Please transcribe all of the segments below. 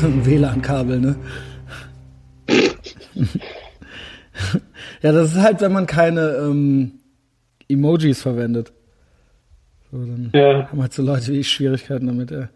so ein WLAN-Kabel, ne? ja, das ist halt, wenn man keine ähm, Emojis verwendet. So, dann ja. haben halt so Leute wie ich Schwierigkeiten damit, ja.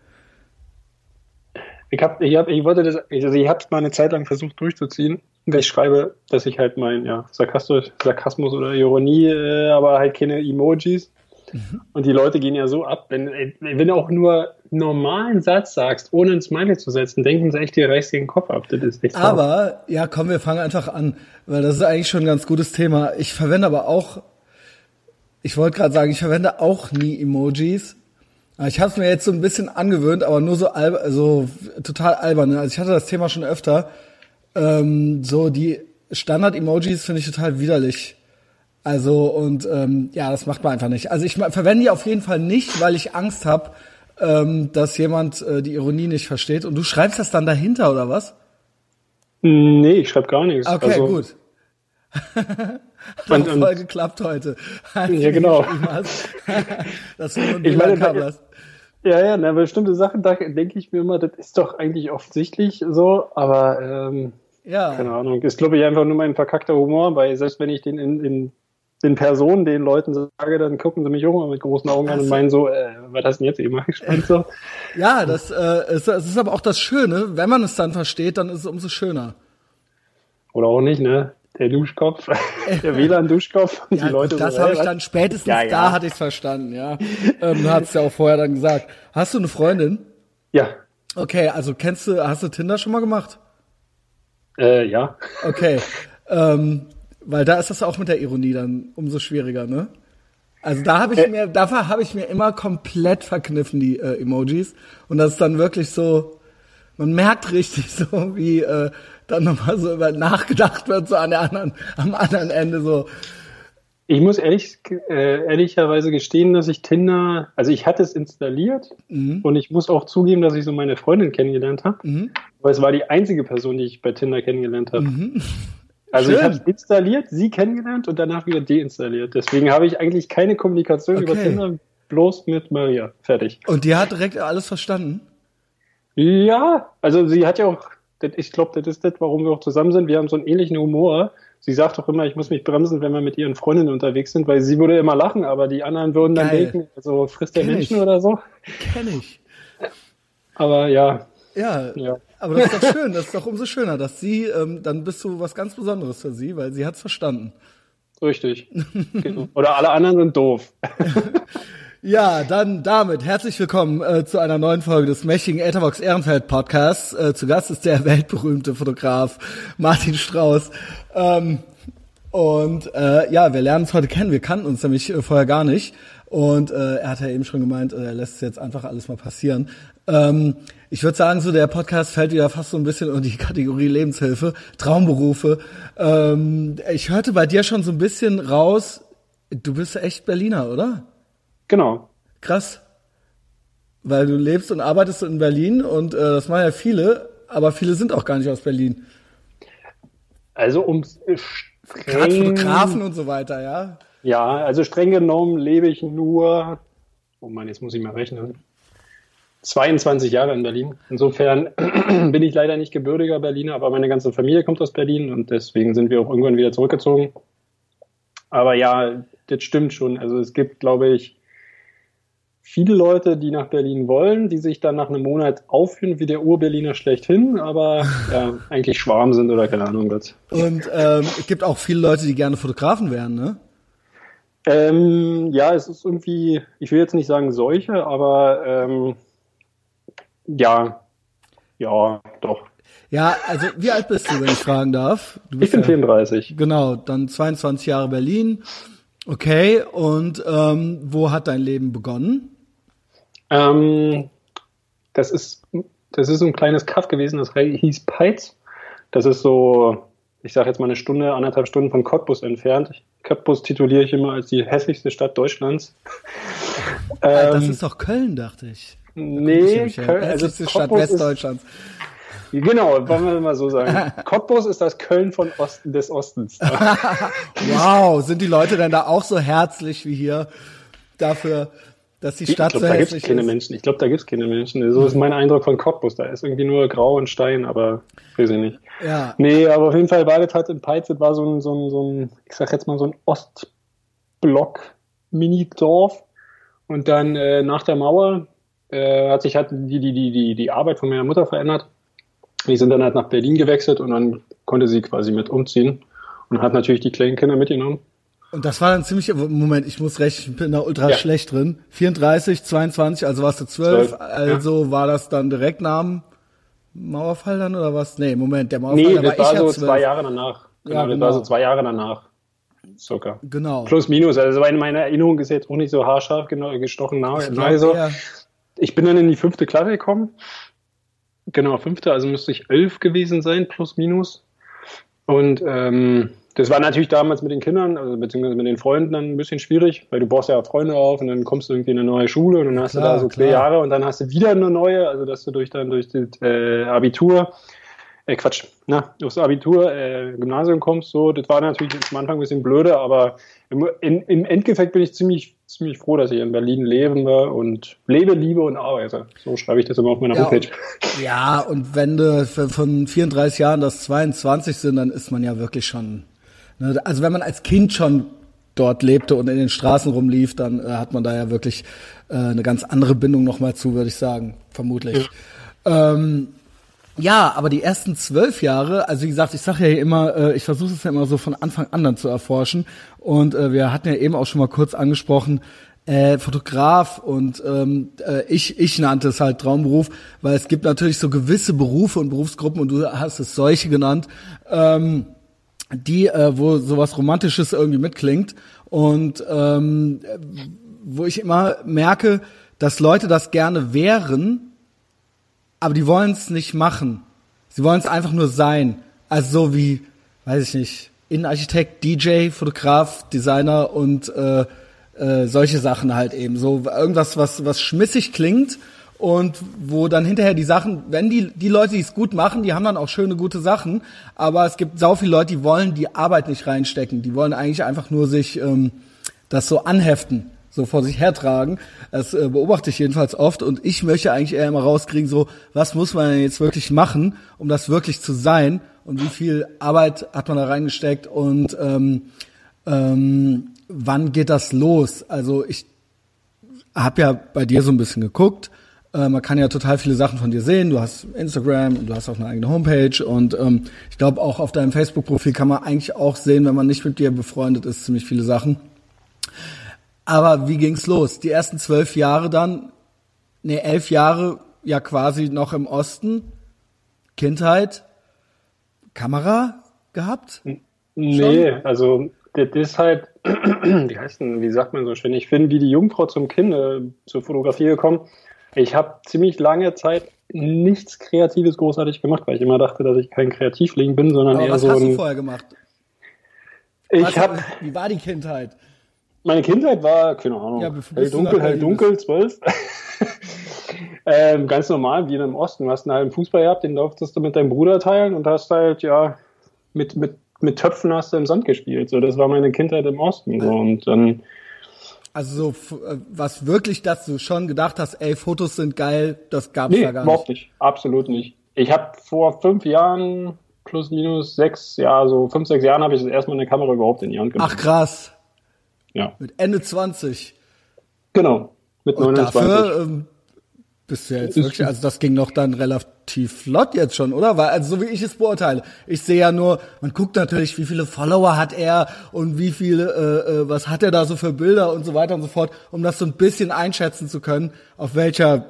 Ich hab, ich hab, ich wollte das, also ich hab's mal eine Zeit lang versucht durchzuziehen. Ich schreibe, dass ich halt mein, ja, Sarkasmus, Sarkasmus oder Ironie, äh, aber halt keine Emojis. Mhm. Und die Leute gehen ja so ab, wenn, wenn du auch nur einen normalen Satz sagst, ohne ein Smiley zu setzen, denken sie echt, dir reißt den Kopf ab. Das ist echt Aber, ja, komm, wir fangen einfach an, weil das ist eigentlich schon ein ganz gutes Thema. Ich verwende aber auch, ich wollte gerade sagen, ich verwende auch nie Emojis. Ich habe es mir jetzt so ein bisschen angewöhnt, aber nur so, alb so total albern. Ne? Also ich hatte das Thema schon öfter. Ähm, so die Standard-Emojis finde ich total widerlich. Also und ähm, ja, das macht man einfach nicht. Also ich verwende die auf jeden Fall nicht, weil ich Angst habe, ähm, dass jemand äh, die Ironie nicht versteht. Und du schreibst das dann dahinter oder was? Nee, ich schreibe gar nichts. Okay, also, gut. Hat voll geklappt heute. ja, genau. nur ich meine, hast. Ja, ja, na, bestimmte Sachen, da denke ich mir immer, das ist doch eigentlich offensichtlich so, aber ähm, ja. keine Ahnung, ist glaube ich einfach nur mein verkackter Humor, weil selbst wenn ich den in, in den Personen, den Leuten sage, dann gucken sie mich auch mal mit großen Augen an und meinen so, äh, was hast du denn jetzt eben gespannt so? Ja, das, äh, ist, das ist aber auch das Schöne, wenn man es dann versteht, dann ist es umso schöner. Oder auch nicht, ne? Der Duschkopf, der WLAN-Duschkopf. ja, die Leute das so, habe ich dann spätestens ja, ja. da hatte ich verstanden, ja. ähm, du hast ja auch vorher dann gesagt. Hast du eine Freundin? Ja. Okay, also kennst du, hast du Tinder schon mal gemacht? Äh, ja. Okay. Ähm, weil da ist das auch mit der Ironie dann umso schwieriger, ne? Also da habe ich äh. mir, dafür habe ich mir immer komplett verkniffen, die äh, Emojis. Und das ist dann wirklich so, man merkt richtig so, wie äh, dann nochmal so über nachgedacht wird, so an der anderen, am anderen Ende so. Ich muss ehrlich, äh, ehrlicherweise gestehen, dass ich Tinder, also ich hatte es installiert mhm. und ich muss auch zugeben, dass ich so meine Freundin kennengelernt habe, mhm. weil es war die einzige Person, die ich bei Tinder kennengelernt habe. Mhm. Also Schön. ich habe installiert, sie kennengelernt und danach wieder deinstalliert. Deswegen habe ich eigentlich keine Kommunikation okay. über Tinder, bloß mit Maria. Fertig. Und die hat direkt alles verstanden? Ja, also sie hat ja auch, ich glaube, das ist das, warum wir auch zusammen sind. Wir haben so einen ähnlichen Humor. Sie sagt auch immer, ich muss mich bremsen, wenn wir mit ihren Freundinnen unterwegs sind, weil sie würde immer lachen, aber die anderen würden dann Geil. denken, also frisst der Menschen ich. oder so. Kenn ich. Aber ja. Ja, ja. Aber das ist doch schön, das ist doch umso schöner, dass sie, ähm, dann bist du was ganz Besonderes für sie, weil sie hat's verstanden. Richtig. genau. Oder alle anderen sind doof. Ja, dann damit herzlich willkommen äh, zu einer neuen Folge des mächtigen Etherbox Ehrenfeld Podcasts. Äh, zu Gast ist der weltberühmte Fotograf Martin Strauß. Ähm, und äh, ja, wir lernen uns heute kennen. Wir kannten uns nämlich äh, vorher gar nicht. Und äh, er hat ja eben schon gemeint, äh, er lässt es jetzt einfach alles mal passieren. Ähm, ich würde sagen, so der Podcast fällt wieder fast so ein bisschen unter die Kategorie Lebenshilfe, Traumberufe. Ähm, ich hörte bei dir schon so ein bisschen raus, du bist echt Berliner, oder? Genau. Krass. Weil du lebst und arbeitest in Berlin und äh, das machen ja viele, aber viele sind auch gar nicht aus Berlin. Also um Gerade Fotografen und so weiter, ja? Ja, also streng genommen lebe ich nur, oh Mann, jetzt muss ich mal rechnen, 22 Jahre in Berlin. Insofern bin ich leider nicht gebürtiger Berliner, aber meine ganze Familie kommt aus Berlin und deswegen sind wir auch irgendwann wieder zurückgezogen. Aber ja, das stimmt schon. Also es gibt, glaube ich, viele Leute, die nach Berlin wollen, die sich dann nach einem Monat aufführen wie der Ur-Berliner schlechthin, aber ja, eigentlich Schwarm sind oder keine Ahnung was. Und ähm, es gibt auch viele Leute, die gerne Fotografen wären, ne? Ähm, ja, es ist irgendwie, ich will jetzt nicht sagen solche, aber ähm, ja, ja, doch. Ja, also wie alt bist du, wenn ich fragen darf? ich bin ja, 34. Genau, dann 22 Jahre Berlin. Okay, und ähm, wo hat dein Leben begonnen? Ähm, das ist das ist so ein kleines Kaff gewesen, das hieß Peitz. Das ist so, ich sage jetzt mal eine Stunde, anderthalb Stunden von Cottbus entfernt. Cottbus tituliere ich immer als die hässlichste Stadt Deutschlands. Das ähm, ist doch Köln, dachte ich. Nee, Köln, also die Stadt Westdeutschlands. Genau, wollen wir mal so sagen. Cottbus ist das Köln von Osten des Ostens. wow, sind die Leute denn da auch so herzlich wie hier? Dafür, dass die Stadt ich glaube, da gibt es keine ist. Menschen. Ich glaube, da gibt es keine Menschen. So ist mein Eindruck von Cottbus. Da ist irgendwie nur Grau und Stein, aber weiß ich nicht. Ja. Nee, aber auf jeden Fall war das halt in Peitz, das war so ein, so ein, so ein, ich sag jetzt mal so ein Ostblock Mini-Dorf. Und dann äh, nach der Mauer äh, hat sich halt die, die, die, die, die Arbeit von meiner Mutter verändert. Die sind dann halt nach Berlin gewechselt und dann konnte sie quasi mit umziehen und hat natürlich die kleinen Kinder mitgenommen. Und das war dann ziemlich, Moment, ich muss recht, ich bin da ultra ja. schlecht drin. 34, 22, also warst du 12, 12 also ja. war das dann direkt nach dem Mauerfall dann oder was? Nee, Moment, der Mauerfall, nee, das war, war so 12. zwei Jahre danach. Genau, ja, genau, das war so genau. zwei Jahre danach. Circa. Genau. Plus, minus. Also meine, meine Erinnerung ist jetzt auch nicht so haarscharf genau, gestochen nah. Also, ich bin dann in die fünfte Klasse gekommen. Genau, fünfte, also müsste ich elf gewesen sein, plus minus. Und ähm, das war natürlich damals mit den Kindern, also beziehungsweise mit den Freunden dann ein bisschen schwierig, weil du baust ja Freunde auf und dann kommst du irgendwie in eine neue Schule und dann hast klar, du da so zwei Jahre und dann hast du wieder eine neue, also dass du durch dann durch das äh, Abitur, äh, Quatsch, na, aufs Abitur, äh, Gymnasium kommst, so, das war natürlich am Anfang ein bisschen blöde, aber im, in, im Endeffekt bin ich ziemlich, ziemlich froh, dass ich in Berlin lebe und lebe, liebe und arbeite. So schreibe ich das immer auf meiner ja, Homepage. Ja, und wenn du von 34 Jahren das 22 sind, dann ist man ja wirklich schon Ne, also wenn man als Kind schon dort lebte und in den Straßen rumlief, dann äh, hat man da ja wirklich äh, eine ganz andere Bindung nochmal zu, würde ich sagen, vermutlich. Ja. Ähm, ja, aber die ersten zwölf Jahre, also wie gesagt, ich sage ja immer, äh, ich versuche es ja immer so von Anfang an dann zu erforschen. Und äh, wir hatten ja eben auch schon mal kurz angesprochen, äh, Fotograf und ähm, äh, ich, ich nannte es halt Traumberuf, weil es gibt natürlich so gewisse Berufe und Berufsgruppen und du hast es solche genannt. Ähm, die, äh, wo sowas Romantisches irgendwie mitklingt und ähm, wo ich immer merke, dass Leute das gerne wären, aber die wollen es nicht machen. Sie wollen es einfach nur sein. Also so wie, weiß ich nicht, Innenarchitekt, DJ, Fotograf, Designer und äh, äh, solche Sachen halt eben. So irgendwas, was, was schmissig klingt und wo dann hinterher die Sachen, wenn die, die Leute, die es gut machen, die haben dann auch schöne, gute Sachen, aber es gibt sau viele Leute, die wollen die Arbeit nicht reinstecken, die wollen eigentlich einfach nur sich ähm, das so anheften, so vor sich hertragen. Das äh, beobachte ich jedenfalls oft und ich möchte eigentlich eher immer rauskriegen, so, was muss man jetzt wirklich machen, um das wirklich zu sein und wie viel Arbeit hat man da reingesteckt und ähm, ähm, wann geht das los? Also ich habe ja bei dir so ein bisschen geguckt, äh, man kann ja total viele Sachen von dir sehen. Du hast Instagram und du hast auch eine eigene Homepage und ähm, ich glaube auch auf deinem Facebook-Profil kann man eigentlich auch sehen, wenn man nicht mit dir befreundet ist, ziemlich viele Sachen. Aber wie ging's los? Die ersten zwölf Jahre dann, nee, elf Jahre ja quasi noch im Osten, Kindheit, Kamera gehabt? Nee, Schon? also das ist halt, wie heißt denn, wie sagt man so schön, ich bin wie die Jungfrau zum Kind äh, zur Fotografie gekommen. Ich habe ziemlich lange Zeit nichts Kreatives großartig gemacht, weil ich immer dachte, dass ich kein Kreativling bin, sondern Aber eher was so. Was hast du vorher gemacht? Ich habe. Wie war die Kindheit? Meine Kindheit war, keine Ahnung, ja, hell dunkel, hell dunkel, zwölf. ähm, ganz normal, wie im Osten. Du hast einen halben Fußball gehabt, den durftest du mit deinem Bruder teilen und hast halt, ja, mit, mit, mit Töpfen hast du im Sand gespielt. So, das war meine Kindheit im Osten. So. Und dann also so, äh, was wirklich, dass du schon gedacht hast, ey, Fotos sind geil, das gab's nee, da gar nicht. nicht. Absolut nicht. Ich habe vor fünf Jahren, plus minus sechs, ja, so fünf, sechs Jahren habe ich das erstmal eine Kamera überhaupt in die Hand genommen. Ach krass. Ja. Mit Ende 20. Genau. Mit Und 29. Dafür ähm, bist du ja jetzt wirklich, also das ging noch dann relativ flott jetzt schon, oder? Weil, also so wie ich es beurteile. Ich sehe ja nur, man guckt natürlich, wie viele Follower hat er und wie viele, äh, äh, was hat er da so für Bilder und so weiter und so fort, um das so ein bisschen einschätzen zu können, auf welcher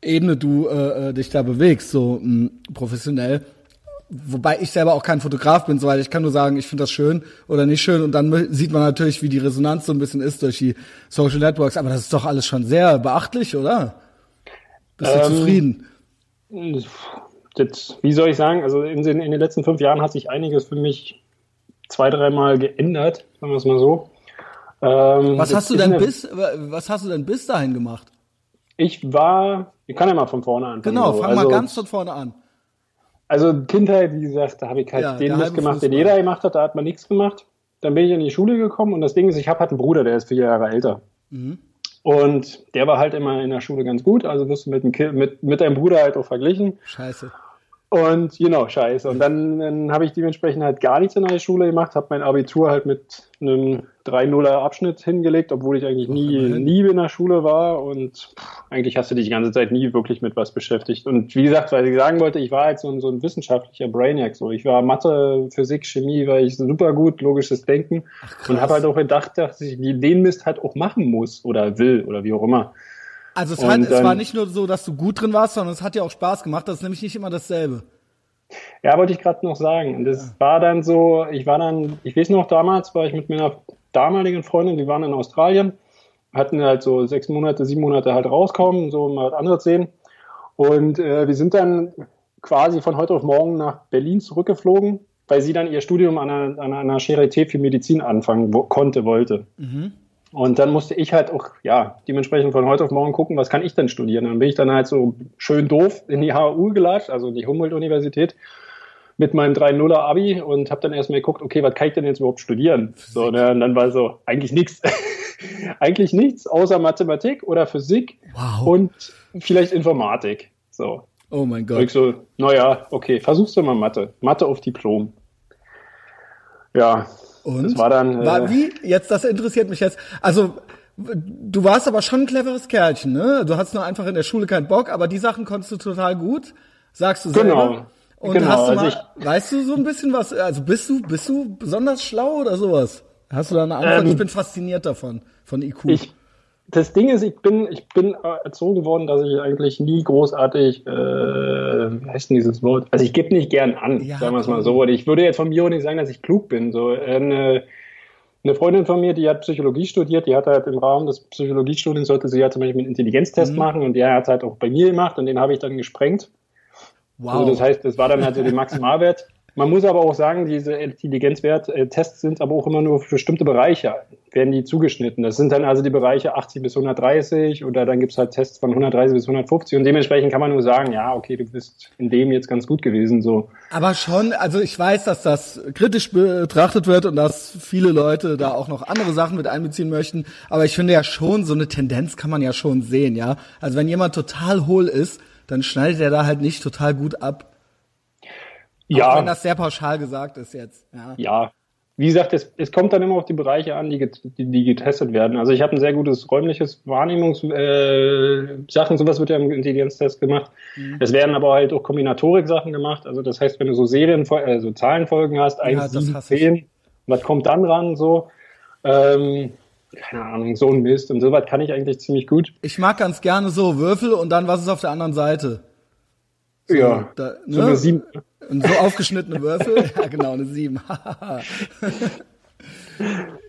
Ebene du äh, äh dich da bewegst, so mh, hm, professionell. Wobei ich selber auch kein Fotograf bin, soweit ich kann nur sagen, ich finde das schön oder nicht schön und dann sieht man natürlich, wie die Resonanz so ein bisschen ist durch die Social Networks, aber das ist doch alles schon sehr beachtlich, oder? Bist du ähm, zufrieden? Das, wie soll ich sagen? Also in, in, den letzten fünf Jahren hat sich einiges für mich zwei, dreimal geändert, sagen wir es mal so. Ähm, was hast du denn bis, was hast du denn bis dahin gemacht? Ich war, ich kann ja mal von vorne anfangen. Genau, fang also, mal ganz von vorne an. Also Kindheit, wie gesagt, da habe ich halt ja, den Mist gemacht, den jeder gemacht hat, da hat man nichts gemacht. Dann bin ich in die Schule gekommen und das Ding ist, ich habe halt einen Bruder, der ist vier Jahre älter. Mhm. Und der war halt immer in der Schule ganz gut, also wirst du mit, dem mit, mit deinem Bruder halt auch verglichen. Scheiße. Und genau, scheiße. Und dann, dann habe ich dementsprechend halt gar nichts in der Schule gemacht, habe mein Abitur halt mit einem 3-0er Abschnitt hingelegt, obwohl ich eigentlich nie, nie in der Schule war und pff, eigentlich hast du dich die ganze Zeit nie wirklich mit was beschäftigt. Und wie gesagt, weil ich sagen wollte, ich war halt so ein, so ein wissenschaftlicher Brainiac. So. Ich war Mathe, Physik, Chemie, war ich super gut, logisches Denken Ach, und habe halt auch gedacht, dass ich den Mist halt auch machen muss oder will oder wie auch immer. Also es, hat, es war nicht nur so, dass du gut drin warst, sondern es hat dir auch Spaß gemacht. Das ist nämlich nicht immer dasselbe. Ja, wollte ich gerade noch sagen. Und das ja. war dann so, ich war dann, ich weiß noch, damals war ich mit meiner damaligen Freundin, die waren in Australien, hatten halt so sechs Monate, sieben Monate halt rauskommen, so mal was anderes sehen. Und äh, wir sind dann quasi von heute auf morgen nach Berlin zurückgeflogen, weil sie dann ihr Studium an einer, an einer Charité für Medizin anfangen wo, konnte, wollte. Mhm. Und dann musste ich halt auch, ja, dementsprechend von heute auf morgen gucken, was kann ich denn studieren. Dann bin ich dann halt so schön doof in die HU gelatscht, also die Humboldt-Universität, mit meinem 3-0er Abi und habe dann erstmal geguckt, okay, was kann ich denn jetzt überhaupt studieren? So, ne, und dann war so, eigentlich nichts. eigentlich nichts, außer Mathematik oder Physik wow. und vielleicht Informatik. So. Oh mein Gott. Und ich so, naja, okay, versuchst du mal Mathe. Mathe auf Diplom. Ja, und? Das war dann. Äh, war, wie? Jetzt, das interessiert mich jetzt. Also, du warst aber schon ein cleveres Kerlchen, ne? Du hattest nur einfach in der Schule keinen Bock, aber die Sachen konntest du total gut, sagst du selber. Genau. Und genau, hast du also mal, also ich, weißt du so ein bisschen was, also bist du, bist du besonders schlau oder sowas? Hast du da eine Antwort? Ähm, ich bin fasziniert davon, von IQ. Ich, das Ding ist, ich bin, ich bin erzogen worden, dass ich eigentlich nie großartig, äh, wie heißt denn dieses Wort? Also ich gebe nicht gern an, ja, sagen wir es mal so. Ich würde jetzt von mir auch nicht sagen, dass ich klug bin. So eine, eine Freundin von mir, die hat Psychologie studiert, die hat halt im Rahmen des Psychologiestudiums sollte sie ja zum Beispiel einen Intelligenztest mhm. machen und der hat es halt auch bei mir gemacht und den habe ich dann gesprengt. Wow. Also das heißt, das war dann halt so der Maximalwert. Man muss aber auch sagen, diese Intelligenzwert-Tests sind aber auch immer nur für bestimmte Bereiche, werden die zugeschnitten. Das sind dann also die Bereiche 80 bis 130 oder dann gibt's halt Tests von 130 bis 150 und dementsprechend kann man nur sagen, ja, okay, du bist in dem jetzt ganz gut gewesen, so. Aber schon, also ich weiß, dass das kritisch betrachtet wird und dass viele Leute da auch noch andere Sachen mit einbeziehen möchten, aber ich finde ja schon, so eine Tendenz kann man ja schon sehen, ja. Also wenn jemand total hohl ist, dann schneidet er da halt nicht total gut ab. Ja. Auch wenn das sehr pauschal gesagt ist jetzt. Ja. ja. Wie gesagt, es, es kommt dann immer auf die Bereiche an, die, die, die getestet werden. Also ich habe ein sehr gutes räumliches Wahrnehmungs äh, Sachen, sowas wird ja im Intelligenztest gemacht. Mhm. Es werden aber halt auch Kombinatorik-Sachen gemacht. Also das heißt, wenn du so Serien, also Zahlenfolgen hast, 1, ja, 7, 10, was kommt dann ran so? Ähm, keine Ahnung, so ein Mist. Und sowas kann ich eigentlich ziemlich gut. Ich mag ganz gerne so Würfel und dann was ist auf der anderen Seite. So, ja, da, ne? so eine sieben. Und so aufgeschnittene Würfel? ja, genau, eine sieben.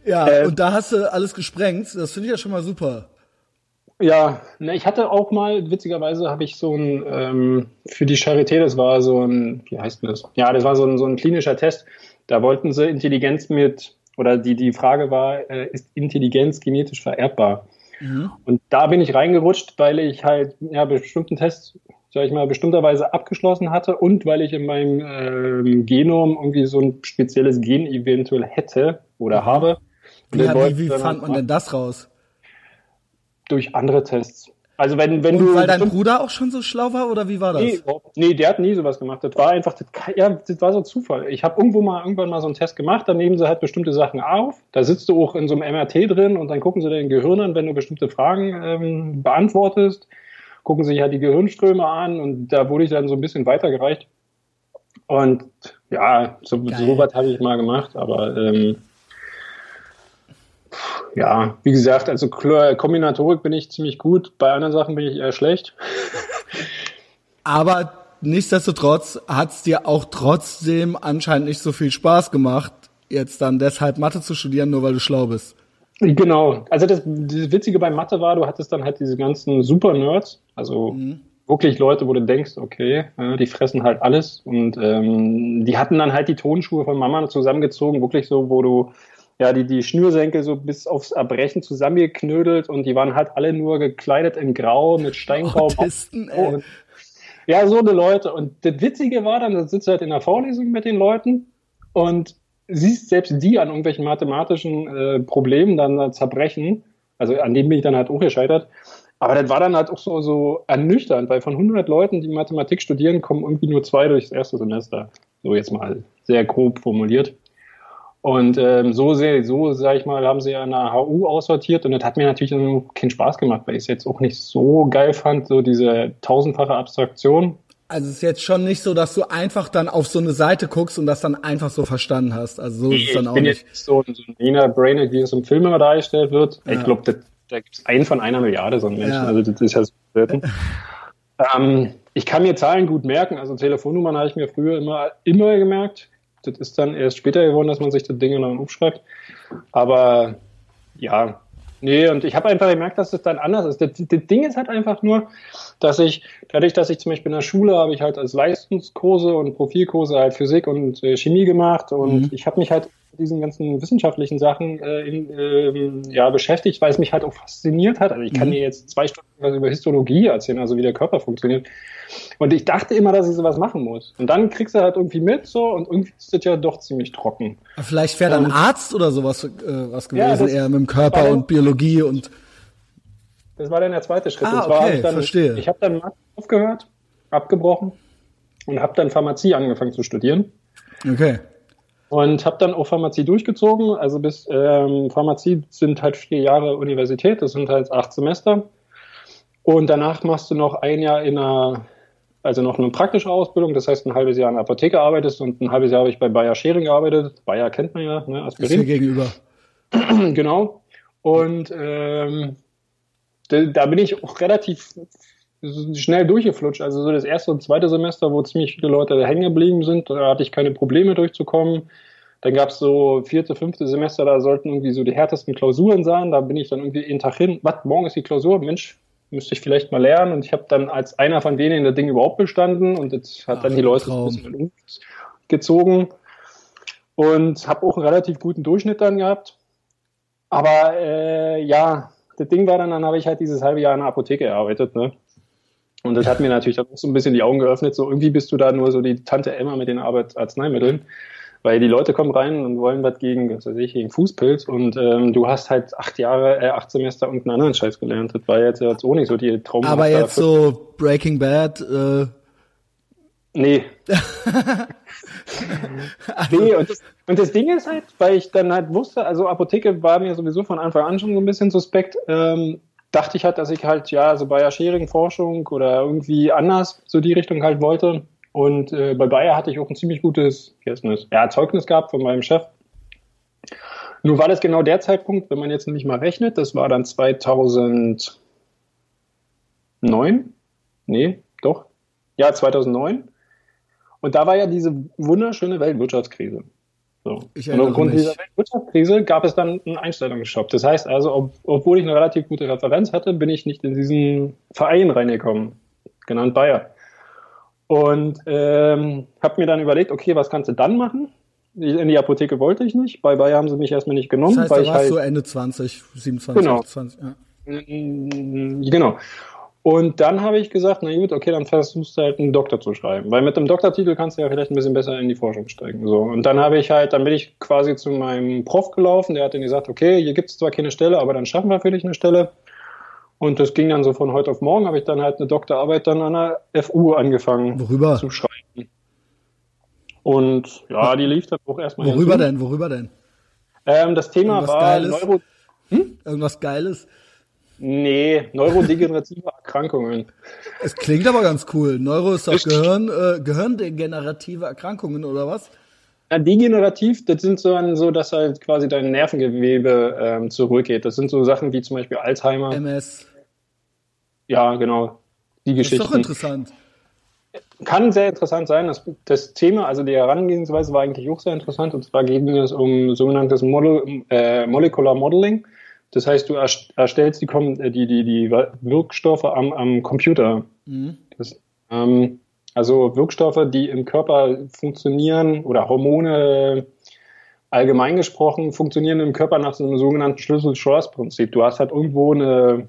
ja, äh, und da hast du alles gesprengt. Das finde ich ja schon mal super. Ja, ne, ich hatte auch mal, witzigerweise habe ich so ein, ähm, für die Charité, das war so ein, wie heißt denn das? Ja, das war so ein, so ein klinischer Test. Da wollten sie Intelligenz mit, oder die, die Frage war, äh, ist Intelligenz genetisch vererbbar? Mhm. Und da bin ich reingerutscht, weil ich halt ja bestimmten Tests sag ich mal, bestimmterweise abgeschlossen hatte und weil ich in meinem äh, Genom irgendwie so ein spezielles Gen eventuell hätte oder mhm. habe. Ja, wie, wie fand man denn das raus? Durch andere Tests. Also wenn, wenn und du. Weil dein Bruder auch schon so schlau war oder wie war das? Nee, nee, der hat nie sowas gemacht. Das war einfach, das, ja, das war so Zufall. Ich habe irgendwo mal irgendwann mal so einen Test gemacht, dann nehmen sie halt bestimmte Sachen auf. Da sitzt du auch in so einem MRT drin und dann gucken sie dein Gehirn an, wenn du bestimmte Fragen ähm, beantwortest gucken sich halt die Gehirnströme an und da wurde ich dann so ein bisschen weitergereicht. Und ja, so, so was habe ich mal gemacht, aber ähm, ja, wie gesagt, also Kombinatorik bin ich ziemlich gut, bei anderen Sachen bin ich eher schlecht. aber nichtsdestotrotz hat es dir auch trotzdem anscheinend nicht so viel Spaß gemacht, jetzt dann deshalb Mathe zu studieren, nur weil du schlau bist. Genau. Also das, das Witzige bei Mathe war, du hattest dann halt diese ganzen Super-Nerds, also mhm. wirklich Leute, wo du denkst, okay, die fressen halt alles und ähm, die hatten dann halt die Tonschuhe von Mama zusammengezogen, wirklich so, wo du ja, die, die Schnürsenkel so bis aufs Erbrechen zusammengeknödelt und die waren halt alle nur gekleidet in Grau mit Steingrau. Autisten, ey. Ja, so eine Leute. Und das Witzige war dann, da sitzt du halt in der Vorlesung mit den Leuten und siehst selbst die an irgendwelchen mathematischen äh, Problemen dann zerbrechen Also an dem bin ich dann halt auch gescheitert. Aber das war dann halt auch so, so ernüchternd, weil von 100 Leuten, die Mathematik studieren, kommen irgendwie nur zwei durchs erste Semester. So jetzt mal sehr grob formuliert. Und ähm, so sehr, so sag ich mal, haben sie ja eine HU aussortiert und das hat mir natürlich keinen Spaß gemacht, weil ich es jetzt auch nicht so geil fand, so diese tausendfache Abstraktion. Also es ist jetzt schon nicht so, dass du einfach dann auf so eine Seite guckst und das dann einfach so verstanden hast. Also so ist es dann auch nicht. Ich bin jetzt so, so ein Brainer, wie es im Film immer dargestellt wird. Ja. Ich glaube, da gibt es einen von einer Milliarde so einen Menschen. Ja. Also das ist ja so selten. ähm, ich kann mir Zahlen gut merken. Also Telefonnummern habe ich mir früher immer, immer gemerkt. Das ist dann erst später geworden, dass man sich das Ding dann aufschreibt. Aber ja, nee, und ich habe einfach gemerkt, dass es dann anders ist. Das, das, Ding ist halt einfach nur, dass ich, dadurch, dass ich zum Beispiel in der Schule habe ich halt als Leistungskurse und Profilkurse halt Physik und äh, Chemie gemacht und mhm. ich habe mich halt diesen ganzen wissenschaftlichen Sachen äh, in, äh, ja, beschäftigt, weil es mich halt auch fasziniert hat. Also ich kann mhm. dir jetzt zwei Stunden was über Histologie erzählen, also wie der Körper funktioniert. Und ich dachte immer, dass ich sowas machen muss. Und dann kriegst du halt irgendwie mit so und irgendwie ist das ja doch ziemlich trocken. Vielleicht wäre dann Arzt oder sowas äh, was gewesen, ja, eher mit dem Körper und Biologie und das war dann der zweite Schritt. Ah, und zwar okay, ich dann, verstehe. Ich habe dann aufgehört, abgebrochen und habe dann Pharmazie angefangen zu studieren. Okay. Und habe dann auch Pharmazie durchgezogen. Also bis ähm, Pharmazie sind halt vier Jahre Universität, das sind halt acht Semester. Und danach machst du noch ein Jahr in einer, also noch eine praktische Ausbildung, das heißt ein halbes Jahr in der Apotheke arbeitest und ein halbes Jahr habe ich bei Bayer Schering gearbeitet. Bayer kennt man ja, ne, Aspirin. Ist hier gegenüber. genau. Und ähm, da, da bin ich auch relativ schnell durchgeflutscht. Also so das erste und zweite Semester, wo ziemlich viele Leute hängen geblieben sind, da hatte ich keine Probleme durchzukommen. Dann gab es so vierte, fünfte Semester, da sollten irgendwie so die härtesten Klausuren sein. Da bin ich dann irgendwie jeden Tag hin. Was, morgen ist die Klausur? Mensch, müsste ich vielleicht mal lernen. Und ich habe dann als einer von denen das Ding überhaupt bestanden. Und jetzt hat Ach, dann die Leute ein bisschen gezogen. Und habe auch einen relativ guten Durchschnitt dann gehabt. Aber äh, ja, das Ding war dann, dann habe ich halt dieses halbe Jahr in der Apotheke gearbeitet. Ne? Und das hat mir natürlich auch so ein bisschen die Augen geöffnet. So irgendwie bist du da nur so die Tante Emma mit den Arzneimitteln. Weil die Leute kommen rein und wollen was gegen, was weiß ich, gegen Fußpilz und ähm, du hast halt acht Jahre, äh, acht Semester und einen anderen Scheiß gelernt. Das war jetzt, jetzt auch nicht so die Traum. Aber jetzt so Breaking Bad, äh Nee. nee, und das, und das Ding ist halt, weil ich dann halt wusste, also Apotheke war mir sowieso von Anfang an schon so ein bisschen suspekt, ähm, dachte ich halt, dass ich halt, ja, so Bayer Schering Forschung oder irgendwie anders so die Richtung halt wollte. Und äh, bei Bayer hatte ich auch ein ziemlich gutes ja, Zeugnis gehabt von meinem Chef. Nur war das genau der Zeitpunkt, wenn man jetzt nämlich mal rechnet, das war dann 2009. Nee, doch. Ja, 2009. Und da war ja diese wunderschöne Weltwirtschaftskrise. So. und aufgrund mich. dieser Wirtschaftskrise gab es dann einen Einstellungsstopp. Das heißt also, ob, obwohl ich eine relativ gute Referenz hatte, bin ich nicht in diesen Verein reingekommen, genannt Bayer. Und ähm, habe mir dann überlegt, okay, was kannst du dann machen? In die Apotheke wollte ich nicht. Bei Bayer haben sie mich erstmal nicht genommen. Das heißt, weil da ich warst halt, so Ende 20, 27, genau. 28. Ja. Genau. Und dann habe ich gesagt, na gut, okay, dann versuchst du halt einen Doktor zu schreiben. Weil mit dem Doktortitel kannst du ja vielleicht ein bisschen besser in die Forschung steigen. So. Und dann habe ich halt, dann bin ich quasi zu meinem Prof gelaufen, der hat dann gesagt, okay, hier gibt es zwar keine Stelle, aber dann schaffen wir für dich eine Stelle. Und das ging dann so von heute auf morgen, habe ich dann halt eine Doktorarbeit dann an der FU angefangen Worüber? zu schreiben. Und ja, die lief dann auch erstmal. Worüber denn? Worüber denn? Ähm, das Thema Irgendwas war Geiles? Neuro. Hm? Irgendwas Geiles? Nee, neurodegenerative Erkrankungen. Es klingt aber ganz cool. Neuro ist doch Gehirn, äh, gehirndegenerative Erkrankungen oder was? Ja, degenerativ, das sind so, so dass halt quasi dein Nervengewebe ähm, zurückgeht. Das sind so Sachen wie zum Beispiel Alzheimer. MS. Ja, genau. Die das Geschichten. Ist doch interessant. Kann sehr interessant sein. Das, das Thema, also die Herangehensweise war eigentlich auch sehr interessant. Und zwar ging es um sogenanntes Model, äh, Molecular Modeling. Das heißt, du erstellst die, äh, die, die, die Wirkstoffe am, am Computer. Mhm. Das, ähm, also Wirkstoffe, die im Körper funktionieren oder Hormone allgemein gesprochen funktionieren im Körper nach so einem sogenannten Schlüssel-Schloss-Prinzip. Du hast halt irgendwo eine,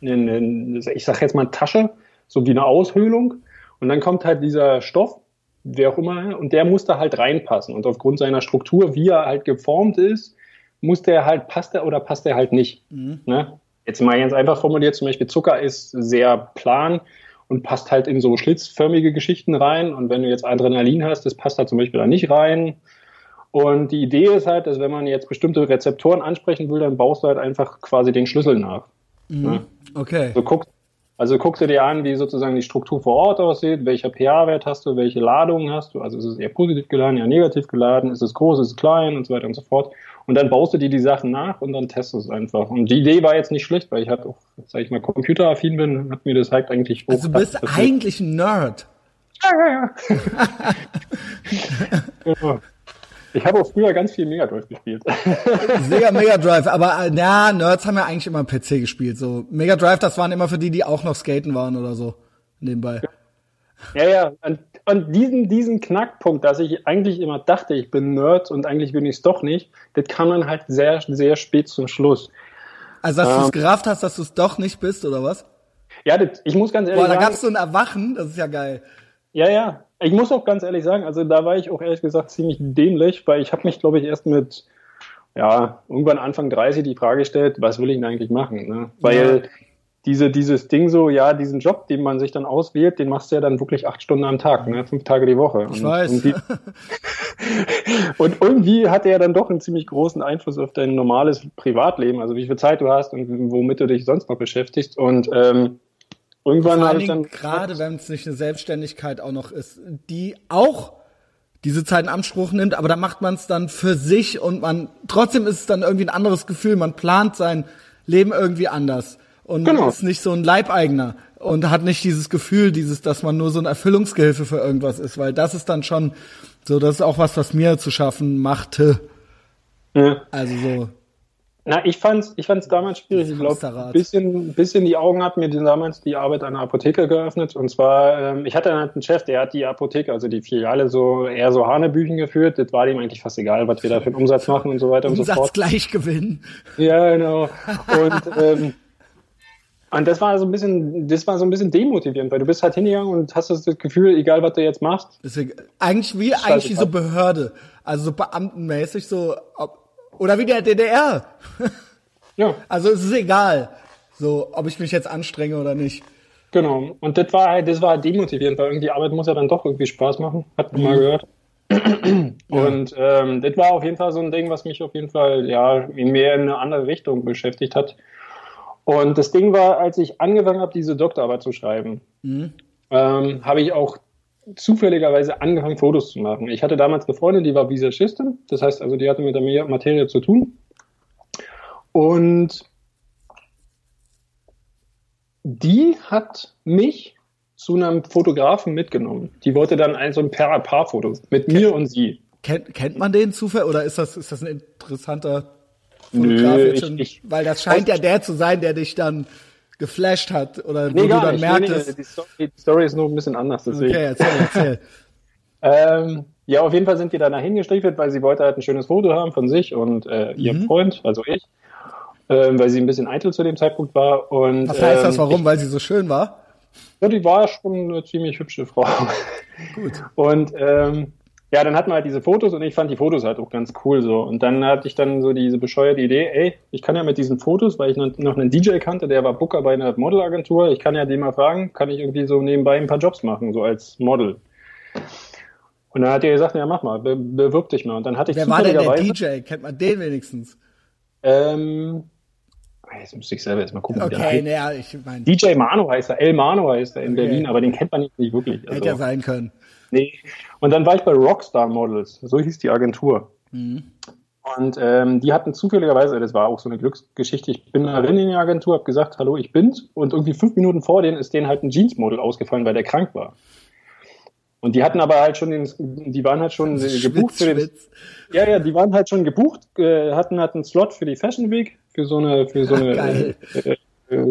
eine, eine ich sag jetzt mal Tasche, so wie eine Aushöhlung und dann kommt halt dieser Stoff, wer auch immer, und der muss da halt reinpassen. Und aufgrund seiner Struktur, wie er halt geformt ist, muss der halt, passt der oder passt der halt nicht. Mhm. Ne? Jetzt mal ganz einfach formuliert, zum Beispiel Zucker ist sehr plan und passt halt in so schlitzförmige Geschichten rein. Und wenn du jetzt Adrenalin hast, das passt da zum Beispiel da nicht rein. Und die Idee ist halt, dass wenn man jetzt bestimmte Rezeptoren ansprechen will, dann baust du halt einfach quasi den Schlüssel nach. Mhm. Ne? Okay. Also guckst, also guckst du dir an, wie sozusagen die Struktur vor Ort aussieht, welcher pH-Wert hast du, welche Ladungen hast du, also ist es eher positiv geladen, eher negativ geladen, ist es groß, ist es klein und so weiter und so fort. Und dann baust du dir die Sachen nach und dann testest du es einfach. Und die Idee war jetzt nicht schlecht, weil ich halt auch, sag ich mal, computeraffin bin, hat mir das halt eigentlich Also du bist eigentlich ein Nerd. Ja, ja, ja. Ich habe auch früher ganz viel Mega Drive gespielt. Sega Mega Drive, aber na, Nerds haben ja eigentlich immer PC gespielt. So Mega Drive, das waren immer für die, die auch noch skaten waren oder so nebenbei. Ja, ja. Und diesen, diesen Knackpunkt, dass ich eigentlich immer dachte, ich bin Nerd und eigentlich bin ich es doch nicht, das kam dann halt sehr, sehr spät zum Schluss. Also, dass ähm, du es gerafft hast, dass du es doch nicht bist, oder was? Ja, das, ich muss ganz ehrlich Boah, sagen. da gab es so ein Erwachen, das ist ja geil. Ja, ja. Ich muss auch ganz ehrlich sagen, also da war ich auch ehrlich gesagt ziemlich dämlich, weil ich habe mich, glaube ich, erst mit, ja, irgendwann Anfang 30 die Frage gestellt, was will ich denn eigentlich machen? Ne? Weil ja. Diese, dieses Ding so, ja, diesen Job, den man sich dann auswählt, den machst du ja dann wirklich acht Stunden am Tag, ne? fünf Tage die Woche. Ich und weiß. Irgendwie, und irgendwie hat er dann doch einen ziemlich großen Einfluss auf dein normales Privatleben, also wie viel Zeit du hast und womit du dich sonst noch beschäftigst. Und ähm, Irgendwann habe ich dann gerade, wenn es nicht eine Selbstständigkeit auch noch ist, die auch diese Zeit in Anspruch nimmt, aber da macht man es dann für sich und man trotzdem ist es dann irgendwie ein anderes Gefühl. Man plant sein Leben irgendwie anders und genau. ist nicht so ein Leibeigener und hat nicht dieses Gefühl, dieses, dass man nur so ein Erfüllungsgehilfe für irgendwas ist, weil das ist dann schon so, das ist auch was, was mir zu schaffen machte. Ja. Also so na, ich fand's, ich fand's damals schwierig. Ich glaube, ein bisschen, bisschen die Augen hat mir damals die Arbeit einer Apotheke geöffnet. Und zwar, ähm, ich hatte dann einen Chef, der hat die Apotheke, also die Filiale, so eher so Hanebüchen geführt. Das war dem eigentlich fast egal, was wir da für einen Umsatz machen und so weiter und so fort. Umsatz gleich gewinnen. Ja, genau. Und, ähm, und das war so ein bisschen, das war so ein bisschen demotivierend, weil du bist halt hingegangen und hast das Gefühl, egal was du jetzt machst. Eigentlich wie eigentlich wie so Behörde, also so beamtenmäßig, so ob, oder wie der DDR. ja. Also es ist egal, so, ob ich mich jetzt anstrenge oder nicht. Genau. Und das war halt, das war halt demotivierend, weil irgendwie Arbeit muss ja dann doch irgendwie Spaß machen. Hat man mhm. mal gehört. Und ähm, das war auf jeden Fall so ein Ding, was mich auf jeden Fall ja mehr in eine andere Richtung beschäftigt hat. Und das Ding war, als ich angefangen habe, diese Doktorarbeit zu schreiben, mhm. ähm, habe ich auch zufälligerweise angefangen, Fotos zu machen. Ich hatte damals eine Freundin, die war Visagistin, das heißt also, die hatte mit der Materie zu tun. Und die hat mich zu einem Fotografen mitgenommen. Die wollte dann ein so ein Paar-Paar-Foto mit kennt, mir und sie. Kennt, kennt man den zufällig oder ist das, ist das ein interessanter Fotograf? Nö, ich, ich, weil das scheint ja der zu sein, der dich dann geflasht hat oder nee, wo du dann nicht. merktest. Nee, nee, die, Story, die, Story, ist nur ein bisschen anders. Deswegen. Okay, erzähl, erzähl. ähm, ja, auf jeden Fall sind die dann dahin gestrichelt, weil sie wollte halt ein schönes Foto haben von sich und äh, ihrem mhm. Freund, also ich, ähm, weil sie ein bisschen eitel zu dem Zeitpunkt war. Und, Was heißt ähm, das, warum? Ich, weil sie so schön war? Ja, die war schon eine ziemlich hübsche Frau. Gut. Und ähm, ja, dann hatten wir halt diese Fotos und ich fand die Fotos halt auch ganz cool so. Und dann hatte ich dann so diese bescheuerte Idee, ey, ich kann ja mit diesen Fotos, weil ich noch einen DJ kannte, der war Booker bei einer Modelagentur, ich kann ja den mal fragen, kann ich irgendwie so nebenbei ein paar Jobs machen, so als Model. Und dann hat er gesagt, ja, mach mal, be bewirb dich mal. Und dann hatte ich Wer war denn der DJ? Kennt man den wenigstens? Ähm, Jetzt müsste ich selber jetzt mal gucken. Okay, naja, ich meine. DJ Mano heißt er, El Mano heißt er in okay. Berlin, aber den kennt man nicht, nicht wirklich. Also, Hätte ja sein können. Nee. Und dann war ich bei Rockstar Models, so hieß die Agentur. Mhm. Und ähm, die hatten zufälligerweise, das war auch so eine Glücksgeschichte, ich bin rein in die Agentur, habe gesagt, hallo, ich bin's. Und irgendwie fünf Minuten vor denen ist denen halt ein Jeans-Model ausgefallen, weil der krank war. Und die hatten aber halt schon den, die waren halt schon Schwitz, gebucht für den, ja, ja, die waren halt schon gebucht, äh, hatten halt einen Slot für die Fashion Week, für so eine, für so eine, äh,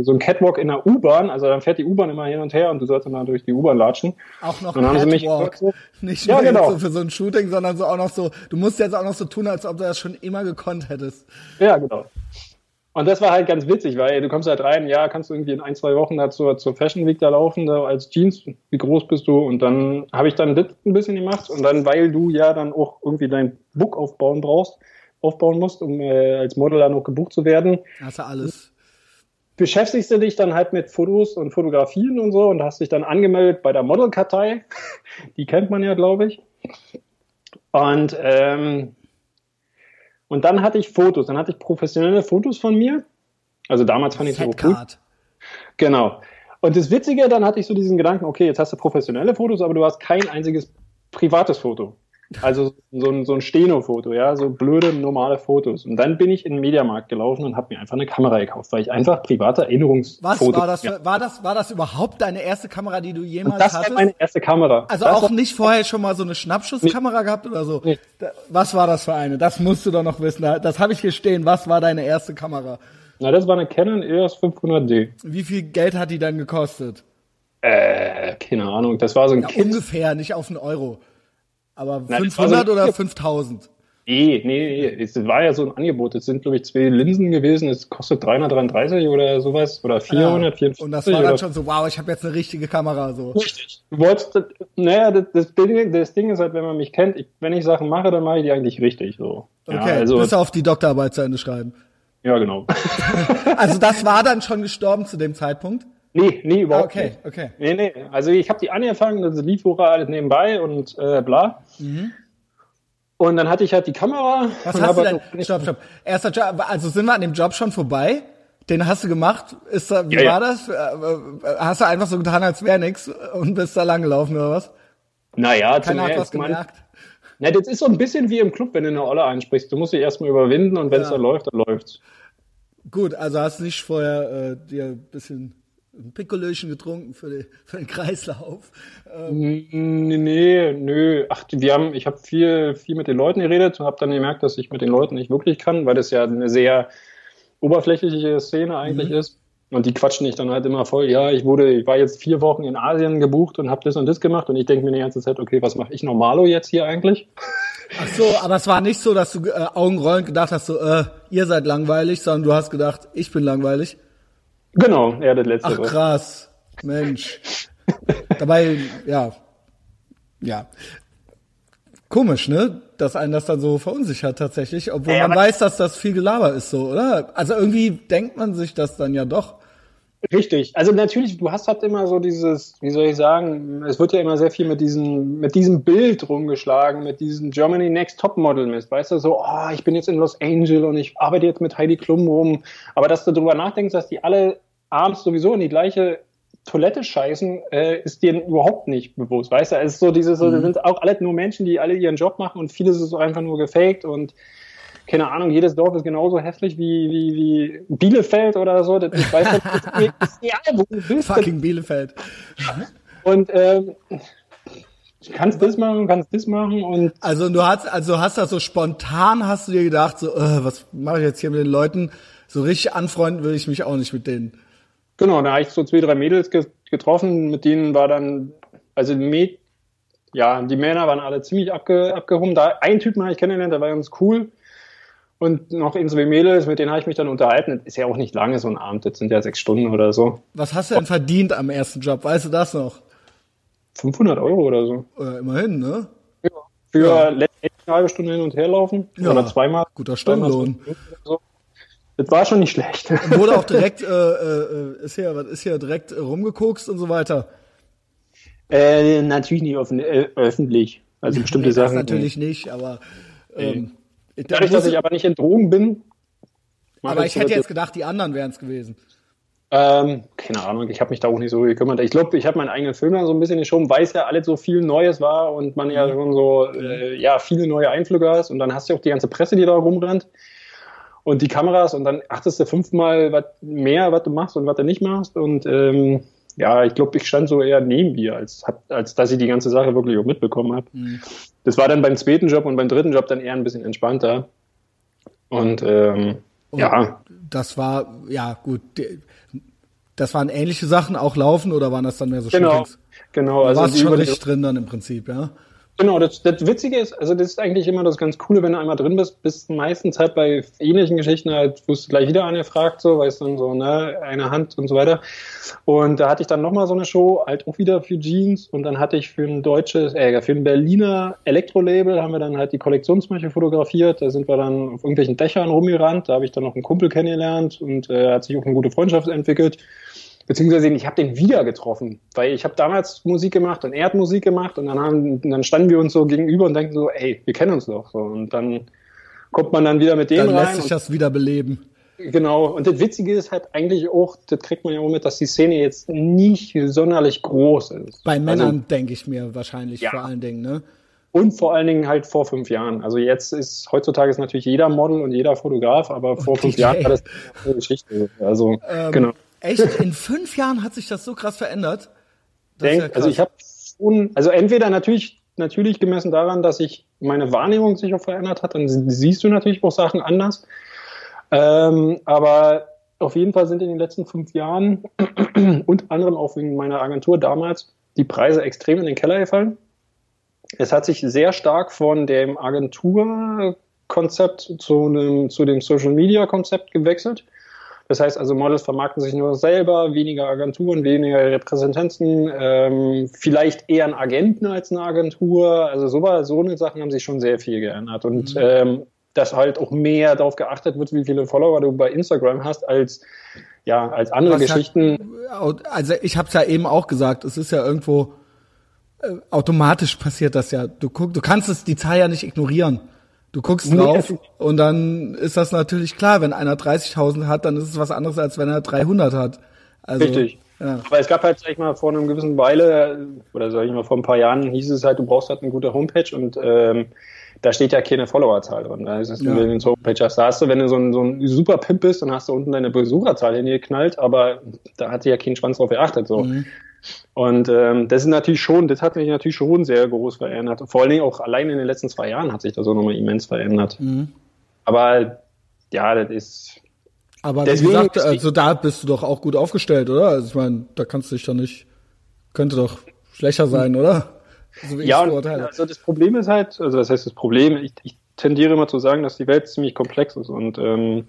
so ein Catwalk in der U-Bahn, also dann fährt die U-Bahn immer hin und her und du sollst dann durch die U-Bahn latschen. Auch noch dann Catwalk. So, Nicht nur ja, genau. so für so ein Shooting, sondern so auch noch so, du musst jetzt auch noch so tun, als ob du das schon immer gekonnt hättest. Ja, genau. Und das war halt ganz witzig, weil du kommst halt rein, ja, kannst du irgendwie in ein, zwei Wochen da zur, zur Fashion Week da laufen, da als Jeans, wie groß bist du? Und dann habe ich dann das ein bisschen gemacht und dann, weil du ja dann auch irgendwie dein Book aufbauen brauchst, aufbauen musst, um äh, als Model dann noch gebucht zu werden. Hast du alles. Beschäftigst du dich dann halt mit Fotos und Fotografien und so und hast dich dann angemeldet bei der Modelkartei. Die kennt man ja, glaube ich. Und, ähm, und dann hatte ich Fotos, dann hatte ich professionelle Fotos von mir. Also damals fand ich es so cool. Genau. Und das Witzige, dann hatte ich so diesen Gedanken, okay, jetzt hast du professionelle Fotos, aber du hast kein einziges privates Foto. Also so ein, so ein Steno-Foto, ja, so blöde, normale Fotos. Und dann bin ich in den Mediamarkt gelaufen und habe mir einfach eine Kamera gekauft, weil ich einfach private Was Erinnerungsfotos... war das? Für, war das? War das überhaupt deine erste Kamera, die du jemals das hattest? war meine erste Kamera. also das auch nicht vorher schon mal so eine Schnappschusskamera gehabt oder so? Nee. Was war das für eine? Das musst du doch noch wissen. Da- Das habe ich hier stehen. Was war deine erste Kamera? Na, das war eine Canon EOS 500D. Wie viel Geld hat die dann gekostet? Äh, keine Ahnung, das war so ein Ja, Kind. ungefähr, nicht auf einen Euro. Aber Na, das 500 war so- oder 5000? Nee, nee, nee, es war ja so ein Angebot. Es sind, glaube ich, zwei Linsen gewesen. Es kostet 333 oder sowas. Oder 444. Und das war dann schon so, wow, ich habe jetzt eine richtige Kamera. so. Richtig. Du wolltest, naja, das, das, Ding, das Ding ist halt, wenn man mich kennt, ich, wenn ich Sachen mache, dann mache ich die eigentlich richtig. So. Okay, Ja, also, bis auf die Doktorarbeit zu Ende schreiben. ja genau. Also das war dann schon gestorben zu dem Zeitpunkt? Nee, nee, Ah, überhaupt okay, nicht. okay. Nee, nee. Also ich habe die angefangen, das lief vorher alles nebenbei und äh, bla. Und dann hatte ich halt die Kamera. Mhm. Was hast du halt denn? Stopp, stopp. Erster Job, also sind wir an dem Job schon vorbei? Den hast du gemacht? Ist da, wie Ja, ja. war das? Äh, äh, Hast du einfach so getan, als wäre nix und bist da lang gelaufen oder was? Naja, Keiner hat was gemerkt. Na, das ist so ein bisschen wie im Club, wenn du eine Olle einsprichst. Du musst dich erstmal überwinden und wenn es Ja. dann läuft, dann läuft's. Gut, also hast du nicht vorher äh, dir ein bisschen ein Pikolöchen getrunken für, die, für den Kreislauf. Ähm, Nee, nee, nö. Ach, wir haben, ich habe viel, viel mit den Leuten geredet und habe dann gemerkt, dass ich mit den Leuten nicht wirklich kann, weil das ja eine sehr oberflächliche Szene eigentlich Mhm. ist. Und die quatschen dich dann halt immer voll. Ja, ich wurde, ich war jetzt vier Wochen in Asien gebucht und habe das und das gemacht und ich denke mir die ganze Zeit, okay, was mache ich normalo jetzt hier eigentlich? ach so, aber es war nicht so, dass du äh, augenrollend gedacht hast, so, äh, ihr seid langweilig, sondern du hast gedacht, ich bin langweilig. Genau, ja, das letzte. Ach krass, Mensch. Dabei, ja, ja. Komisch, ne? Dass einen das dann so verunsichert tatsächlich, obwohl Ja, man weiß, dass das viel Gelaber ist, so, oder? Also irgendwie denkt man sich das dann ja doch. Richtig. Also natürlich, du hast halt immer so dieses, wie soll ich sagen, es wird ja immer sehr viel mit diesem, mit diesem Bild rumgeschlagen, mit diesem Germany Next Top Model Mist. Weißt du, so, oh, ich bin jetzt in Los Angeles und ich arbeite jetzt mit Heidi Klum rum. Aber dass du darüber nachdenkst, dass die alle abends sowieso in die gleiche Toilette scheißen, äh, ist dir überhaupt nicht bewusst. Weißt du, es ist so dieses, so, das sind auch alle nur Menschen, die alle ihren Job machen und vieles ist so einfach nur gefaked und keine Ahnung, jedes Dorf ist genauso hässlich wie, wie, wie Bielefeld oder so. Das, ich weiß nicht, ist egal, wo du bist. Fucking Bielefeld. Und ähm, du kannst das machen, kannst das machen und Also du hast, also hast das so spontan hast du dir gedacht, so, äh, was mache ich jetzt hier mit den Leuten? So richtig anfreunden will ich mich auch nicht mit denen. genau, da habe ich so zwei, drei Mädels ge getroffen, mit denen war dann, also die Mäd ja, die Männer waren alle ziemlich abge abgehoben. Da ein Typ habe ich kennengelernt, der war ganz cool. Und noch in zwei Mädels, mit denen habe ich mich dann unterhalten. Ist ja auch nicht lange so ein Abend, das sind ja sechs Stunden oder so. Was hast du denn verdient am ersten Job? Weißt du das noch? 500 Euro oder so. Äh, immerhin, ne? Für Ja. letztendlich eine halbe Stunde hin und her laufen. Ja, Oder zweimal. guter Stundenlohn. 20 Minuten oder So. Das war schon nicht schlecht. Wurde auch direkt, äh, äh, ist hier, was ist hier direkt rumgekokst und so weiter. äh, natürlich nicht offen, äh, öffentlich. Also bestimmte Nee, Sachen. natürlich nicht, aber ähm, Dadurch, dass ich aber nicht in Drogen bin. aber ich hätte jetzt gedacht, die anderen wären es gewesen. Ähm, keine Ahnung, ich habe mich da auch nicht so gekümmert. Ich glaube, ich habe meinen eigenen Film dann so ein bisschen geschoben, weil es ja alles so viel Neues war und man Mhm. ja schon so, äh, ja, viele neue Einflüge hast und dann hast du auch die ganze Presse, die da rumrennt und die Kameras und dann achtest du fünfmal was mehr, was du machst und was du nicht machst und ähm, ja, ich glaube, ich stand so eher neben dir, als, als dass ich die ganze Sache wirklich auch mitbekommen habe. Mhm. Das war dann beim zweiten Job und beim dritten Job dann eher ein bisschen entspannter und ähm, ja, Das war, ja gut, das waren ähnliche Sachen, auch Laufen oder waren das dann mehr so genau, Shootings? genau. Da Also warst du die schon richtig drin dann im Prinzip, ja? Genau, das, das Witzige ist, also das ist eigentlich immer das ganz Coole, wenn du einmal drin bist, bist meistens halt bei ähnlichen Geschichten halt, wirst du gleich wieder angefragt, so, weißt du, so, ne, eine Hand und so weiter. Und da hatte ich dann nochmal so eine Show, halt auch wieder für Jeans. Und dann hatte ich für ein deutsches, äh, für ein Berliner Elektrolabel haben wir dann halt die Kollektionsmärche fotografiert, da sind wir dann auf irgendwelchen Dächern rumgerannt, da habe ich dann noch einen Kumpel kennengelernt und äh, hat sich auch eine gute Freundschaft entwickelt beziehungsweise ich habe den wieder getroffen, weil ich habe damals Musik gemacht und er hat Musik gemacht und dann haben, dann standen wir uns so gegenüber und denken so, ey, wir kennen uns doch so und dann kommt man dann wieder mit dem dann rein. lässt sich das wieder beleben. Genau. Und das Witzige ist halt eigentlich auch, das kriegt man ja auch mit, dass die Szene jetzt nicht sonderlich groß ist. Bei Männern also, denke ich mir wahrscheinlich ja. vor allen Dingen, ne? Und vor allen Dingen halt vor fünf Jahren. Also jetzt ist, heutzutage ist natürlich jeder Model und jeder Fotograf, aber vor okay. fünf Jahren war das eine Geschichte. Also, ähm, genau. Echt? In fünf Jahren hat sich das so krass verändert? Denk, ja also ich habe schon, also entweder natürlich, natürlich gemessen daran, dass sich meine Wahrnehmung sich auch verändert hat, dann siehst du natürlich auch Sachen anders. Ähm, aber auf jeden Fall sind in den letzten fünf Jahren, unter anderem auch in meiner Agentur damals, die Preise extrem in den Keller gefallen. Es hat sich sehr stark von dem Agenturkonzept zu, einem, zu dem Social Media Konzept gewechselt. Das heißt also, Models vermarkten sich nur selber, weniger Agenturen, weniger Repräsentanten, ähm, vielleicht eher ein Agenten als eine Agentur. Also so, so eine Sachen haben sich schon sehr viel geändert. Und mhm. ähm, dass halt auch mehr darauf geachtet wird, wie viele Follower du bei Instagram hast, als ja, als andere Was Geschichten. Hat, also ich habe es ja eben auch gesagt, es ist ja irgendwo äh, automatisch passiert das ja. Du guck, du kannst es die Zahl ja nicht ignorieren. Du guckst drauf und dann ist das natürlich klar, wenn einer 30.000 hat, dann ist es was anderes, als wenn er 300 hat. Also, Richtig. Ja. Aber es gab halt, sag ich mal, vor einer gewissen Weile, oder sag ich mal, vor ein paar Jahren hieß es halt, du brauchst halt eine gute Homepage und ähm, da steht ja keine Followerzahl drin. Da ist es, ja. wenn du eine Homepage hast, da hast du, wenn du so ein, so ein super Pimp bist, dann hast du unten deine Besucherzahl hingeknallt, aber da hat sich ja kein Schwanz drauf geachtet. So. Mhm. Und ähm, das ist natürlich schon, das hat sich natürlich schon sehr groß verändert. Vor allen Dingen auch allein in den letzten zwei Jahren hat sich das so nochmal immens verändert. Mhm. Aber ja, das ist. Aber wie gesagt, also da bist du doch auch gut aufgestellt, oder? Also ich meine, da kannst du dich doch nicht, könnte doch schlechter sein, oder? Also ja, und, also das Problem ist halt, also was heißt das Problem? Ich, ich tendiere immer zu sagen, dass die Welt ziemlich komplex ist und ähm,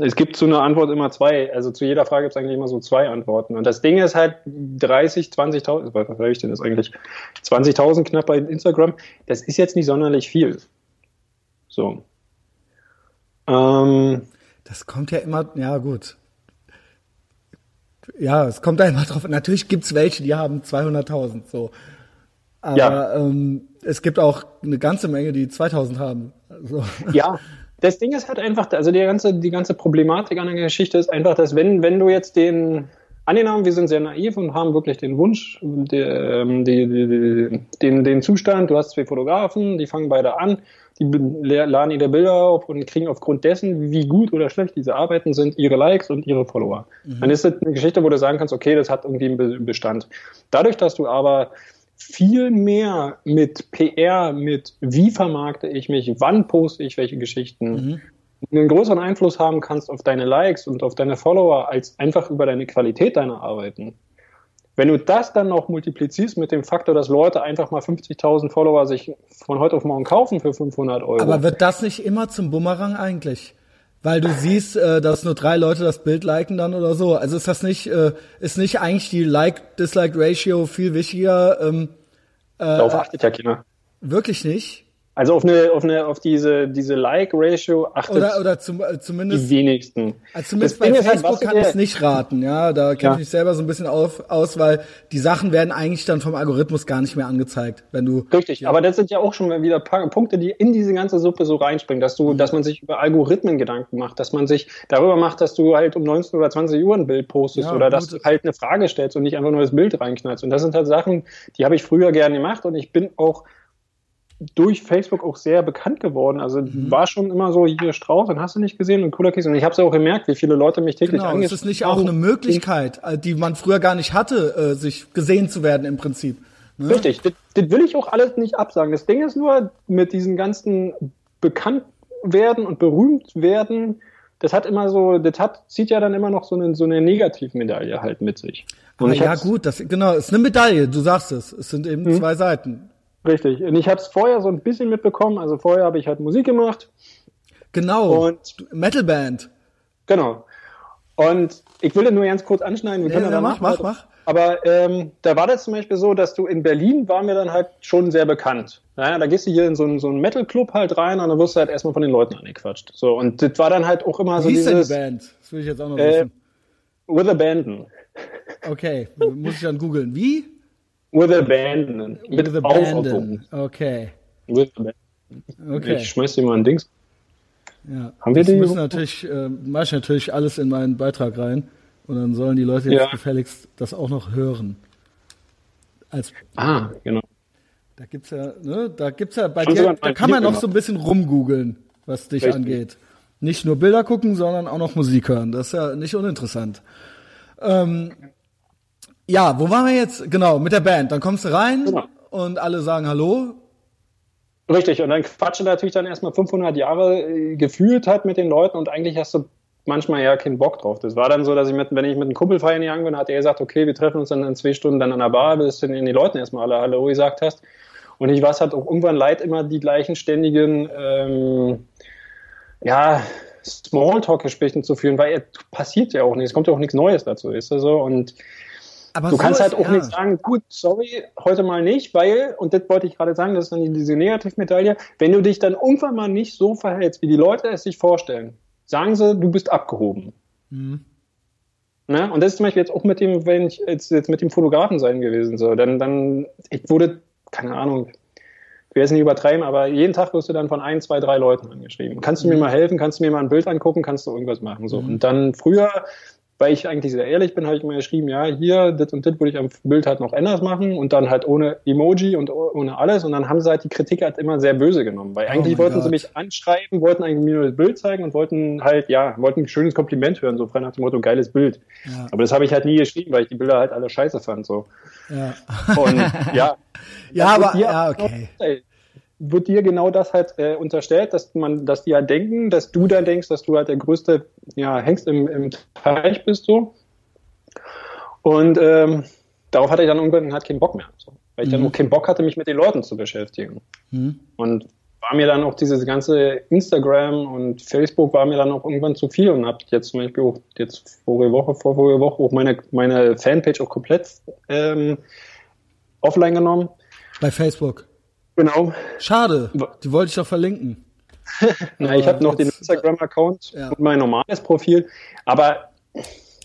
es gibt zu einer Antwort immer zwei, also zu jeder Frage gibt es eigentlich immer so zwei Antworten. Und das Ding ist halt 30, 20.000, was habe ich denn das eigentlich? 20.000 knapp bei Instagram, das ist jetzt nicht sonderlich viel. So. Ähm, das kommt ja immer, ja gut. Ja, es kommt da immer drauf. Natürlich gibt's welche, die haben 200.000, so. Aber ja. ähm, es gibt auch eine ganze Menge, die 2000 haben. So. Ja, das Ding ist halt einfach, also die ganze, die ganze Problematik an der Geschichte ist einfach, dass wenn, wenn du jetzt den, angenommen, wir sind sehr naiv und haben wirklich den Wunsch, die, ähm, die, die, den, den Zustand, du hast zwei Fotografen, die fangen beide an, die laden ihre Bilder auf und kriegen aufgrund dessen, wie gut oder schlecht diese Arbeiten sind, ihre Likes und ihre Follower. Mhm. Dann ist das eine Geschichte, wo du sagen kannst, okay, das hat irgendwie einen Bestand. Dadurch, dass du aber viel mehr mit PR, mit wie vermarkte ich mich, wann poste ich welche Geschichten, mhm. einen größeren Einfluss haben kannst auf deine Likes und auf deine Follower, als einfach über deine Qualität deiner Arbeiten. Wenn du das dann noch multiplizierst mit dem Faktor, dass Leute einfach mal 50.000 Follower sich von heute auf morgen kaufen für 500 Euro. Aber wird das nicht immer zum Bumerang eigentlich? Weil du siehst, äh, dass nur drei Leute das Bild liken dann oder so. Also ist das nicht, äh, ist nicht eigentlich die Like-Dislike-Ratio viel wichtiger? Ähm, äh, Darauf achtet ja keiner. Wirklich nicht? Also auf eine, auf eine, auf diese, diese Like-Ratio achtet oder, oder zum, äh, zumindest die wenigsten. Also zumindest das bei halt, Facebook halt, kann ich es nicht raten, ja. Da kenne ja. ich mich selber so ein bisschen auf, aus, weil die Sachen werden eigentlich dann vom Algorithmus gar nicht mehr angezeigt, wenn du. Richtig, ja. aber das sind ja auch schon wieder Punkte, die in diese ganze Suppe so reinspringen, dass du, mhm. dass man sich über Algorithmen Gedanken macht, dass man sich darüber macht, dass du halt um 19 oder 20 Uhr ein Bild postest ja, oder gut. dass du halt eine Frage stellst und nicht einfach nur das Bild reinknallst. Und das sind halt Sachen, die habe ich früher gerne gemacht und ich bin auch durch Facebook auch sehr bekannt geworden. Also mhm. war schon immer so, hier Strauß, dann hast du nicht gesehen und cooler Keks. Und ich habe es ja auch gemerkt, wie viele Leute mich täglich genau, angesprochen haben. Ist es nicht auch eine Möglichkeit, äh, die man früher gar nicht hatte, äh, sich gesehen zu werden im Prinzip? Ne? Richtig, das, das will ich auch alles nicht absagen. Das Ding ist nur, mit diesen ganzen bekannt werden und berühmt werden, das hat immer so, das hat, zieht ja dann immer noch so eine, so eine Negativmedaille halt mit sich. Und ja gut, das, genau, es ist eine Medaille, du sagst es. Es sind eben mhm. zwei Seiten. Richtig. Und ich habe es vorher so ein bisschen mitbekommen. Also vorher habe ich halt Musik gemacht. Genau. Und Metalband. Genau. Und ich will nur ganz kurz anschneiden. Wir ja, können ja, mach, mach, mach. Aber ähm, da war das zum Beispiel so, dass du in Berlin war mir dann halt schon sehr bekannt. Ja, da gehst du hier in so einen, so einen Metal-Club halt rein und dann wirst du halt erstmal von den Leuten angequatscht. So, und das war dann halt auch immer Wie so dieses... Denn die Band? Das will ich jetzt auch noch äh, wissen. With Abandon. Okay, muss ich dann googeln. Wie? With Abandon. With Abandon. Okay. With Abandon. Okay. Ich schmeiß dir mal ein Dings. Ja. Haben wir das? Müssen natürlich, äh, mach ich natürlich alles in meinen Beitrag rein. Und dann sollen die Leute jetzt ja. gefälligst das auch noch hören. Als ah, genau. Da gibt's ja, ne, da gibt's ja bei dir, da kann man noch so ein bisschen rumgoogeln, was dich Richtig. angeht. Nicht nur Bilder gucken, sondern auch noch Musik hören. Das ist ja nicht uninteressant. Ähm, ja, wo waren wir jetzt? Genau, mit der Band. Dann kommst du rein genau. und alle sagen Hallo. Richtig, und dann quatsche natürlich dann erstmal 500 Jahre äh, gefühlt hat mit den Leuten und eigentlich hast du manchmal ja keinen Bock drauf. Das war dann so, dass ich mit, wenn ich mit einem Kumpel feiern gegangen bin, hat er gesagt, okay, wir treffen uns dann in zwei Stunden dann an der Bar, bis du den die Leuten erstmal alle Hallo gesagt hast. Und ich weiß halt auch irgendwann leid, immer die gleichen ständigen, ähm, ja, Smalltalk-Gesprächen zu führen, weil es passiert ja auch nichts, es kommt ja auch nichts Neues dazu, ist ja so. Und aber du so kannst halt auch ja. nicht sagen, gut, sorry, heute mal nicht, weil, und das wollte ich gerade sagen, das ist dann diese Negativmedaille, wenn du dich dann irgendwann mal nicht so verhältst, wie die Leute es sich vorstellen, sagen sie, du bist abgehoben. Mhm. Ne? Und das ist zum Beispiel jetzt auch mit dem, wenn ich jetzt, jetzt mit dem Fotografen sein gewesen, so, dann, dann, ich wurde, keine Ahnung, ich will jetzt nicht übertreiben, aber jeden Tag wirst du dann von ein, zwei, drei Leuten angeschrieben. Kannst du mir mhm. mal helfen? Kannst du mir mal ein Bild angucken? Kannst du irgendwas machen? So. Mhm. Und dann früher weil ich eigentlich sehr ehrlich bin, habe ich mal geschrieben, ja, hier, das und das würde ich am Bild halt noch anders machen und dann halt ohne Emoji und ohne alles und dann haben sie halt die Kritik halt immer sehr böse genommen, weil oh eigentlich wollten God. sie mich anschreiben, wollten eigentlich mir nur das Bild zeigen und wollten halt, ja, wollten ein schönes Kompliment hören, so frei nach dem Motto, geiles Bild. Ja. Aber das habe ich halt nie geschrieben, weil ich die Bilder halt alle scheiße fand, so. Ja. Und ja. ja, aber, ja, okay wird dir genau das halt äh, unterstellt, dass man, dass die halt denken, dass du dann denkst, dass du halt der größte ja, Hengst im, im Teich bist so. Und ähm, darauf hatte ich dann irgendwann halt keinen Bock mehr. So. Weil ich mhm. dann auch keinen Bock hatte, mich mit den Leuten zu beschäftigen. Mhm. Und war mir dann auch dieses ganze Instagram und Facebook war mir dann auch irgendwann zu viel und habe jetzt zum Beispiel auch jetzt vorige Woche, vor vorige Woche auch meine, meine Fanpage auch komplett ähm, offline genommen. Bei Facebook? Genau. Schade, die wollte ich doch verlinken. Na, ich habe noch den Instagram-Account ja. und mein normales Profil, aber.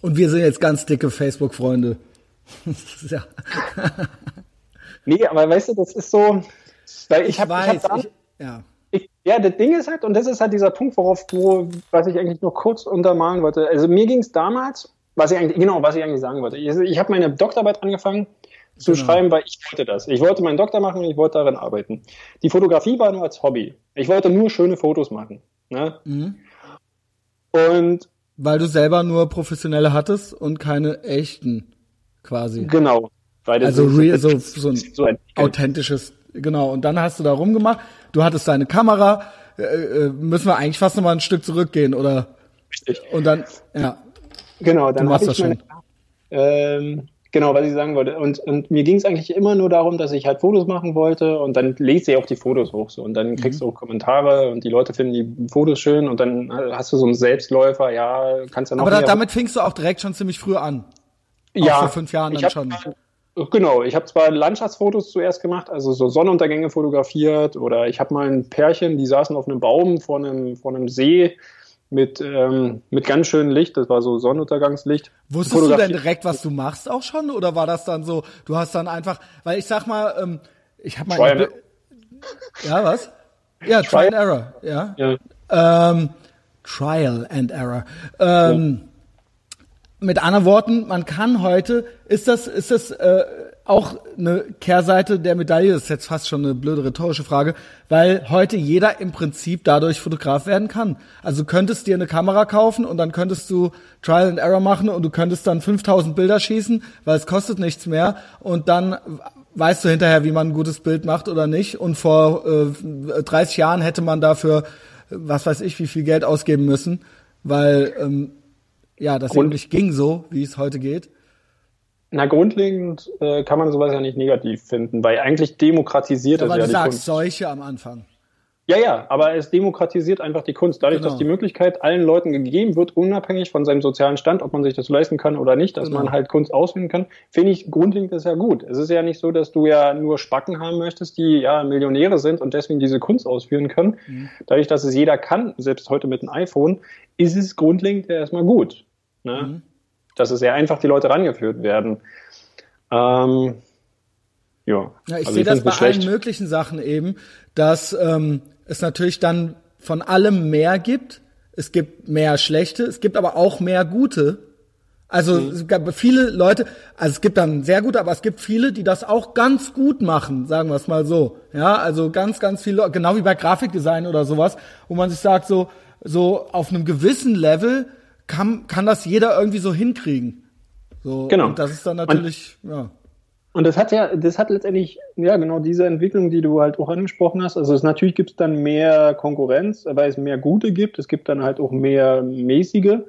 Und wir sind jetzt ganz dicke Facebook-Freunde. ja. nee, aber weißt du, das ist so, weil ich, ich habe hab ich, ja. Ich, ja, das Ding ist halt, und das ist halt dieser Punkt, worauf, wo, was ich eigentlich nur kurz untermalen wollte. Also mir ging es damals, was ich eigentlich, genau, was ich eigentlich sagen wollte. Ich, ich habe meine Doktorarbeit angefangen zu genau. schreiben, weil ich wollte das. Ich wollte meinen Doktor machen und ich wollte darin arbeiten. Die Fotografie war nur als Hobby. Ich wollte nur schöne Fotos machen. Ne? Mhm. Und weil du selber nur professionelle hattest und keine echten quasi. Genau. also real, so, so ein so authentisches, genau. Und dann hast du da rumgemacht. Du hattest deine Kamera. Äh, äh müssen wir eigentlich fast nochmal ein Stück zurückgehen, oder? Richtig. Und dann, ja. Genau, dann du machst das schon. ähm, Genau, was ich sagen wollte. Und, und mir ging es eigentlich immer nur darum, dass ich halt Fotos machen wollte und dann lese ich auch die Fotos hoch so und dann kriegst mhm. du auch Kommentare und die Leute finden die Fotos schön und dann hast du so einen Selbstläufer, ja, kannst ja noch. Aber da, damit fingst du auch direkt schon ziemlich früh an. Auch ja. vor fünf Jahren dann schon. Genau, ich habe zwar Landschaftsfotos zuerst gemacht, also so Sonnenuntergänge fotografiert oder ich habe mal ein Pärchen, die saßen auf einem Baum vor einem, vor einem See mit, ähm, mit ganz schönem Licht. Das war so Sonnenuntergangslicht. Wusstest du denn direkt, was du machst auch schon? Oder war das dann so, du hast dann einfach, weil ich sag mal, ähm, ich habe mal. Trial ja, was? Ja, Trial, Trial and Error, ja. ja. Ähm, Trial and Error. Ähm, ja. Mit anderen Worten, man kann heute, ist das, ist das äh, auch eine Kehrseite der Medaille, das ist jetzt fast schon eine blöde rhetorische Frage, weil heute jeder im Prinzip dadurch Fotograf werden kann. Also du könntest dir eine Kamera kaufen und dann könntest du Trial and Error machen und du könntest dann 5000 Bilder schießen, weil es kostet nichts mehr und dann weißt du hinterher, wie man ein gutes Bild macht oder nicht und vor äh, 30 Jahren hätte man dafür, was weiß ich, wie viel Geld ausgeben müssen, weil ähm, ja, das Grund. nicht ging so, wie es heute geht. Na, grundlegend äh, kann man sowas ja nicht negativ finden, weil eigentlich demokratisiert ja, es ja du die sagst Kunst. solche am Anfang. Ja, ja, aber es demokratisiert einfach die Kunst. Dadurch, Genau. dass die Möglichkeit allen Leuten gegeben wird, unabhängig von seinem sozialen Stand, ob man sich das leisten kann oder nicht, dass Genau. man halt Kunst ausüben kann, finde ich grundlegend das ja gut. Es ist ja nicht so, dass du ja nur Spacken haben möchtest, die ja Millionäre sind und deswegen diese Kunst ausführen können. Mhm. Dadurch, dass es jeder kann, selbst heute mit einem iPhone, ist es grundlegend ja erstmal gut. Ne? Mhm. Dass es sehr einfach die Leute rangeführt werden. Ähm, ja, Ja, ich Also sehe das bei nicht allen schlecht. möglichen Sachen eben, dass ähm, es natürlich dann von allem mehr gibt. Es gibt mehr schlechte, es gibt aber auch mehr gute. Also Mhm. es gab viele Leute, also es gibt dann sehr gute, aber es gibt viele, die das auch ganz gut machen, sagen wir es mal so. Ja, also ganz, ganz viele, genau wie bei Grafikdesign oder sowas, wo man sich sagt, so, so auf einem gewissen Level kann, kann das jeder irgendwie so hinkriegen. So, Genau. Und das ist dann natürlich, ja. Und das hat ja, das hat letztendlich, ja, genau diese Entwicklung, die du halt auch angesprochen hast. Also es, natürlich gibt es dann mehr Konkurrenz, weil es mehr gute gibt. Es gibt dann halt auch mehr mäßige.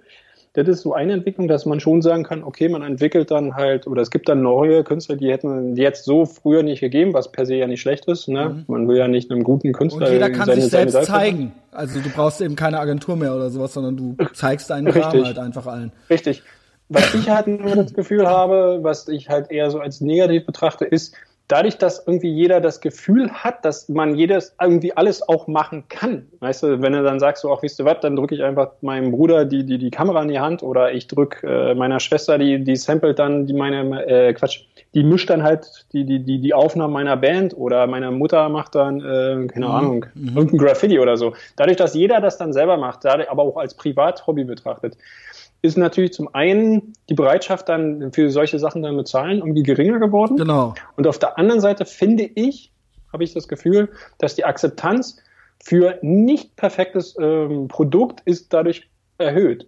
Das ist so eine Entwicklung, dass man schon sagen kann, okay, man entwickelt dann halt, oder es gibt dann neue Künstler, die hätten jetzt so früher nicht gegeben, was per se ja nicht schlecht ist. Ne? Man will ja nicht einem guten Künstler Und jeder kann seine- sich seine selbst Seite- zeigen. Also du brauchst eben keine Agentur mehr oder sowas, sondern du zeigst deinen. Kram halt einfach allen. Richtig. Was ich halt nur das Gefühl habe, was ich halt eher so als negativ betrachte, ist, dadurch, dass irgendwie jeder das Gefühl hat, dass man jedes irgendwie alles auch machen kann. Weißt du, wenn du dann sagst, so, ach, weißt du was, dann drücke ich einfach meinem Bruder die, die, die Kamera in die Hand oder ich drücke äh, meiner Schwester, die, die samplet dann die meine, äh, Quatsch, die mischt dann halt die, die, die, die Aufnahmen meiner Band oder meine Mutter macht dann, äh, keine Ahnung, irgendein Graffiti oder so. Dadurch, dass jeder das dann selber macht, dadurch, aber auch als Privathobby betrachtet, ist natürlich zum einen die Bereitschaft dann für solche Sachen dann bezahlen irgendwie geringer geworden. Genau. Und auf der anderen Seite finde ich, habe ich das Gefühl, dass die Akzeptanz für nicht perfektes ähm, Produkt ist dadurch erhöht.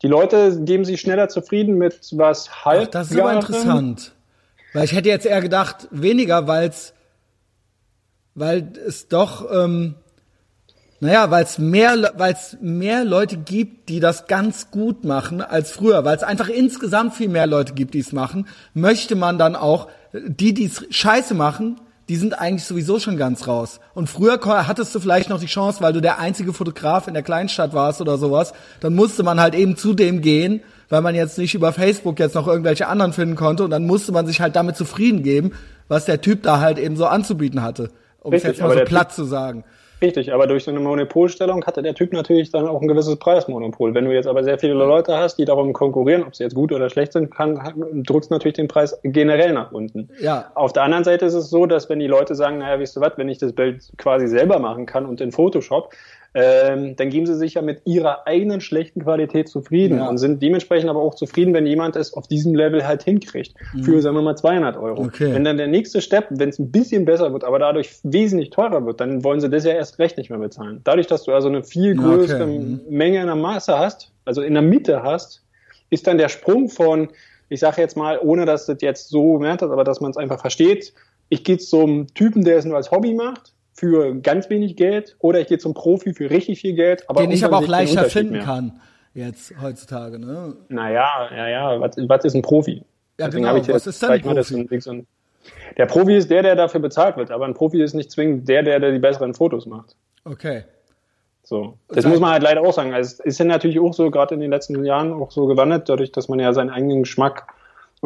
Die Leute geben sich schneller zufrieden mit was Ach, halb. das ist aber interessant. Weil ich hätte jetzt eher gedacht, weniger, weil's, weil es doch, ähm, naja, weil es mehr, weil's mehr Leute gibt, die das ganz gut machen als früher, weil es einfach insgesamt viel mehr Leute gibt, die es machen, möchte man dann auch, die, die es scheiße machen, die sind eigentlich sowieso schon ganz raus. Und früher hattest du vielleicht noch die Chance, weil du der einzige Fotograf in der Kleinstadt warst oder sowas, dann musste man halt eben zu dem gehen, weil man jetzt nicht über Facebook jetzt noch irgendwelche anderen finden konnte und dann musste man sich halt damit zufrieden geben, was der Typ da halt eben so anzubieten hatte. Um es Richtig, jetzt mal so platt zu sagen. Richtig, aber durch so eine Monopolstellung hatte der Typ natürlich dann auch ein gewisses Preismonopol. Wenn du jetzt aber sehr viele Leute hast, die darum konkurrieren, ob sie jetzt gut oder schlecht sind, kann, drückst natürlich den Preis generell nach unten. Ja. Auf der anderen Seite ist es so, dass wenn die Leute sagen, naja, weißt du was, wenn ich das Bild quasi selber machen kann und in Photoshop, ähm, dann geben sie sich ja mit ihrer eigenen schlechten Qualität zufrieden Ja. und sind dementsprechend aber auch zufrieden, wenn jemand es auf diesem Level halt hinkriegt. Für, sagen wir mal, 200 Euro. Mhm. Okay. Wenn dann der nächste Step, wenn es ein bisschen besser wird, aber dadurch wesentlich teurer wird, dann wollen sie das ja erst recht nicht mehr bezahlen. Dadurch, dass du also eine viel größere okay. Mhm. Menge in der Maße hast, also in der Mitte hast, ist dann der Sprung von, ich sage jetzt mal, ohne dass das jetzt so merkt, aber dass man es einfach versteht, ich gehe zum Typen, der es nur als Hobby macht, für ganz wenig Geld, oder ich gehe zum Profi für richtig viel Geld, aber den ich aber auch leichter finden mehr. kann jetzt heutzutage. Ne? Naja, ja, ja, was, was ist ein Profi? Ja, Deswegen genau, ich was jetzt ist denn ein Profi? so ein- Der Profi ist der, der dafür bezahlt wird, aber ein Profi ist nicht zwingend der, der, der die besseren Fotos macht. Okay. So. Das muss man halt leider auch sagen. Also es ist ja natürlich auch so, gerade in den letzten Jahren auch so gewandert, dadurch, dass man ja seinen eigenen Geschmack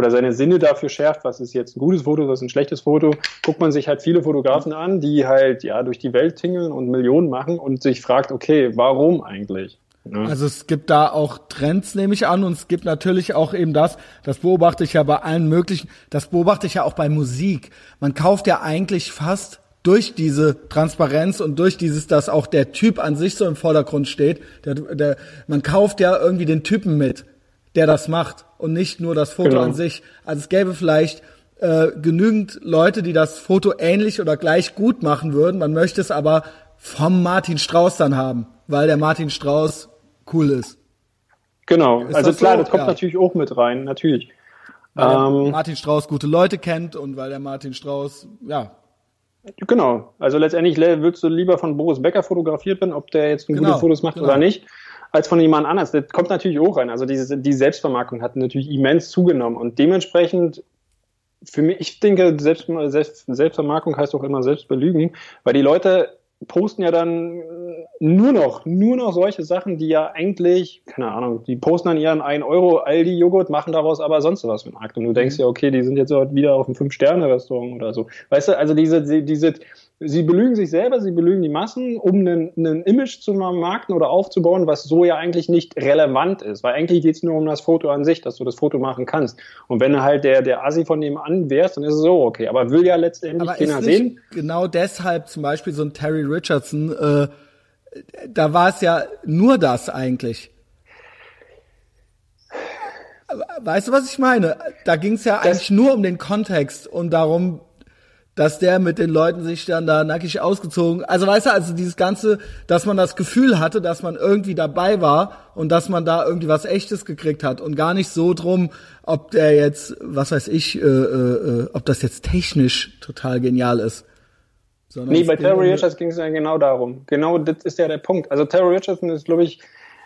oder seine Sinne dafür schärft, was ist jetzt ein gutes Foto, was ist ein schlechtes Foto, guckt man sich halt viele Fotografen an, die halt ja durch die Welt tingeln und Millionen machen und sich fragt, okay, warum eigentlich? Ne? Also es gibt da auch Trends, nehme ich an, und es gibt natürlich auch eben das, das beobachte ich ja bei allen möglichen, das beobachte ich ja auch bei Musik. Man kauft ja eigentlich fast durch diese Transparenz und durch dieses, dass auch der Typ an sich so im Vordergrund steht, der, der, man kauft ja irgendwie den Typen mit, der das macht und nicht nur das Foto Genau. an sich. Also es gäbe vielleicht äh, genügend Leute, die das Foto ähnlich oder gleich gut machen würden. Man möchte es aber vom Martin Strauß dann haben, weil der Martin Strauß cool ist. Genau, Ist also das klar, so? das kommt Ja. natürlich auch mit rein, natürlich. Ähm, Martin Strauß gute Leute kennt und weil der Martin Strauß, ja, Genau. Also letztendlich le- würdest du lieber von Boris Becker fotografiert werden, ob der jetzt Genau, gute Fotos macht genau. oder nicht. Als von jemand anders. Das kommt natürlich auch rein. Also diese, die Selbstvermarktung hat natürlich immens zugenommen und dementsprechend für mich, ich denke, Selbst, Selbst, Selbstvermarktung heißt auch immer Selbstbelügen, weil die Leute posten ja dann nur noch, nur noch solche Sachen, die ja eigentlich, keine Ahnung, die posten dann ihren 1 Euro Aldi-Joghurt, machen daraus aber sonst was mit Markt. Und du denkst mhm. ja, okay, die sind jetzt wieder auf einem Fünf-Sterne-Restaurant oder so. Weißt du, also diese, diese, sie belügen sich selber, sie belügen die Massen, um ein Image zu vermarkten oder aufzubauen, was so ja eigentlich nicht relevant ist. Weil eigentlich geht es nur um das Foto an sich, dass du das Foto machen kannst. Und wenn du halt der, der Assi von dem an wärst, dann ist es so okay. Aber will ja letztendlich Aber keiner sehen. Genau deshalb zum Beispiel so ein Terry Richardson, äh, da war es ja nur das eigentlich. Weißt du, was ich meine? Da ging es ja das eigentlich nur um den Kontext und darum, dass der mit den Leuten sich dann da nackig ausgezogen, also weißt du, also dieses ganze, dass man das Gefühl hatte, dass man irgendwie dabei war und dass man da irgendwie was Echtes gekriegt hat und gar nicht so drum, ob der jetzt, was weiß ich, äh, äh, ob das jetzt technisch total genial ist. Sondern nee, bei Terry Richards ging es ja genau darum. Genau das ist ja der Punkt. Also Terry Richardson ist, glaube ich,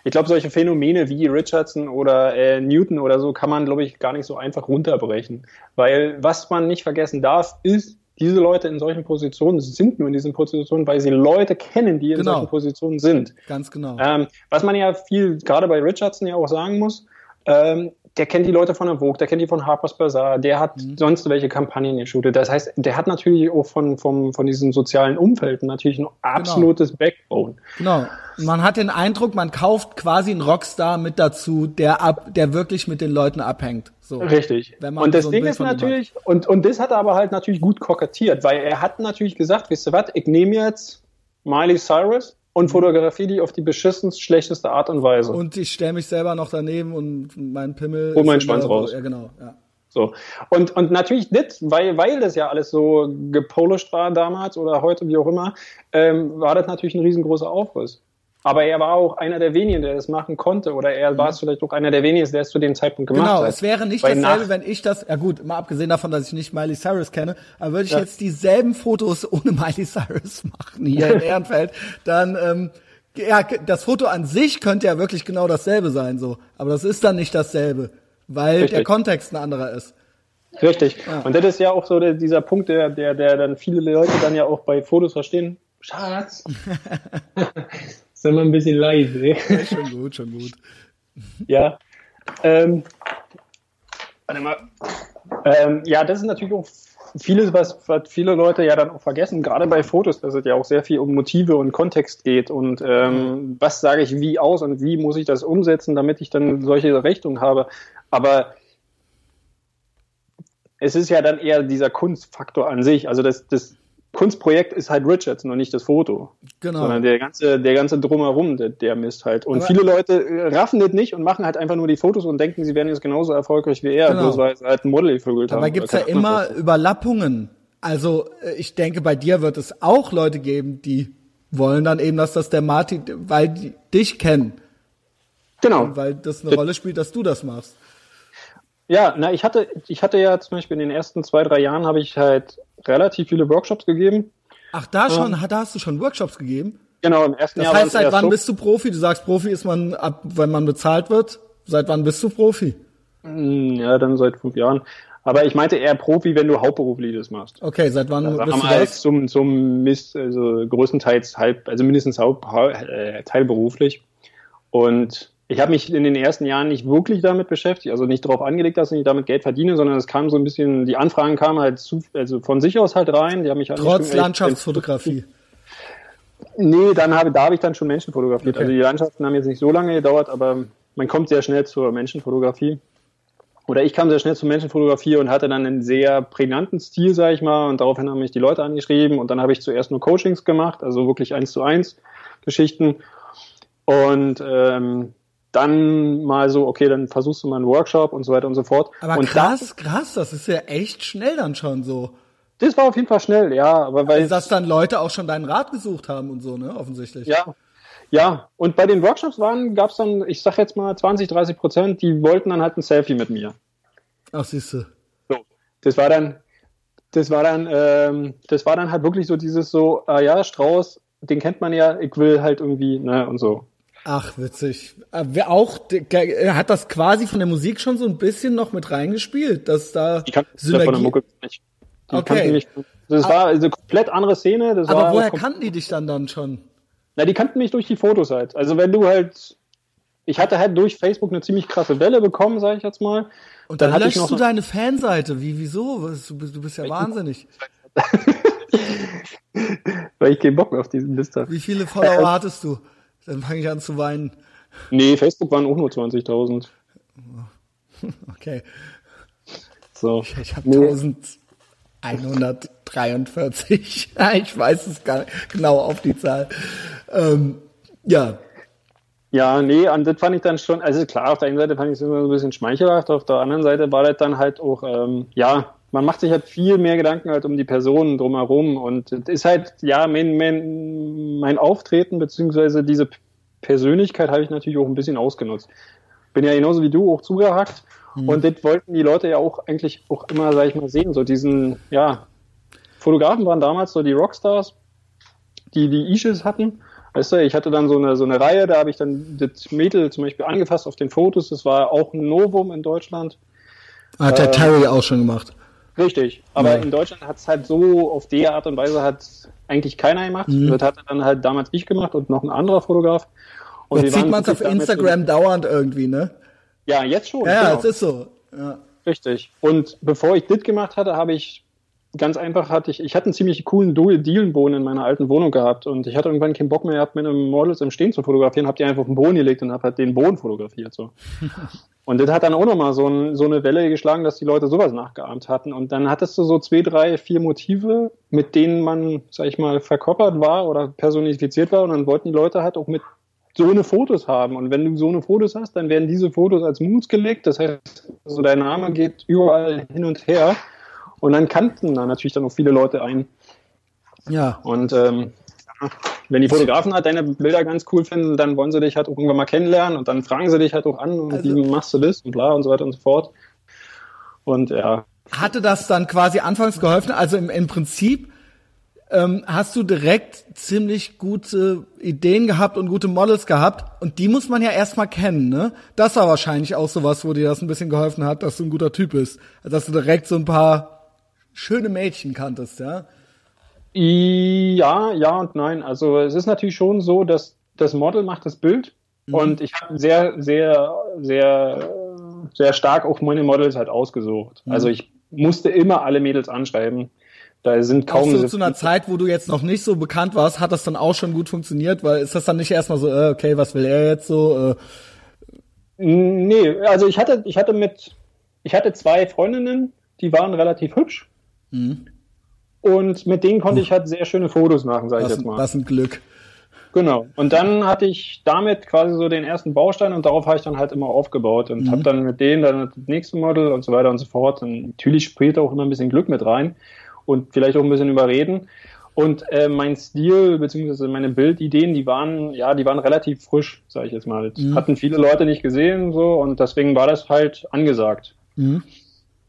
ich glaube, solche Phänomene wie Richardson oder äh, Newton oder so kann man, glaube ich, gar nicht so einfach runterbrechen. Weil was man nicht vergessen darf, ist, diese Leute in solchen Positionen sind nur in diesen Positionen, weil sie Leute kennen, die in genau. solchen Positionen sind. Ganz genau. Ähm, was man ja viel, gerade bei Richardson ja auch sagen muss, ähm, der kennt die Leute von der Vogue, der kennt die von Harper's Bazaar, der hat mhm. sonst welche Kampagnen geshootet. Das heißt, der hat natürlich auch von, von, von diesem sozialen Umfeld natürlich ein absolutes genau. Backbone. Genau. Man hat den Eindruck, man kauft quasi einen Rockstar mit dazu, der ab, der wirklich mit den Leuten abhängt. So. Richtig. und das so Ding ist natürlich, und, und das hat er aber halt natürlich gut kokettiert, weil er hat natürlich gesagt, wisst ihr was, ich nehme jetzt Miley Cyrus und fotografiere die auf die beschissenst schlechteste Art und Weise. Und ich stelle mich selber noch daneben und mein Pimmel. Hol meinen Schwanz raus. Ja, genau, ja. So. Und, und natürlich nicht, weil, weil das ja alles so gepolished war damals oder heute, wie auch immer, ähm, war das natürlich ein riesengroßer Aufriss. Aber er war auch einer der wenigen, der das machen konnte. Oder er mhm. war es vielleicht auch einer der wenigen, der es zu dem Zeitpunkt gemacht genau, hat. Genau, es wäre nicht Weil dasselbe, wenn ich das, ja gut, mal abgesehen davon, dass ich nicht Miley Cyrus kenne, aber würde ich ja. jetzt dieselben Fotos ohne Miley Cyrus machen hier in Ehrenfeld, dann, ähm, ja, das Foto an sich könnte ja wirklich genau dasselbe sein, so. Aber das ist dann nicht dasselbe, weil Richtig. der Kontext ein anderer ist. Richtig. Ja. Und das ist ja auch so der, dieser Punkt, der, der, der dann viele Leute dann ja auch bei Fotos verstehen. Schatz. Sei mal ein bisschen leise. Ja, schon gut, schon gut. Ja. Ähm, warte mal. Ähm, ja, das ist natürlich auch vieles, was, was viele Leute ja dann auch vergessen, gerade bei Fotos, dass es ja auch sehr viel um Motive und Kontext geht und ähm, was sage ich wie aus und wie muss ich das umsetzen, damit ich dann solche Richtungen habe. Aber es ist ja dann eher dieser Kunstfaktor an sich. Also das, das Kunstprojekt ist halt Richardson und nicht das Foto. Genau. Sondern der ganze, der ganze Drumherum, der, der Mist halt. Und Aber viele Leute äh, raffen das nicht und machen halt einfach nur die Fotos und denken, sie wären jetzt genauso erfolgreich wie er, genau. bloß weil sie halt ein Model gevögelt haben. Aber gibt's ja immer Überlappungen. Also äh, ich denke, bei dir wird es auch Leute geben, die wollen dann eben, dass das der Martin, weil die dich kennen. Genau. Und weil das eine Rolle spielt, dass du das machst. Ja, na, ich hatte, ich hatte ja zum Beispiel in den ersten zwei, drei Jahren habe ich halt relativ viele Workshops gegeben. Ach, da schon, ähm, da hast du schon Workshops gegeben? Genau, im ersten das Jahr. Das heißt, seit wann so. bist du Profi? Du sagst, Profi ist man ab, wenn man bezahlt wird. Seit wann bist du Profi? Hm, ja, dann seit fünf Jahren. Aber ich meinte eher Profi, wenn du hauptberuflich das machst. Okay, seit wann also bist du halt das? Zum, zum Mist, also größtenteils halb, also mindestens halb, äh, teilberuflich. Und ich habe mich in den ersten Jahren nicht wirklich damit beschäftigt, also nicht darauf angelegt, dass ich damit Geld verdiene, sondern es kam so ein bisschen, die Anfragen kamen halt zu, also von sich aus halt rein. Die haben mich halt Trotz Landschaftsfotografie. Nee, dann habe, da habe ich dann schon Menschen fotografiert. Okay. Also die Landschaften haben jetzt nicht so lange gedauert, aber man kommt sehr schnell zur Menschenfotografie. Oder ich kam sehr schnell zur Menschenfotografie und hatte dann einen sehr prägnanten Stil, sage ich mal, und daraufhin haben mich die Leute angeschrieben und dann habe ich zuerst nur Coachings gemacht, also wirklich eins zu eins Geschichten. Und ähm, dann mal so, okay, dann versuchst du mal einen Workshop und so weiter und so fort. Aber und krass, das, krass, das ist ja echt schnell dann schon so. Das war auf jeden Fall schnell, ja. Aber weil also, dass dann Leute auch schon deinen Rat gesucht haben und so, ne, offensichtlich. Ja, ja. Und bei den Workshops waren, gab's dann, ich sag jetzt mal 20, 30 Prozent, die wollten dann halt ein Selfie mit mir. Ach, siehste. So, das war dann, das war dann, ähm, das war dann halt wirklich so dieses so, ah ja, Strauß, den kennt man ja, ich will halt irgendwie, ne, und so. Ach, witzig. Äh, wer auch, der, hat das quasi von der Musik schon so ein bisschen noch mit reingespielt, dass da ich kann Synergie... von der Mucke nicht. Die okay. Mich, das war eine komplett andere Szene. Das aber woher kannten die dich dann dann schon? Na, die kannten mich durch die Fotos halt. Also wenn du halt, ich hatte halt durch Facebook eine ziemlich krasse Welle bekommen, sag ich jetzt mal. Und dann, dann löschst du deine Fanseite. Wie, wieso? Du bist, du bist ja wahnsinnig. Weil ich keinen Bock mehr auf diesen Mist habe. Wie viele Follower äh, hattest du? Dann fange ich an zu weinen. Nee, Facebook waren auch nur 20.000. Okay. So. Ich, ich habe nee. 1143. ich weiß es gar nicht genau auf die Zahl. Ähm, ja. Ja, nee, und das fand ich dann schon, also klar, auf der einen Seite fand ich es immer so ein bisschen schmeichelhaft, auf der anderen Seite war das dann halt auch, ähm, ja, man macht sich halt viel mehr Gedanken halt um die Personen drumherum und es ist halt, ja, mein, mein, mein Auftreten beziehungsweise diese Persönlichkeit habe ich natürlich auch ein bisschen ausgenutzt. Bin ja genauso wie du auch zugehackt mhm. und das wollten die Leute ja auch eigentlich auch immer, sag ich mal, sehen, so diesen, ja, Fotografen waren damals so die Rockstars, die die Issues hatten. Weißt du, ich hatte dann so eine, so eine Reihe, da habe ich dann das Mädel zum Beispiel angefasst auf den Fotos. Das war auch ein Novum in Deutschland. Hat der äh, Terry auch schon gemacht. Richtig, aber ja. in Deutschland hat es halt so auf die Art und Weise hat eigentlich keiner gemacht. Mhm. Das hat dann halt damals ich gemacht und noch ein anderer Fotograf. Und jetzt sieht man es auf Instagram so, dauernd irgendwie, ne? Ja, jetzt schon. Ja, genau. es ist so. Ja. Richtig. Und bevor ich das gemacht hatte, habe ich ganz einfach hatte ich, ich hatte einen ziemlich coolen Dielenboden in meiner alten Wohnung gehabt und ich hatte irgendwann keinen Bock mehr gehabt, mit einem Models im Stehen zu fotografieren, hab die einfach auf den Boden gelegt und hab halt den Boden fotografiert, so. und das hat dann auch nochmal so, ein, so eine Welle geschlagen, dass die Leute sowas nachgeahmt hatten und dann hattest du so zwei, drei, vier Motive, mit denen man, sag ich mal, verkörpert war oder personifiziert war und dann wollten die Leute halt auch mit so eine Fotos haben. Und wenn du so eine Fotos hast, dann werden diese Fotos als Moods gelegt. Das heißt, also dein Name geht überall hin und her. Und dann kannten da natürlich dann auch viele Leute ein. Ja. Und ähm, wenn die Fotografen halt deine Bilder ganz cool finden, dann wollen sie dich halt auch irgendwann mal kennenlernen und dann fragen sie dich halt auch an und also, wie machst du das und bla und so weiter und so fort. Und ja. Hatte das dann quasi anfangs geholfen? Also im, im Prinzip ähm, hast du direkt ziemlich gute Ideen gehabt und gute Models gehabt und die muss man ja erstmal kennen, ne? Das war wahrscheinlich auch sowas, wo dir das ein bisschen geholfen hat, dass du ein guter Typ bist. Also, dass du direkt so ein paar schöne Mädchen kanntest, ja? Ja, ja und nein. Also es ist natürlich schon so, dass das Model macht das Bild mhm. und ich habe sehr, sehr, sehr, sehr stark auch meine Models halt ausgesucht. Mhm. Also ich musste immer alle Mädels anschreiben. Da sind kaum. Auch so zu einer Zeit, wo du jetzt noch nicht so bekannt warst, hat das dann auch schon gut funktioniert, weil ist das dann nicht erstmal so, äh, okay, was will er jetzt so? Äh? Nee, also ich hatte, ich hatte mit, ich hatte zwei Freundinnen, die waren relativ hübsch. Mhm. Und mit denen konnte ich halt sehr schöne Fotos machen, sage ich jetzt mal. Was ein Glück. Genau. Und dann hatte ich damit quasi so den ersten Baustein und darauf habe ich dann halt immer aufgebaut und mhm. habe dann mit denen dann das nächste Model und so weiter und so fort. Und natürlich spielt auch immer ein bisschen Glück mit rein und vielleicht auch ein bisschen überreden. Und äh, mein Stil beziehungsweise meine Bildideen, die waren ja, die waren relativ frisch, sage ich jetzt mal. Das mhm. Hatten viele Leute nicht gesehen so und deswegen war das halt angesagt. Mhm.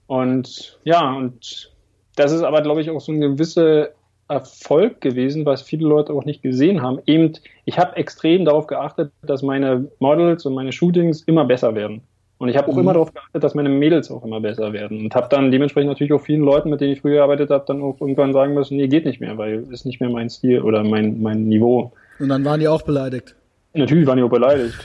Und ja und das ist aber, glaube ich, auch so ein gewisser Erfolg gewesen, was viele Leute auch nicht gesehen haben. Eben, ich habe extrem darauf geachtet, dass meine Models und meine Shootings immer besser werden. Und ich habe auch mhm. immer darauf geachtet, dass meine Mädels auch immer besser werden. Und habe dann dementsprechend natürlich auch vielen Leuten, mit denen ich früher gearbeitet habe, dann auch irgendwann sagen müssen, nee, geht nicht mehr, weil ist nicht mehr mein Stil oder mein, mein Niveau. Und dann waren die auch beleidigt. Natürlich waren die auch beleidigt.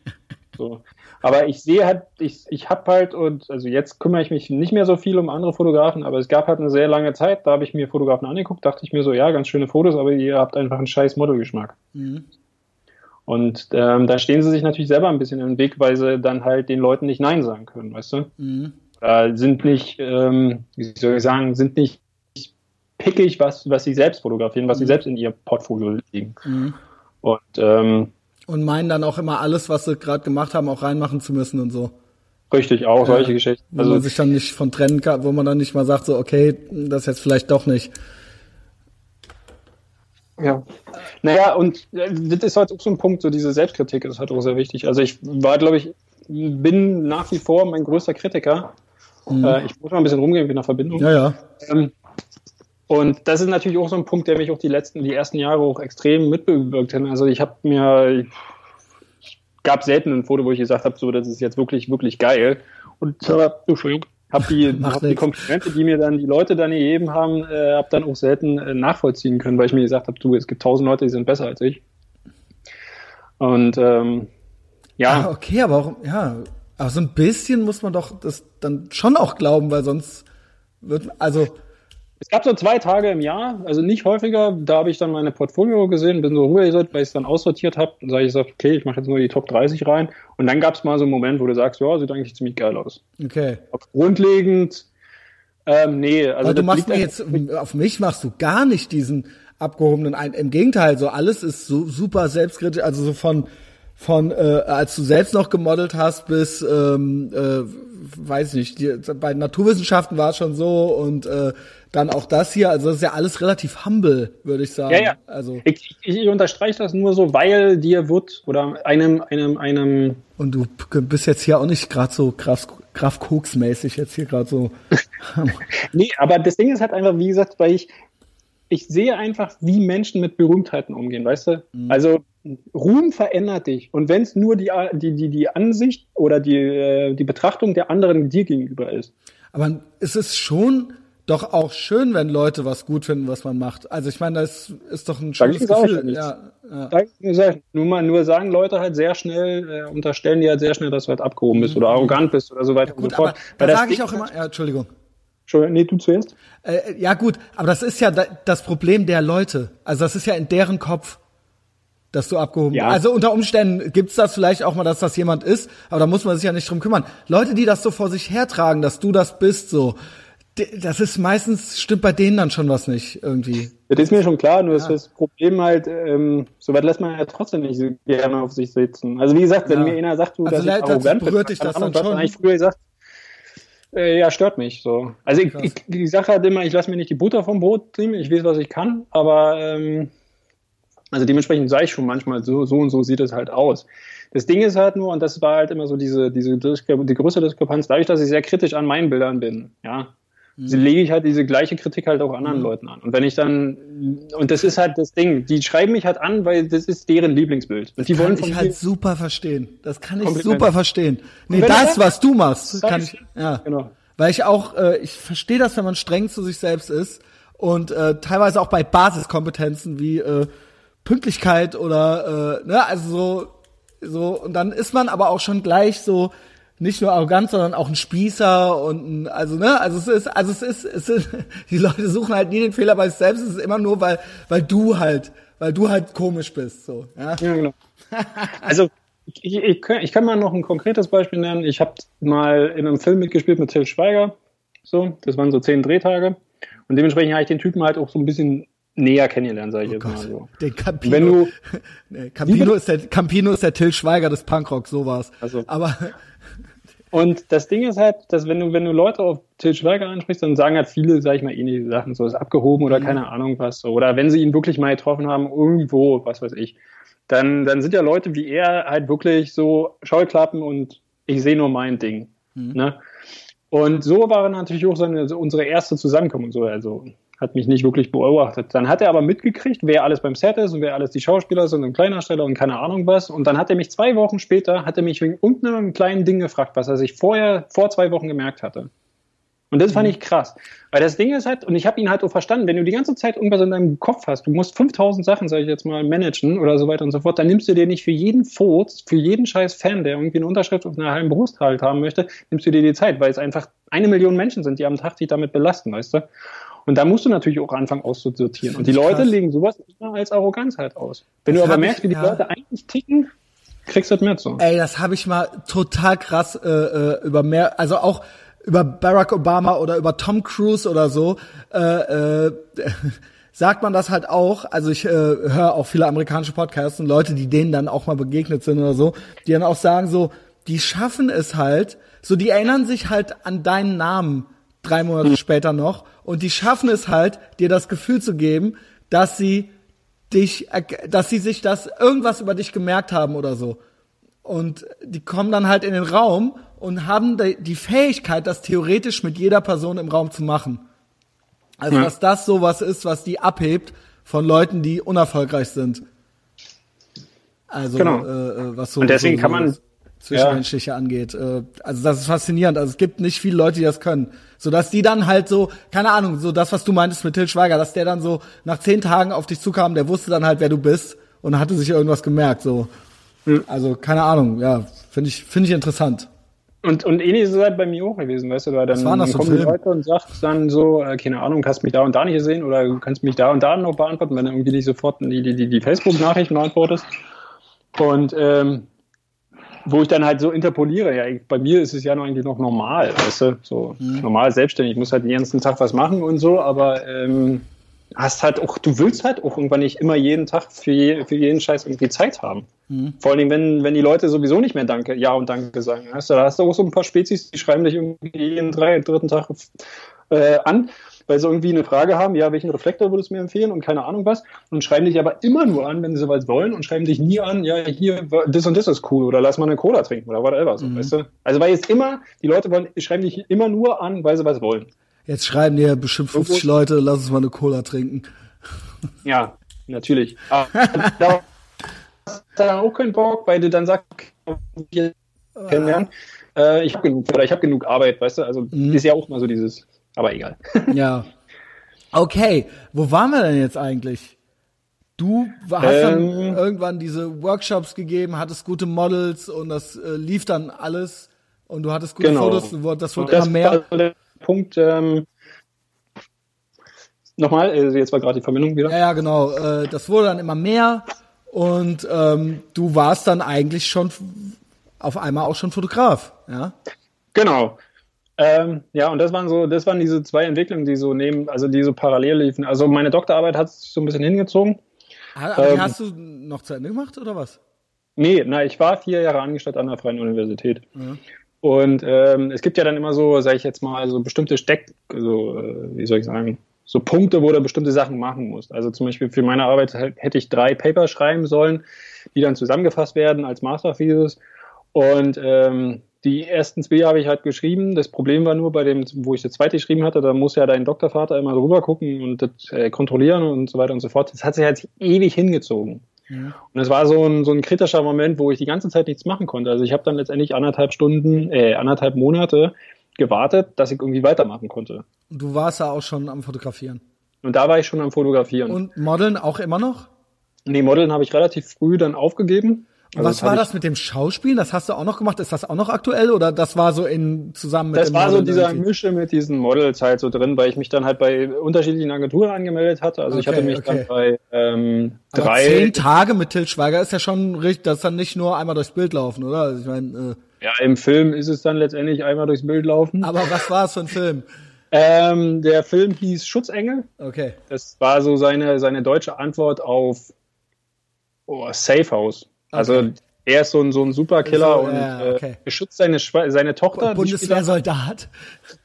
so. Aber ich sehe halt, ich, ich habe halt, und also jetzt kümmere ich mich nicht mehr so viel um andere Fotografen, aber es gab halt eine sehr lange Zeit, da habe ich mir Fotografen angeguckt, dachte ich mir so, ja, ganz schöne Fotos, aber ihr habt einfach einen scheiß Modelgeschmack. Mhm. Und ähm, da stehen sie sich natürlich selber ein bisschen im Weg, weil sie dann halt den Leuten nicht Nein sagen können, weißt du? Mhm. Äh, sind nicht, ähm, wie soll ich sagen, sind nicht pickig, was, was sie selbst fotografieren, was mhm. sie selbst in ihr Portfolio legen. Mhm. Und ähm, und meinen dann auch immer alles, was sie gerade gemacht haben, auch reinmachen zu müssen und so. Richtig, auch solche ja, Geschichten. Wo also, man sich dann nicht von trennen kann, wo man dann nicht mal sagt, so, okay, das jetzt vielleicht doch nicht. Ja. Naja, und äh, das ist halt auch so ein Punkt, so diese Selbstkritik ist halt auch sehr wichtig. Also ich war, glaube ich, bin nach wie vor mein größter Kritiker. Mhm. Äh, ich muss mal ein bisschen rumgehen in der Verbindung. Ja, ja. Ähm, und das ist natürlich auch so ein Punkt, der mich auch die letzten, die ersten Jahre auch extrem mitbewirkt hat. Also ich habe mir gab selten ein Foto, wo ich gesagt habe, so, das ist jetzt wirklich, wirklich geil. Und äh, Entschuldigung, habe die, hab die Komplimente, die mir dann die Leute dann gegeben haben, äh, habe dann auch selten äh, nachvollziehen können, weil ich mir gesagt habe, du, es gibt tausend Leute, die sind besser als ich. Und ähm, ja. Ah, okay, aber auch, ja, aber so ein bisschen muss man doch das dann schon auch glauben, weil sonst wird, also es gab so zwei Tage im Jahr, also nicht häufiger, da habe ich dann meine Portfolio gesehen, bin so rübergesetzt, weil ich es dann aussortiert habe. Dann sage ich, gesagt, okay, ich mache jetzt nur die Top 30 rein. Und dann gab es mal so einen Moment, wo du sagst, ja, sieht eigentlich ziemlich geil aus. Okay. Auf grundlegend, ähm, nee. Also Aber du machst mir jetzt, auf mich machst du gar nicht diesen abgehobenen ein. Im Gegenteil, so alles ist so super selbstkritisch, also so von von äh, als du selbst noch gemodelt hast bis ähm, äh, weiß nicht, die, bei Naturwissenschaften war es schon so und äh, dann auch das hier, also das ist ja alles relativ humble, würde ich sagen. Ja, ja. Also ich, ich, ich unterstreiche das nur so, weil dir wird oder einem einem einem und du bist jetzt hier auch nicht gerade so Graf, Graf Koks mäßig jetzt hier gerade so. nee, aber das Ding ist halt einfach, wie gesagt, weil ich ich sehe einfach, wie Menschen mit Berühmtheiten umgehen, weißt du? Mhm. Also Ruhm verändert dich. Und wenn es nur die, die, die, die Ansicht oder die, äh, die Betrachtung der anderen dir gegenüber ist. Aber es ist schon doch auch schön, wenn Leute was gut finden, was man macht. Also ich meine, das ist doch ein schönes Gefühl. Ja, ja. Nur mal nur sagen Leute halt sehr schnell, äh, unterstellen die halt sehr schnell, dass du halt abgehoben bist mhm. oder arrogant bist oder so weiter ja, gut, und so fort. Aber da sage ich auch immer, ja, Entschuldigung. Entschuldigung, nee, du zuerst. Äh, ja gut, aber das ist ja das Problem der Leute. Also das ist ja in deren Kopf dass du abgehoben ja. Also unter Umständen gibt's das vielleicht auch mal, dass das jemand ist, aber da muss man sich ja nicht drum kümmern. Leute, die das so vor sich hertragen, dass du das bist, so, das ist meistens, stimmt bei denen dann schon was nicht irgendwie. Das ist mir schon klar, nur ja. ist das Problem halt, ähm, so weit lässt man ja trotzdem nicht so gerne auf sich sitzen. Also wie gesagt, wenn ja. mir einer sagt, du, also das ist arrogant, berührt dich das dann schon. eigentlich früher gesagt, äh, ja, stört mich so. Also ich, ich, die Sache hat immer, ich lasse mir nicht die Butter vom Brot nehmen, ich weiß, was ich kann, aber ähm, also dementsprechend sage ich schon manchmal, so, so und so sieht es halt aus. Das Ding ist halt nur, und das war halt immer so diese, diese die größere Diskrepanz, dadurch, dass ich sehr kritisch an meinen Bildern bin, ja, mhm. lege ich halt diese gleiche Kritik halt auch anderen mhm. Leuten an. Und wenn ich dann, und das ist halt das Ding, die schreiben mich halt an, weil das ist deren Lieblingsbild. Und die wollen kann ich halt super verstehen. Das kann ich super verstehen. Nee, das, was du machst, kann ich, ja. Genau. Weil ich auch, äh, ich verstehe das, wenn man streng zu sich selbst ist und äh, teilweise auch bei Basiskompetenzen wie äh, Pünktlichkeit oder äh, ne, also so so und dann ist man aber auch schon gleich so nicht nur arrogant, sondern auch ein Spießer und ein, also ne, also es ist also es ist es ist die Leute suchen halt nie den Fehler bei sich selbst, es ist immer nur weil weil du halt weil du halt komisch bist so, ja. ja genau. also ich, ich, ich, kann, ich kann mal noch ein konkretes Beispiel nennen. Ich habe mal in einem Film mitgespielt mit Till Schweiger. So, das waren so zehn Drehtage. Und dementsprechend habe ich den Typen halt auch so ein bisschen näher kennengelernen, sage ich oh jetzt Gott. mal so. Den Campino, Wenn du, nee, Campino, ist der, Campino ist der Till Schweiger des Punkrock, so war's. Also. Aber und das Ding ist halt, dass wenn du, wenn du Leute auf Till Schweiger ansprichst, dann sagen halt viele, sag ich mal, ähnliche Sachen, so ist abgehoben oder mhm. keine Ahnung was. So. Oder wenn sie ihn wirklich mal getroffen haben, irgendwo, was weiß ich, dann, dann sind ja Leute wie er halt wirklich so Scheuklappen und ich sehe nur mein Ding. Mhm. Ne? Und so war natürlich auch seine, unsere erste Zusammenkunft. So, also hat mich nicht wirklich beobachtet. Dann hat er aber mitgekriegt, wer alles beim Set ist und wer alles die Schauspieler sind und Kleindarsteller und keine Ahnung was. Und dann hat er mich zwei Wochen später, hat er mich wegen irgendeinem kleinen Ding gefragt, was er sich vorher, vor zwei Wochen gemerkt hatte. Und das fand mhm. ich krass. Weil das Ding ist halt, und ich habe ihn halt auch verstanden, wenn du die ganze Zeit irgendwas in deinem Kopf hast, du musst 5000 Sachen, sage ich jetzt mal, managen oder so weiter und so fort, dann nimmst du dir nicht für jeden Furz, für jeden scheiß Fan, der irgendwie eine Unterschrift auf einer halben Brust halt haben möchte, nimmst du dir die Zeit, weil es einfach eine Million Menschen sind, die am Tag sich damit belasten, weißt du? Und da musst du natürlich auch anfangen auszusortieren. Und die Leute krass. legen sowas immer als Arroganz halt aus. Wenn das du aber merkst, wie die ja. Leute eigentlich ticken, kriegst du das mehr zu. Ey, das habe ich mal total krass äh, äh, über mehr, also auch über Barack Obama oder über Tom Cruise oder so, äh, äh, sagt man das halt auch. Also ich äh, höre auch viele amerikanische Podcasts und Leute, die denen dann auch mal begegnet sind oder so, die dann auch sagen so, die schaffen es halt, so die erinnern sich halt an deinen Namen drei Monate mhm. später noch und die schaffen es halt, dir das Gefühl zu geben, dass sie dich, dass sie sich das irgendwas über dich gemerkt haben oder so. Und die kommen dann halt in den Raum und haben die Fähigkeit, das theoretisch mit jeder Person im Raum zu machen. Also, ja. dass das sowas ist, was die abhebt von Leuten, die unerfolgreich sind. Also Genau. äh, was so, Und deswegen so, kann man- Zwischenmenschliche angeht. Äh, also das ist faszinierend. Also es gibt nicht viele Leute, die das können. So dass die dann halt so, keine Ahnung, so das, was du meintest mit Til Schweiger, dass der dann so nach zehn Tagen auf dich zukam, der wusste dann halt, wer du bist und hatte sich irgendwas gemerkt. So. Hm. Also, keine Ahnung, ja, finde ich, finde ich interessant. Und, und ähnlich ist es halt bei mir auch gewesen, weißt du, weil dann war das kommen die Film? Leute und sagt dann so, äh, keine Ahnung, hast mich da und da nicht gesehen oder du kannst mich da und da noch beantworten, wenn du irgendwie nicht sofort die, die, die, die Facebook-Nachrichten beantwortest. Und ähm, wo ich dann halt so interpoliere, ja, bei mir ist es ja noch eigentlich noch normal, weißt du, so Mhm. normal selbstständig, ich muss halt den ganzen Tag was machen und so, aber ähm, hast halt auch, du willst halt auch irgendwann nicht immer jeden Tag für, je, für jeden Scheiß irgendwie Zeit haben. Mhm. Vor allem, wenn, wenn die Leute sowieso nicht mehr Danke, Ja und Danke sagen. Weißt du, da hast du auch so ein paar Spezies, die schreiben dich irgendwie jeden drei, dritten Tag äh, an, weil sie irgendwie eine Frage haben, ja, welchen Reflektor würdest du mir empfehlen und keine Ahnung was, und schreiben dich aber immer nur an, wenn sie was wollen und schreiben dich nie an, ja, hier, das und das ist cool oder lass mal eine Cola trinken oder whatever, so, weißt du? Also, weil jetzt immer, die Leute wollen, schreiben dich immer nur an, weil sie was wollen. Jetzt schreiben dir bestimmt 50 Leute, lass uns mal eine Cola trinken. Ja, natürlich. Aber da hast du dann auch keinen Bock, weil du dann sagst, wir kennenlernen, äh, ich habe genug oder ich habe genug Arbeit, weißt du? Also ist ja auch mal so dieses, aber egal. Ja. Okay, wo waren wir denn jetzt eigentlich? Du hast dann Ähm. irgendwann diese Workshops gegeben, hattest gute Models und das äh, lief dann alles und du hattest gute Genau. Fotos, das wurde das immer mehr. war der Punkt. Ähm, Nochmal, also jetzt war gerade die Verbindung wieder. Ja, ja, genau. Äh, das wurde dann immer mehr und ähm, du warst dann eigentlich schon auf einmal auch schon Fotograf, ja? Genau. Ähm, ja, und das waren so, das waren diese zwei Entwicklungen, die so neben, also die so parallel liefen. Also meine Doktorarbeit hat sich so ein bisschen hingezogen. Ha- Aber die Ähm. hast du noch zu Ende gemacht oder was? Nee, na, ich war vier Jahre angestellt an der Freien Universität. Und ähm, es gibt ja dann immer so, sage ich jetzt mal, so bestimmte Steck, so, äh, wie soll ich sagen, so Punkte, wo du bestimmte Sachen machen musst. Also zum Beispiel für meine Arbeit hätte ich drei Paper schreiben sollen, die dann zusammengefasst werden als Masterthesis. Und ähm, die ersten zwei habe ich halt geschrieben. Das Problem war nur bei dem, wo ich das zweite geschrieben hatte, da muss ja dein Doktorvater immer drüber gucken und das äh, kontrollieren und so weiter und so fort. Das hat sich halt ewig hingezogen. Und es war so ein, so ein kritischer Moment, wo ich die ganze Zeit nichts machen konnte. Also ich habe dann letztendlich anderthalb Stunden, äh, anderthalb Monate gewartet, dass ich irgendwie weitermachen konnte. Und du warst ja auch schon am Fotografieren. Und da war ich schon am Fotografieren. Und Modeln auch immer noch? nee, Modeln habe ich relativ früh dann aufgegeben. Also Was war hab das mit dem Schauspielen? Das hast du auch noch gemacht? Ist das auch noch aktuell oder das war so in zusammen mit Das war so dieser? Mische mit diesen Models halt so drin, weil ich mich dann halt bei unterschiedlichen Agenturen angemeldet hatte. Also ich Okay, hatte mich okay. dann bei ähm, Aber drei. zehn Tage mit Til Schweiger ist ja schon richtig, das ist dann nicht nur einmal durchs Bild laufen, oder? Also ich meine, äh, Ja, im Film ist es dann letztendlich einmal durchs Bild laufen. aber was war es für ein Film? Ähm, der Film hieß Schutzengel. Okay. Das war so seine, seine deutsche Antwort auf oh, Safe House. Also Okay. er ist so ein, so ein Superkiller So, und ja, okay. äh, beschützt seine, seine Tochter. er. Bundeswehrsoldat.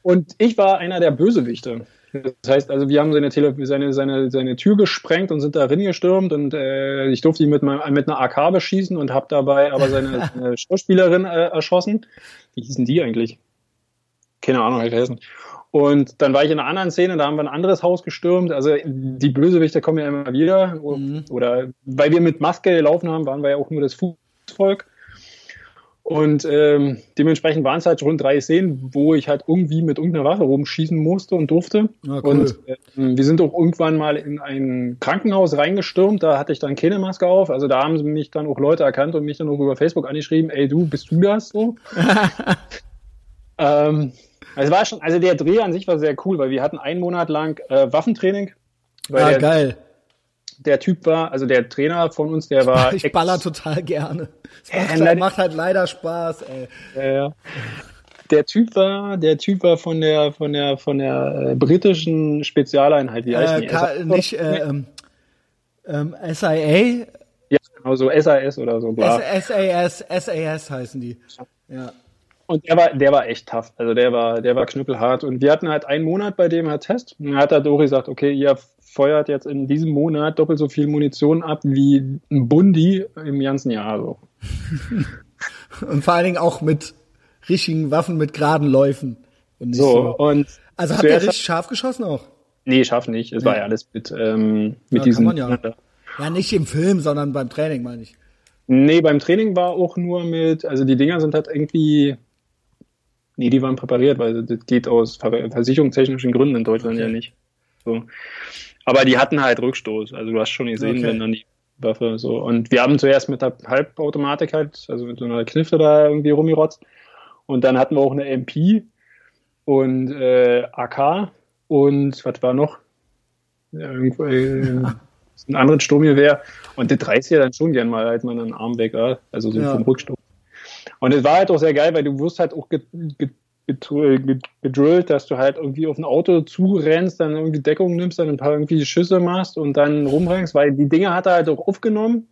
Und ich war einer der Bösewichte. Das heißt, also wir haben seine, Tele seine, seine, seine Tür gesprengt und sind da gestürmt und äh, ich durfte ihn mit, meinem, mit einer AK beschießen und habe dabei aber seine, seine Schauspielerin äh, erschossen. Wie hießen die eigentlich? Keine Ahnung, ich vergessen. Und dann war ich in einer anderen Szene, da haben wir ein anderes Haus gestürmt. Also die Bösewichte kommen ja immer wieder. Oder weil wir mit Maske gelaufen haben, waren wir ja auch nur das Fußvolk. Und ähm, dementsprechend waren es halt rund drei Szenen, wo ich halt irgendwie mit irgendeiner Waffe rumschießen musste und durfte. Ja, cool. Und ähm, wir sind auch irgendwann mal in ein Krankenhaus reingestürmt, da hatte ich dann keine Maske auf. Also da haben sie mich dann auch Leute erkannt und mich dann auch über Facebook angeschrieben, ey du, bist du das so? ähm, es war schon, also der Dreh an sich war sehr cool, weil wir hatten einen Monat lang äh, Waffentraining. Weil Ah, der, geil. der Typ war, also der Trainer von uns, der war Ich baller total gerne. Es macht, Äh, halt, macht halt leider Spaß, ey. Ja, ja. Der Typ war, der Typ war von der von der von der äh, britischen Spezialeinheit, wie heißt Äh, die? ka- nicht äh, ähm, ähm, SIA, Ja, genau, so SAS oder so, bla. SAS, SAS heißen die. Ja. Und der war, der war echt tough. Also der war, der war knüppelhart. Und wir hatten halt einen Monat bei dem halt Test. Und dann hat er Dori gesagt, okay, ihr feuert jetzt in diesem Monat doppelt so viel Munition ab wie ein Bundi im ganzen Jahr. So. Und vor allen Dingen auch mit richtigen Waffen mit geraden Läufen. Und So, so. und Also habt ihr richtig scharf geschossen auch? Nee, schaff nicht. Es war ja alles mit, ähm, mit Ja, man ja. Ja, nicht im Film, sondern beim Training, meine ich. Nee, beim Training war auch nur mit, also die Dinger sind halt irgendwie, nee, die waren präpariert, weil das geht aus versicherungstechnischen Gründen in Deutschland okay. ja nicht. So. Aber die hatten halt Rückstoß, also du hast schon gesehen, okay. wenn dann die Waffe so. Und wir haben zuerst mit der Halbautomatik halt, also mit so einer Knifte da irgendwie rumgerotzt. Und dann hatten wir auch eine MP und äh, AK und was war noch? Ja, irgendwo, äh, ein anderes Sturmgewehr. Und das reißt ja dann schon gern mal halt mal einen Arm weg, also so ja. vom Rückstoß. Und es war halt auch sehr geil, weil du wirst halt auch gedrillt, dass du halt irgendwie auf ein Auto zurennst, dann irgendwie Deckung nimmst, dann ein paar irgendwie Schüsse machst und dann rumrennst, weil die Dinge hat er halt auch aufgenommen.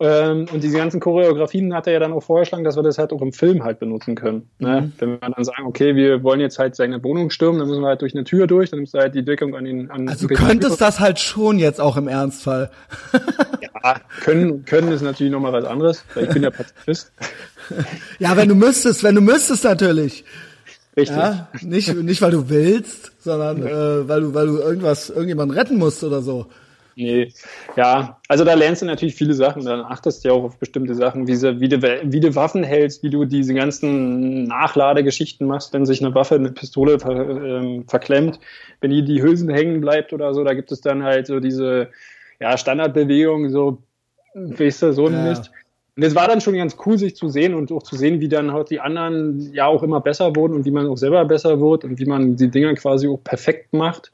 Ähm, und diese ganzen Choreografien hat er ja dann auch vorgeschlagen, dass wir das halt auch im Film halt benutzen können. Ne? Mhm. Wenn wir dann sagen, okay, wir wollen jetzt halt seine Wohnung stürmen, dann müssen wir halt durch eine Tür durch, dann nimmst du halt die Deckung an den an Also könntest das halt schon jetzt auch im Ernstfall. ja, können, können ist natürlich nochmal was anderes, weil ich bin ja Pazifist. ja, wenn du müsstest, wenn du müsstest natürlich. Richtig. Ja, nicht, nicht weil du willst, sondern äh, weil du, weil du irgendwas, irgendjemanden retten musst oder so. Nee, ja, also da lernst du natürlich viele Sachen, dann achtest du ja auch auf bestimmte Sachen, wie, sie, wie, du, wie du Waffen hältst, wie du diese ganzen Nachladegeschichten machst, wenn sich eine Waffe, eine Pistole ver, ähm, verklemmt, wenn die, die Hülsen hängen bleibt oder so, da gibt es dann halt so diese ja, Standardbewegung, so, weißt du, so ein ja. Mist. Und es war dann schon ganz cool, sich zu sehen und auch zu sehen, wie dann halt die anderen ja auch immer besser wurden und wie man auch selber besser wird und wie man die Dinger quasi auch perfekt macht.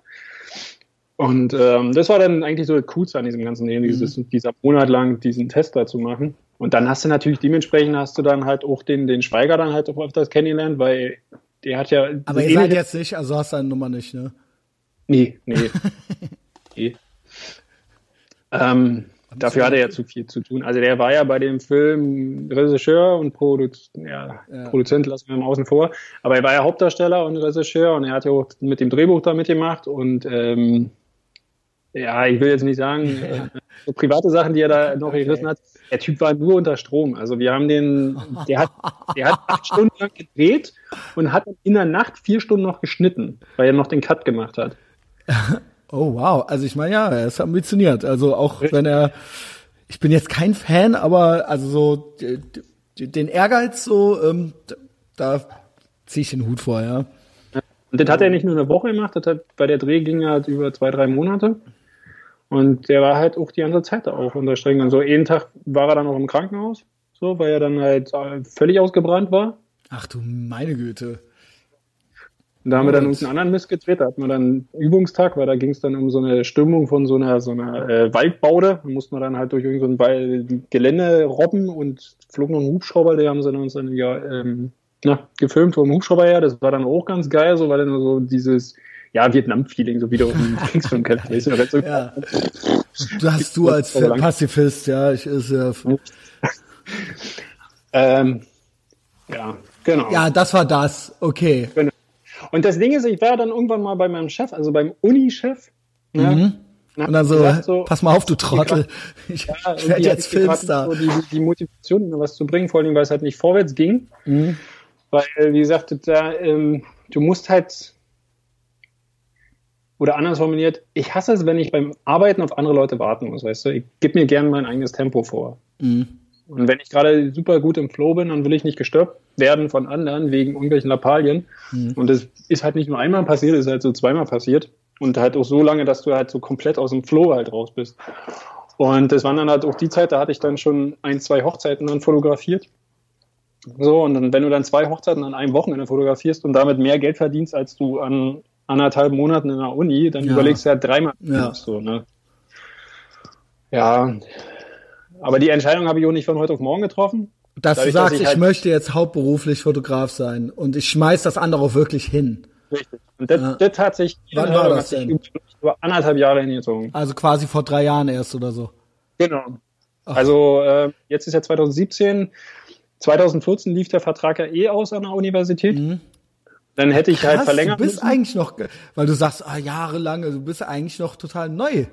Und ähm, das war dann eigentlich so das Coolste an diesem ganzen Leben, mhm. dieses, dieser Monat lang diesen Test da zu machen. Und dann hast du natürlich dementsprechend hast du dann halt auch den, den Schweiger dann halt auch öfters kennengelernt, weil der hat ja. Aber ihr seid jetzt nicht, also hast deine Nummer nicht, ne? Nee, nee. nee. Ähm, dafür hat er ja zu viel zu tun. Also der war ja bei dem Film Regisseur und Produ ja, ja. Produzent, lassen wir mal außen vor. Aber er war ja Hauptdarsteller und Regisseur und er hat ja auch mit dem Drehbuch da mitgemacht und ähm, ja, ich will jetzt nicht sagen, äh, so private Sachen, die er da noch okay. gerissen hat. Der Typ war nur unter Strom. Also wir haben den, der hat, der hat acht Stunden lang gedreht und hat in der Nacht vier Stunden noch geschnitten, weil er noch den Cut gemacht hat. Oh wow, also ich meine ja, er ist ambitioniert. Also auch wenn er, ich bin jetzt kein Fan, aber also so den Ehrgeiz so, ähm, da ziehe ich den Hut vor, ja. Und das hat er nicht nur eine Woche gemacht, das hat bei der Dreh ging halt über zwei, drei Monate. Und der war halt auch die ganze Zeit auch unter Streng. Und so jeden Tag war er dann auch im Krankenhaus, so, weil er dann halt völlig ausgebrannt war. Ach du meine Güte. Und da haben wir dann uns einen anderen Mist gedreht, da hatten wir dann einen Übungstag, weil da ging es dann um so eine Stimmung von so einer so einer äh, Waldbaude. Da mussten wir dann halt durch irgendein so Gelände robben und flog noch ein Hubschrauber, die haben sie uns dann ja ähm, na, gefilmt vom Hubschrauber her. Das war dann auch ganz geil, so weil dann so dieses ja, Vietnam-Feeling, so wieder um Kriegsfilm kennt. ja. Du hast du als Pazifist, ja, ich ist ja. ähm, ja, genau. Ja, das war das, okay. Genau. Und das Ding ist, ich war dann irgendwann mal bei meinem Chef, also beim Uni-Chef. Ne? Mhm. Und dann so, so, pass mal auf, du Trottel. Ich, ja, ich werde jetzt Filmstar. So die, die Motivation, was zu bringen, vor allem, weil es halt nicht vorwärts ging. Mhm. Weil, wie gesagt, da, ähm, du musst halt oder anders formuliert, ich hasse es, wenn ich beim Arbeiten auf andere Leute warten muss, weißt du? Ich gebe mir gerne mein eigenes Tempo vor. Mhm. Und wenn ich gerade super gut im Flow bin, dann will ich nicht gestört werden von anderen wegen irgendwelchen Lappalien. Mhm. Und das ist halt nicht nur einmal passiert, ist halt so zweimal passiert. Und halt auch so lange, dass du halt so komplett aus dem Flow halt raus bist. Und das waren dann halt auch die Zeit, da hatte ich dann schon ein, zwei Hochzeiten dann fotografiert. So, und dann, wenn du dann zwei Hochzeiten an einem Wochenende fotografierst und damit mehr Geld verdienst, als du an anderthalb Monaten in der Uni, dann ja. überlegst du ja dreimal. Ja. So, ne? ja, aber die Entscheidung habe ich auch nicht von heute auf morgen getroffen. Dass Dadurch, du sagst, dass ich, ich halt möchte jetzt hauptberuflich Fotograf sein und ich schmeiß das andere auch wirklich hin. Richtig. Und das, ja. das hat sich Wann war das denn? über anderthalb Jahre hingezogen. Also quasi vor drei Jahren erst oder so. Genau. Ach. Also äh, jetzt ist ja 2017. 2014 lief der Vertrag ja eh aus an der Universität. Mhm. Dann hätte ich halt Krass, halt verlängert. Du bist müssen. eigentlich noch, weil du sagst, ah, jahrelang, also du bist eigentlich noch total neu.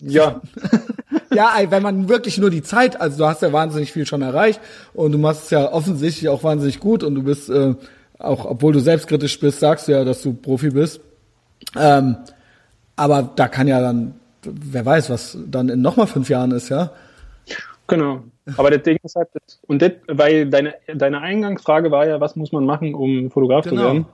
Ja. ja, wenn man wirklich nur die Zeit, also du hast ja wahnsinnig viel schon erreicht und du machst es ja offensichtlich auch wahnsinnig gut und du bist, äh, auch obwohl du selbstkritisch bist, sagst du ja, dass du Profi bist. Ähm, aber da kann ja dann, wer weiß, was dann in nochmal fünf Jahren ist, ja. Genau. Aber das Ding ist halt, und das, weil deine, deine Eingangsfrage war ja, was muss man machen, um Fotograf genau. zu werden?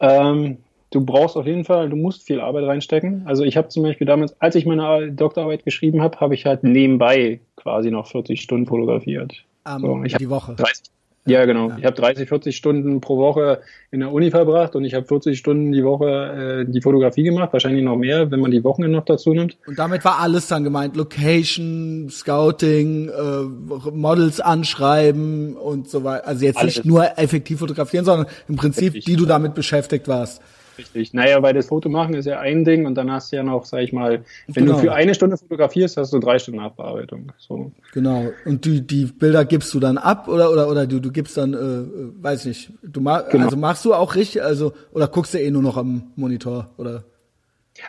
Ähm, du brauchst auf jeden Fall, du musst viel Arbeit reinstecken. Also ich habe zum Beispiel damals, als ich meine Doktorarbeit geschrieben habe, habe ich halt nebenbei quasi noch 40 Stunden fotografiert. Um, so, ich die Woche. 30, ja, genau. Ja. Ich habe 30, 40 Stunden pro Woche in der Uni verbracht und ich habe 40 Stunden die Woche äh, die Fotografie gemacht, wahrscheinlich noch mehr, wenn man die Wochenende noch dazu nimmt. Und damit war alles dann gemeint, Location, Scouting, äh, Models anschreiben und so weiter. Also jetzt alles. nicht nur effektiv fotografieren, sondern im Prinzip, Richtig. die du damit beschäftigt warst. Richtig. Naja, weil das Foto machen ist ja ein Ding und dann hast du ja noch, sag ich mal, wenn genau. du für eine Stunde fotografierst, hast du drei Stunden Nachbearbeitung. So. Genau. Und die, die Bilder gibst du dann ab oder oder oder du, du gibst dann, äh, weiß nicht, du machst genau. also machst du auch richtig, also oder guckst du eh nur noch am Monitor oder?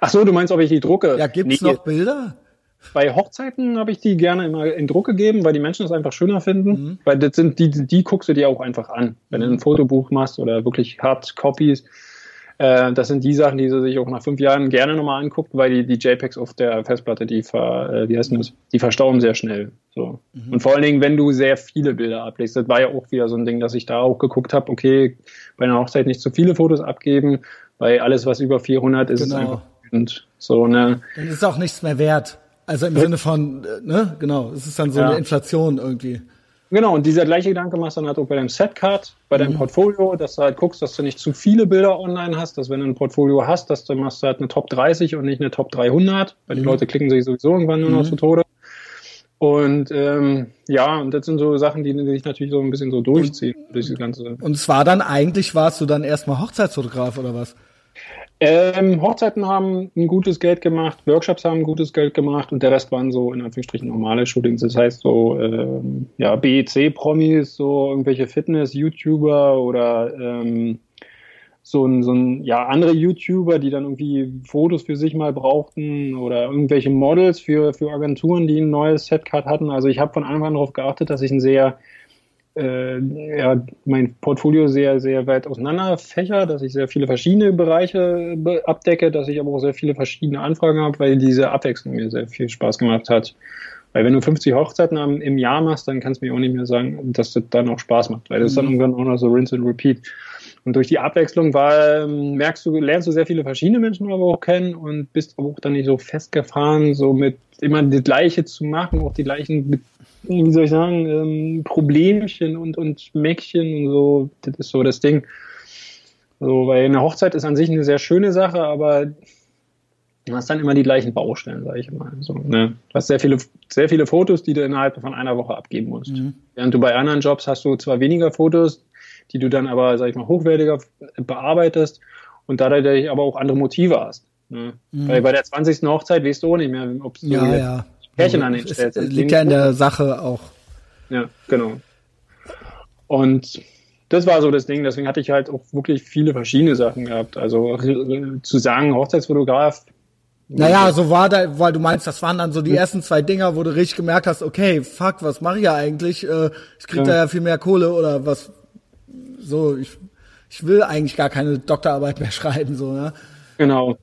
Ach so, du meinst, ob ich die drucke? Ja, gibt's nee. noch Bilder? Bei Hochzeiten habe ich die gerne immer in Druck gegeben, weil die Menschen das einfach schöner finden. Mhm. Weil das sind die, die guckst du dir auch einfach an. Wenn du ein Fotobuch machst oder wirklich Hard Copies, äh, das sind die Sachen, die sie sich auch nach fünf Jahren gerne nochmal anguckt, weil die, die JPEGs auf der Festplatte, die, ver, äh, wie heißt das? die verstauben sehr schnell. So. Mhm. Und vor allen Dingen, wenn du sehr viele Bilder ablegst, das war ja auch wieder so ein Ding, dass ich da auch geguckt habe, okay, bei einer Hochzeit nicht zu viele Fotos abgeben, weil alles, was über 400 ist, genau. ist einfach und so, ne. Dann ist auch nichts mehr wert. Also im Sinne von, äh, ne, genau, es ist dann so ja. eine Inflation irgendwie. Genau, und dieser gleiche Gedanke machst du dann halt auch bei deinem Setcard, bei deinem mhm. Portfolio, dass du halt guckst, dass du nicht zu viele Bilder online hast, dass wenn du ein Portfolio hast, dass du machst du halt eine Top 30 und nicht eine Top 300, weil mhm. die Leute klicken sich sowieso irgendwann nur noch mhm. zu Tode. Und ähm, ja, und das sind so Sachen, die, sich natürlich so ein bisschen so durchziehen und, durch das ganze. Und es war dann eigentlich, warst du dann erstmal Hochzeitsfotograf oder was? Ähm, Hochzeiten haben ein gutes Geld gemacht, Workshops haben ein gutes Geld gemacht und der Rest waren so in Anführungsstrichen normale Shootings. Das heißt so ähm, ja BEC-Promis, so irgendwelche Fitness-YouTuber oder ähm, so ein, so ein, ja, andere YouTuber, die dann irgendwie Fotos für sich mal brauchten oder irgendwelche Models für, für Agenturen, die ein neues Setcard hatten. Also ich habe von Anfang an darauf geachtet, dass ich ein sehr äh, ja, mein Portfolio sehr, sehr weit auseinanderfächer, dass ich sehr viele verschiedene Bereiche abdecke, dass ich aber auch sehr viele verschiedene Anfragen habe, weil diese Abwechslung mir sehr viel Spaß gemacht hat. Weil wenn du 50 Hochzeiten im Jahr machst, dann kannst du mir auch nicht mehr sagen, dass das dann auch Spaß macht, weil das ist dann mhm. irgendwann auch noch so rinse and repeat. Und durch die Abwechslung war, ähm, merkst du, lernst du sehr viele verschiedene Menschen aber auch kennen und bist aber auch dann nicht so festgefahren, so mit immer das Gleiche zu machen, auch die gleichen wie soll ich sagen, ähm, Problemchen und, und Mäckchen und so, das ist so das Ding. So, weil eine Hochzeit ist an sich eine sehr schöne Sache, aber du hast dann immer die gleichen Baustellen, sage ich mal. So, ne? Du hast sehr viele, sehr viele Fotos, die du innerhalb von einer Woche abgeben musst. Mhm. Während du bei anderen Jobs hast du zwar weniger Fotos, die du dann aber, sag ich mal, hochwertiger bearbeitest und dadurch aber auch andere Motive hast. Ne? Mhm. Weil bei der 20. Hochzeit weißt du auch nicht mehr, ob du ja, ja. Pärchen an den stellst. Es liegt ja in der Sache auch. Ja, genau. Und das war so das Ding, deswegen hatte ich halt auch wirklich viele verschiedene Sachen gehabt. Also zu sagen, Hochzeitsfotograf. Naja, so war da, weil du meinst, das waren dann so die ersten zwei Dinger, wo du richtig gemerkt hast, okay, fuck, was mache ich ja eigentlich? Äh, ich krieg ja. da ja viel mehr Kohle oder was. So, ich, ich will eigentlich gar keine Doktorarbeit mehr schreiben, so, ne? Genau.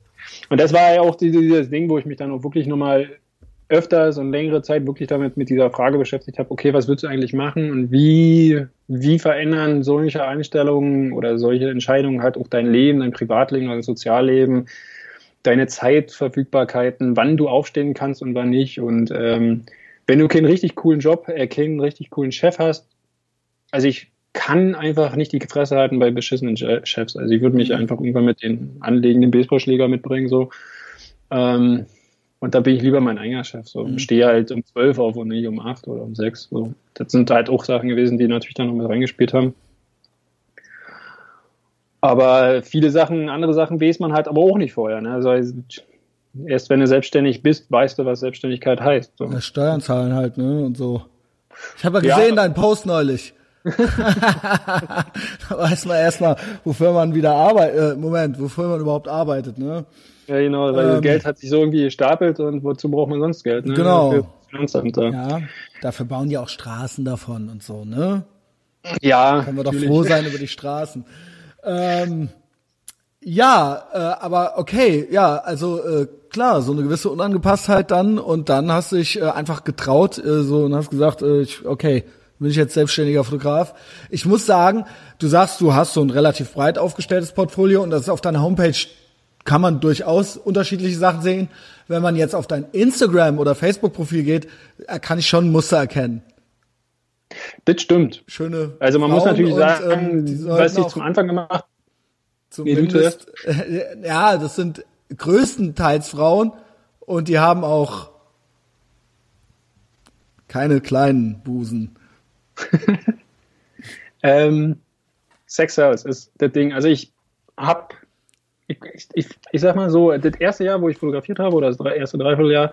Und das war ja auch dieses Ding, wo ich mich dann auch wirklich nochmal öfters und längere Zeit wirklich damit mit dieser Frage beschäftigt habe, okay, was willst du eigentlich machen und wie, wie verändern solche Einstellungen oder solche Entscheidungen halt auch dein Leben, dein Privatleben, dein Sozialleben, deine Zeitverfügbarkeiten, wann du aufstehen kannst und wann nicht. Und ähm, wenn du keinen richtig coolen Job, äh, keinen richtig coolen Chef hast, also ich kann einfach nicht die Fresse halten bei beschissenen Chefs. Also ich würde mich einfach irgendwann mit den anlegenden Baseballschläger mitbringen, so. Ähm, und da bin ich lieber mein eigener Chef. So. Mhm. Stehe halt um zwölf auf und nicht um acht oder um sechs. So. Das sind halt auch Sachen gewesen, die natürlich dann noch mit reingespielt haben. Aber viele Sachen, andere Sachen weiß man halt aber auch nicht vorher. Ne? Also erst wenn du selbstständig bist, weißt du, was Selbstständigkeit heißt. So. Ja, Steuern zahlen halt, ne? Und so. Ich habe ja gesehen, ja. deinen Post neulich. da weiß man erstmal, wofür man wieder arbeitet, äh, Moment, wofür man überhaupt arbeitet, ne? Ja, genau, weil ähm, Geld hat sich so irgendwie gestapelt und wozu braucht man sonst Geld? Ne? Genau. Ja, dafür bauen die auch Straßen davon und so, ne? Ja. Können wir doch froh sein über die Straßen. Ähm, Ja, äh, aber okay, ja, also äh, klar, so eine gewisse Unangepasstheit dann und dann hast du dich äh, einfach getraut äh, so und hast gesagt, äh, ich, okay, bin ich jetzt selbstständiger Fotograf. Ich muss sagen, du sagst, du hast so ein relativ breit aufgestelltes Portfolio und das ist auf deiner Homepage kann man durchaus unterschiedliche Sachen sehen. Wenn man jetzt auf dein Instagram oder Facebook Profil geht, äh, kann ich schon Muster erkennen. Das stimmt. Schöne. Also man Frauen muss natürlich und, sagen, ähm, was ich zum Anfang gemacht Zumindest, ja, das sind größtenteils Frauen und die haben auch keine kleinen Busen. ähm, Sex Sales ist das Ding. Also ich hab, ich, ich, ich sag mal so, das erste Jahr, wo ich fotografiert habe, oder das erste Dreivierteljahr,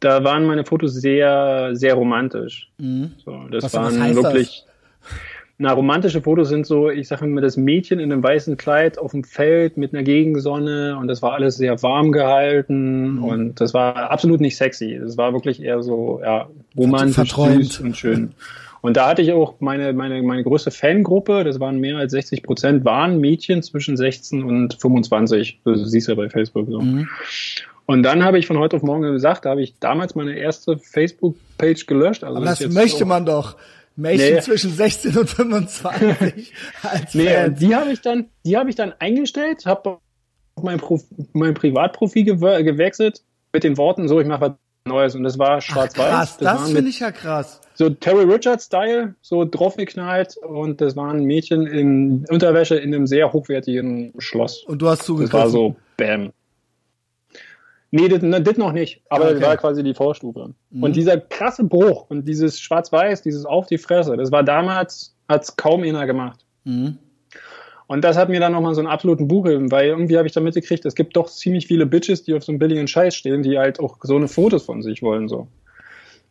da waren meine Fotos sehr, sehr romantisch. Mhm. So, das was, waren was wirklich. Das? Na, romantische Fotos sind so, ich sage immer, das Mädchen in einem weißen Kleid auf dem Feld mit einer Gegensonne und das war alles sehr warm gehalten mhm. und das war absolut nicht sexy. Das war wirklich eher so, ja, romantisch süß und schön. Und da hatte ich auch meine, meine, meine größte Fangruppe, das waren mehr als 60 Prozent, waren Mädchen zwischen 16 und 25. Das siehst du ja bei Facebook so. Mhm. Und dann habe ich von heute auf morgen gesagt, da habe ich damals meine erste Facebook-Page gelöscht. Also Aber das, das möchte man doch. Mädchen nee. zwischen 16 und 25 als nee, Fans. die habe ich dann, die habe ich dann eingestellt, habe mein, mein Privatprofil gew gewechselt mit den Worten so, ich mache was Neues und das war schwarz-weiß. Krass, das, das finde ich ja krass. So Terry Richards Style, so draufgeknallt und das waren Mädchen in Unterwäsche in einem sehr hochwertigen Schloss. Und du hast zugegriffen. Das war so, bam. Nee, das, das noch nicht, aber okay. das war quasi die Vorstufe. Mhm. Und dieser krasse Bruch und dieses Schwarz-Weiß, dieses Auf die Fresse, das war damals, hat's kaum einer gemacht. Mhm. Und das hat mir dann nochmal so einen absoluten Buch gegeben, weil irgendwie habe ich da mitgekriegt, es gibt doch ziemlich viele Bitches, die auf so einem billigen Scheiß stehen, die halt auch so eine Fotos von sich wollen, so.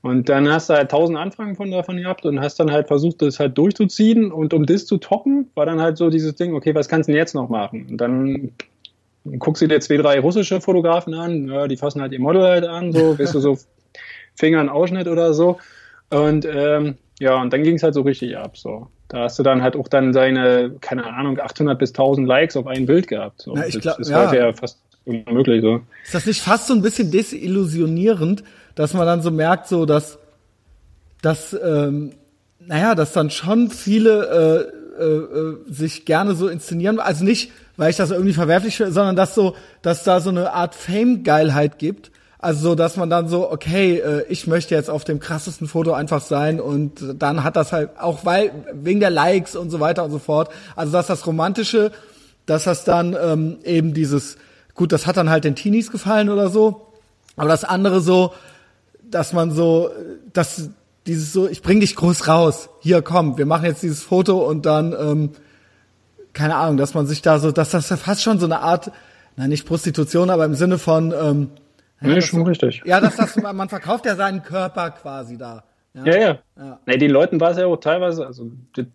Und dann hast du halt tausend Anfragen von davon gehabt und hast dann halt versucht, das halt durchzuziehen. Und um das zu toppen, war dann halt so dieses Ding, okay, was kannst du denn jetzt noch machen? Und dann guckst du dir zwei, drei russische Fotografen an, ja, die fassen halt ihr Model halt an, so, weißt du, so Finger in Ausschnitt oder so. Und ähm, ja, und dann ging es halt so richtig ab. So. Da hast du dann halt auch dann seine, keine Ahnung, 800 bis 1000 Likes auf ein Bild gehabt. So. Ja, ich glaub, das, das ja. war ja fast unmöglich. So. Ist das nicht fast so ein bisschen desillusionierend, dass man dann so merkt, so dass, dass ähm, naja, dass dann schon viele äh, äh, äh sich gerne so inszenieren, also nicht weil ich das irgendwie verwerflich finde, sondern dass so, dass da so eine Art Fame-Geilheit gibt. Also so, dass man dann so, okay, äh, ich möchte jetzt auf dem krassesten Foto einfach sein und dann hat das halt auch, weil, wegen der Likes und so weiter und so fort. Also dass das Romantische, dass das dann ähm, eben dieses, gut, das hat dann halt den Teenies gefallen oder so, aber das andere so, dass man so, dass dieses so, ich bring dich groß raus, hier komm, wir machen jetzt dieses Foto und dann ähm, keine Ahnung, dass man sich da so, dass das ja fast schon so eine Art, na nicht Prostitution, aber im Sinne von, ähm, ja, nee, schon so, richtig. Ja, dass das, man verkauft ja seinen Körper quasi da. Ja, ja. ja. ja. Nee, den Leuten war es ja auch teilweise, also das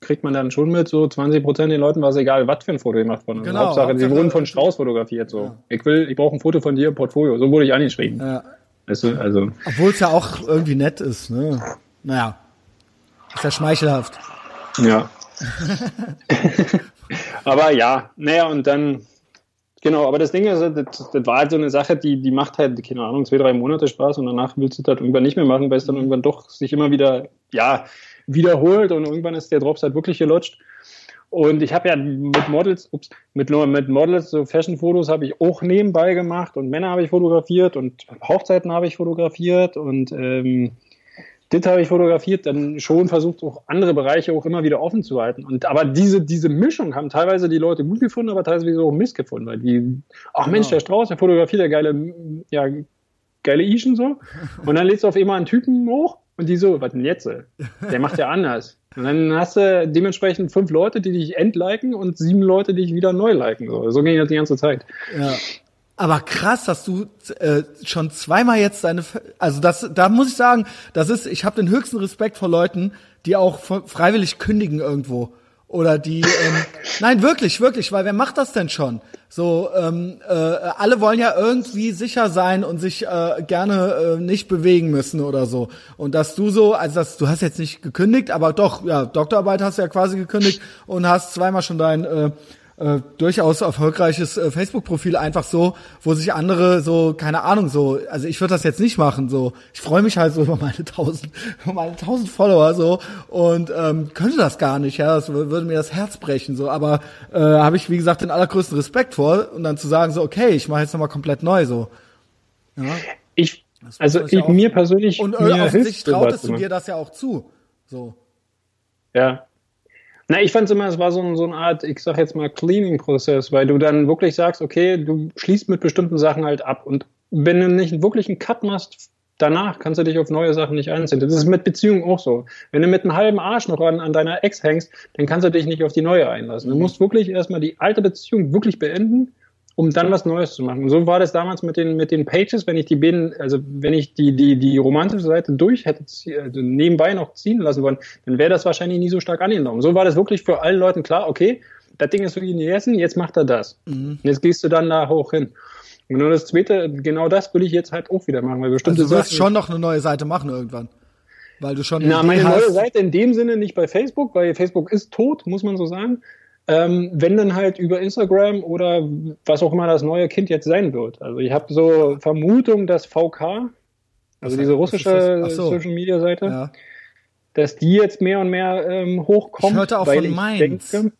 kriegt man dann schon mit, so 20 Prozent den Leuten war es egal, was für ein Foto gemacht wurde. Genau, Hauptsache, Hauptsache, sie wurden von Strauß fotografiert, so. Ja. Ich will, ich brauche ein Foto von dir im Portfolio. So wurde ich angeschrieben. Ja. Weißt du, also. Obwohl es ja auch irgendwie nett ist, ne? Naja. Ist ja schmeichelhaft. Ja. aber ja, naja, und dann, genau, aber das Ding ist, das, das, war halt so eine Sache, die, die macht halt, keine Ahnung, zwei, drei Monate Spaß und danach willst du das irgendwann nicht mehr machen, weil es dann irgendwann doch sich immer wieder, ja, wiederholt und irgendwann ist der Drops halt wirklich gelutscht. Und ich habe ja mit Models, ups, mit, mit Models, so Fashion-Fotos habe ich auch nebenbei gemacht und Männer habe ich fotografiert und Hochzeiten habe ich fotografiert und ähm, das habe ich fotografiert, dann schon versucht, auch andere Bereiche auch immer wieder offen zu halten. Und aber diese, diese Mischung haben teilweise die Leute gut gefunden, aber teilweise auch Mist gefunden, weil die, ach Mensch, genau. der Strauß, der fotografiert der geile, ja, geile Ischen so. Und dann lädst du auf immer einen Typen hoch und die so, was denn jetzt? Der macht ja anders. Und dann hast du dementsprechend fünf Leute, die dich entliken und sieben Leute, die dich wieder neu liken. So, so ging das die ganze Zeit. Ja. Aber krass, dass du äh, schon zweimal jetzt deine, also das, da muss ich sagen, das ist, ich habe den höchsten Respekt vor Leuten, die auch freiwillig kündigen irgendwo oder die, ähm, nein wirklich, wirklich, weil wer macht das denn schon? So, ähm, äh, alle wollen ja irgendwie sicher sein und sich äh, gerne äh, nicht bewegen müssen oder so. Und dass du so, also dass du hast jetzt nicht gekündigt, aber doch, ja, Doktorarbeit hast du ja quasi gekündigt und hast zweimal schon dein äh, äh, durchaus erfolgreiches äh, Facebook-Profil einfach so, wo sich andere so, keine Ahnung, so, also ich würde das jetzt nicht machen, so, ich freue mich halt so über meine tausend, über meine tausend Follower so und ähm, könnte das gar nicht, ja, das würde mir das Herz brechen, so, aber äh, habe ich, wie gesagt, den allergrößten Respekt vor und dann zu sagen, so, okay, ich mache jetzt nochmal komplett neu, so. Ja. Ich, also ich, mir persönlich. Und äh, mir offensichtlich trautest du dir das ja auch zu, so. Ja, na, ich fand es immer, es war so, so eine Art, ich sag jetzt mal, Cleaning-Prozess, weil du dann wirklich sagst, okay, du schließt mit bestimmten Sachen halt ab. Und wenn du nicht wirklich einen Cut machst, danach kannst du dich auf neue Sachen nicht einziehen. Das ist mit Beziehungen auch so. Wenn du mit einem halben Arsch noch an, an deiner Ex hängst, dann kannst du dich nicht auf die neue einlassen. Du musst wirklich erstmal die alte Beziehung wirklich beenden um dann was Neues zu machen. Und so war das damals mit den, mit den Pages, wenn ich die bin, also wenn ich die, die, die romantische Seite durch hätte also nebenbei noch ziehen lassen wollen, dann wäre das wahrscheinlich nie so stark angenommen. So war das wirklich für allen Leuten klar, okay, das Ding ist für ihn gegessen, jetzt macht er das. Mhm. Und jetzt gehst du dann da hoch hin. Und nur das zweite, genau das will ich jetzt halt auch wieder machen, weil bestimmte also du wirst schon noch eine neue Seite machen irgendwann. Weil du schon. Na, meine neue Seite in dem Sinne nicht bei Facebook, weil Facebook ist tot, muss man so sagen. Ähm, wenn dann halt über Instagram oder was auch immer das neue Kind jetzt sein wird. Also ich habe so Vermutung, dass VK, also diese russische so. Social Media Seite, ja. dass die jetzt mehr und mehr ähm, hochkommt. Ich hörte auch von Mainz. Denke,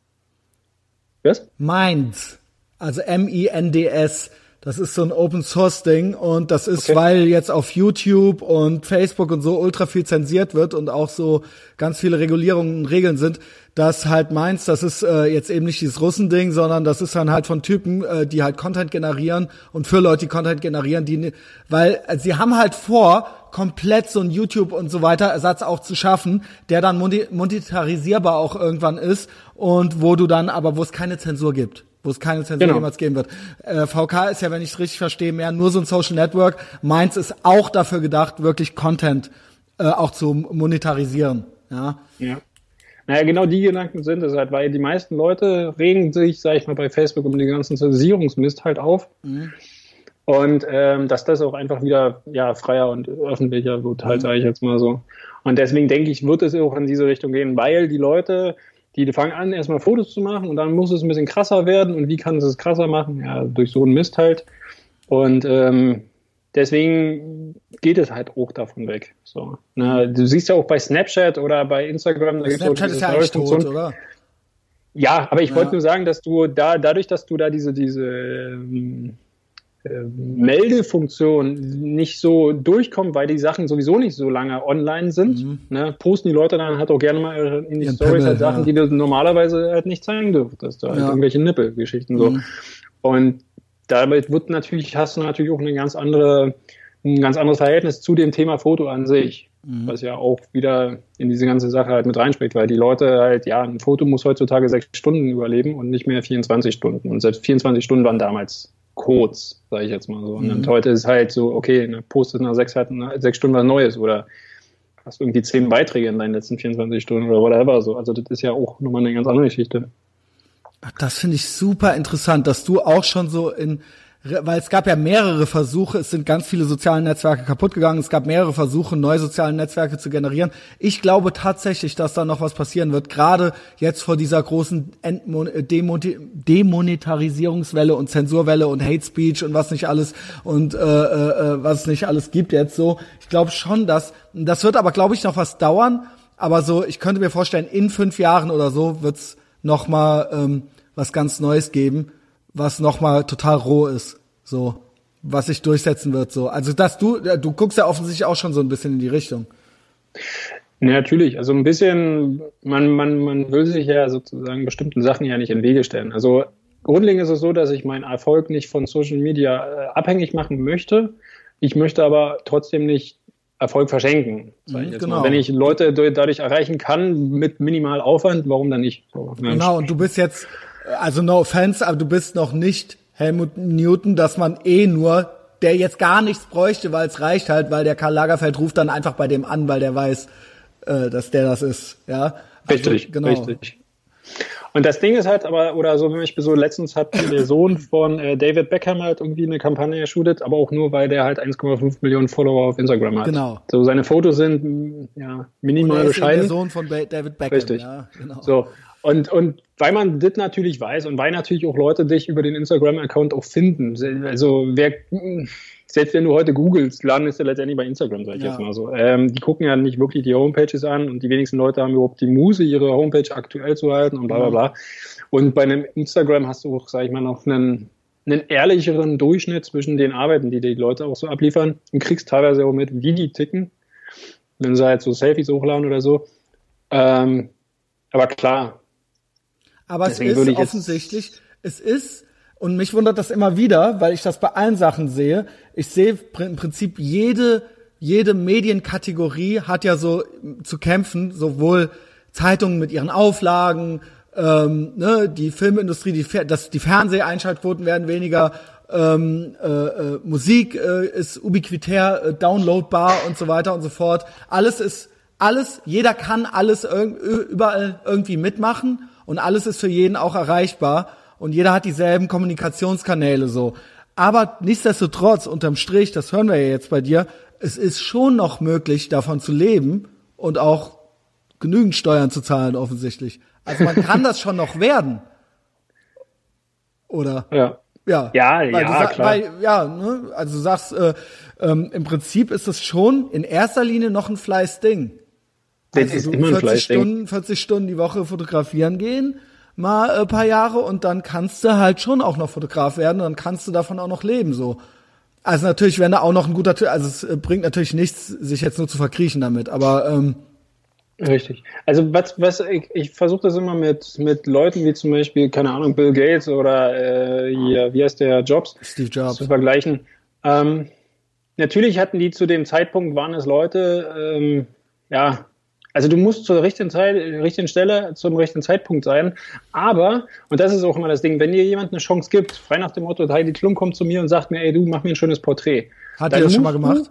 was? Mainz. Also M-I-N-D-S. Das ist so ein Open Source Ding und das ist, okay. weil jetzt auf YouTube und Facebook und so ultra viel zensiert wird und auch so ganz viele Regulierungen und Regeln sind, dass halt meinst, das ist äh, jetzt eben nicht dieses Russen-Ding, sondern das ist dann halt von Typen, äh, die halt Content generieren und für Leute, die Content generieren, die, weil äh, sie haben halt vor, komplett so ein YouTube und so weiter Ersatz auch zu schaffen, der dann monetarisierbar auch irgendwann ist und wo du dann aber, wo es keine Zensur gibt wo es keine Zensur genau. jemals geben wird. Äh, VK ist ja, wenn ich es richtig verstehe, mehr nur so ein Social Network. Meins ist auch dafür gedacht, wirklich Content äh, auch zu monetarisieren. Ja. ja. Naja, genau die Gedanken sind es halt, weil die meisten Leute regen sich, sag ich mal, bei Facebook um den ganzen Zensurungsmist halt auf. Mhm. Und ähm, dass das auch einfach wieder ja freier und öffentlicher wird, halt, mhm. sage ich jetzt mal so. Und deswegen denke ich, wird es auch in diese Richtung gehen, weil die Leute die fangen an, erstmal Fotos zu machen und dann muss es ein bisschen krasser werden. Und wie kann es es krasser machen? Ja, durch so einen Mist halt. Und ähm, deswegen geht es halt auch davon weg. So, na, du siehst ja auch bei Snapchat oder bei Instagram, da gibt es ist ja eigentlich tot, oder? Ja, aber ich ja. wollte nur sagen, dass du da, dadurch, dass du da diese, diese ähm, äh, Meldefunktion nicht so durchkommt, weil die Sachen sowieso nicht so lange online sind, mhm. ne, posten die Leute dann halt auch gerne mal in die Ihren Stories halt Sachen, ja. die du normalerweise halt nicht zeigen dürftest, halt ja. irgendwelche Nippelgeschichten so. Mhm. Und damit wird natürlich, hast du natürlich auch eine ganz andere, ein ganz anderes Verhältnis zu dem Thema Foto an sich. Mhm. Was ja auch wieder in diese ganze Sache halt mit reinspricht, weil die Leute halt, ja, ein Foto muss heutzutage sechs Stunden überleben und nicht mehr 24 Stunden. Und selbst 24 Stunden waren damals kurz, sage ich jetzt mal so. Und mhm. heute ist halt so, okay, ne, postet nach sechs, halt, sechs Stunden was Neues oder hast irgendwie zehn Beiträge in deinen letzten 24 Stunden oder whatever so. Also das ist ja auch nochmal eine ganz andere Geschichte. Das finde ich super interessant, dass du auch schon so in weil es gab ja mehrere Versuche, es sind ganz viele soziale Netzwerke kaputt gegangen, es gab mehrere Versuche, neue soziale Netzwerke zu generieren. Ich glaube tatsächlich, dass da noch was passieren wird, gerade jetzt vor dieser großen Entmon Demonetarisierungswelle und Zensurwelle und Hate Speech und was nicht alles und äh, äh, äh, was nicht alles gibt jetzt so. Ich glaube schon, dass das wird aber, glaube ich, noch was dauern. Aber so, ich könnte mir vorstellen, in fünf Jahren oder so wird's noch mal ähm, was ganz Neues geben was nochmal total roh ist, so, was sich durchsetzen wird, so. Also, dass du, du guckst ja offensichtlich auch schon so ein bisschen in die Richtung. Ja, natürlich. Also ein bisschen, man, man, man will sich ja sozusagen bestimmten Sachen ja nicht in Wege stellen. Also grundlegend ist es so, dass ich meinen Erfolg nicht von Social Media äh, abhängig machen möchte. Ich möchte aber trotzdem nicht Erfolg verschenken. Mhm, genau. Wenn ich Leute dadurch erreichen kann mit minimal Aufwand, warum dann nicht? So, genau, und du bist jetzt also no offense, aber du bist noch nicht Helmut Newton, dass man eh nur, der jetzt gar nichts bräuchte, weil es reicht halt, weil der Karl Lagerfeld ruft dann einfach bei dem an, weil der weiß, äh, dass der das ist, ja. Also, richtig, genau. richtig. Und das Ding ist halt aber, oder so, wenn ich so letztens hat der Sohn von äh, David Beckham halt irgendwie eine Kampagne erschudert, aber auch nur, weil der halt 1,5 Millionen Follower auf Instagram hat. Genau. So seine Fotos sind ja minimal bescheiden. Der Sohn von David Beckham. Richtig. Ja, genau. So Und, und weil man das natürlich weiß und weil natürlich auch Leute dich über den Instagram-Account auch finden. Also wer, selbst wenn du heute googelst, laden ist ja letztendlich bei Instagram, sag ich ja. jetzt mal so. Ähm, die gucken ja nicht wirklich die Homepages an und die wenigsten Leute haben überhaupt die Muse, ihre Homepage aktuell zu halten und bla bla bla. Und bei einem Instagram hast du auch, sag ich mal, noch einen, einen ehrlicheren Durchschnitt zwischen den Arbeiten, die die Leute auch so abliefern und kriegst teilweise auch mit, wie die ticken, wenn sie halt so Selfies hochladen oder so. Ähm, aber klar, aber Deswegen es ist offensichtlich, es ist, und mich wundert das immer wieder, weil ich das bei allen Sachen sehe. Ich sehe im Prinzip jede, jede Medienkategorie hat ja so zu kämpfen, sowohl Zeitungen mit ihren Auflagen, ähm, ne, die Filmindustrie, die, das, die Fernseheinschaltquoten werden weniger, ähm, äh, äh, Musik äh, ist ubiquitär äh, downloadbar und so weiter und so fort. Alles ist alles, jeder kann alles irg überall irgendwie mitmachen und alles ist für jeden auch erreichbar und jeder hat dieselben Kommunikationskanäle so. Aber nichtsdestotrotz, unterm Strich, das hören wir ja jetzt bei dir, es ist schon noch möglich, davon zu leben und auch genügend Steuern zu zahlen, offensichtlich. Also man kann das schon noch werden. Oder? Ja. Ja, ja, ja, sag, klar. Weil, ja, ne? also du sagst, äh, ähm, im Prinzip ist es schon in erster Linie noch ein Fleißding. Das also ist immer ein 40 Stunden, 40 Stunden die Woche fotografieren gehen, mal ein äh, paar Jahre und dann kannst du halt schon auch noch Fotograf werden und dann kannst du davon auch noch leben, so. Also natürlich, wenn da auch noch ein guter, also es äh, bringt natürlich nichts, sich jetzt nur zu verkriechen damit, aber ähm, Richtig. Also was, was ich, ich versuche das immer mit, mit Leuten wie zum Beispiel, keine Ahnung, Bill Gates oder äh, hier, wie heißt der Jobs, Steve Jobs zu vergleichen. Ähm, natürlich hatten die zu dem Zeitpunkt, waren es Leute, ähm, ja, also du musst zur richtigen Zeit, richtigen Stelle zum richtigen Zeitpunkt sein. Aber, und das ist auch immer das Ding, wenn dir jemand eine Chance gibt, frei nach dem Motto, Heidi Klum kommt zu mir und sagt mir, ey, du mach mir ein schönes Porträt. Hat er das schon mal gemacht?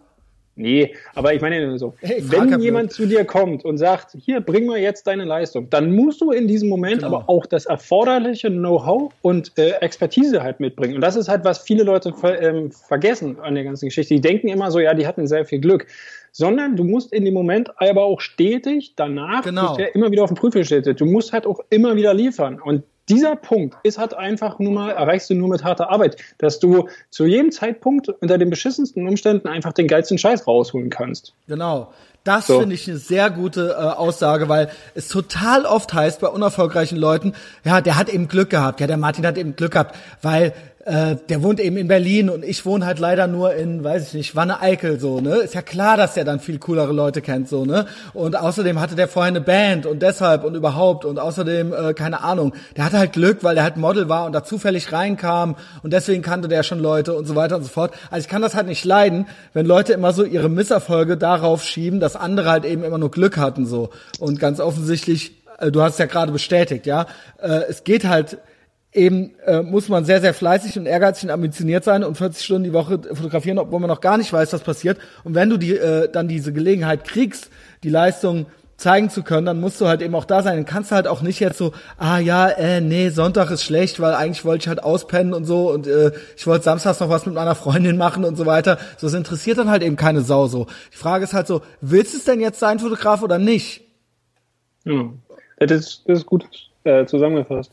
Nee, aber ich meine so, hey, wenn jemand blöd. zu dir kommt und sagt, hier, bring mir jetzt deine Leistung, dann musst du in diesem Moment genau. aber auch das erforderliche Know-how und äh, Expertise halt mitbringen. Und das ist halt, was viele Leute ver ähm, vergessen an der ganzen Geschichte. Die denken immer so, ja, die hatten sehr viel Glück sondern du musst in dem Moment aber auch stetig danach genau. ja immer wieder auf den Prüfungsstätte. Du musst halt auch immer wieder liefern. Und dieser Punkt ist halt einfach nur mal, erreichst du nur mit harter Arbeit, dass du zu jedem Zeitpunkt unter den beschissensten Umständen einfach den geilsten Scheiß rausholen kannst. Genau. Das so. finde ich eine sehr gute äh, Aussage, weil es total oft heißt bei unerfolgreichen Leuten, ja, der hat eben Glück gehabt, ja, der Martin hat eben Glück gehabt, weil äh, der wohnt eben in Berlin und ich wohne halt leider nur in, weiß ich nicht, Wanne-Eickel so, ne? Ist ja klar, dass der dann viel coolere Leute kennt, so, ne? Und außerdem hatte der vorher eine Band und deshalb und überhaupt und außerdem, äh, keine Ahnung, der hatte halt Glück, weil der halt Model war und da zufällig reinkam und deswegen kannte der schon Leute und so weiter und so fort. Also ich kann das halt nicht leiden, wenn Leute immer so ihre Misserfolge darauf schieben, dass andere halt eben immer nur Glück hatten, so. Und ganz offensichtlich, äh, du hast es ja gerade bestätigt, ja, äh, es geht halt eben äh, muss man sehr, sehr fleißig und ehrgeizig und ambitioniert sein und 40 Stunden die Woche fotografieren, obwohl man noch gar nicht weiß, was passiert. Und wenn du die, äh, dann diese Gelegenheit kriegst, die Leistung zeigen zu können, dann musst du halt eben auch da sein. Dann kannst du halt auch nicht jetzt so, ah ja, äh, nee, Sonntag ist schlecht, weil eigentlich wollte ich halt auspennen und so und äh, ich wollte samstags noch was mit meiner Freundin machen und so weiter. So, das interessiert dann halt eben keine Sau so. Die Frage ist halt so, willst du es denn jetzt sein, Fotograf oder nicht? Ja, das ist, das ist gut äh, zusammengefasst.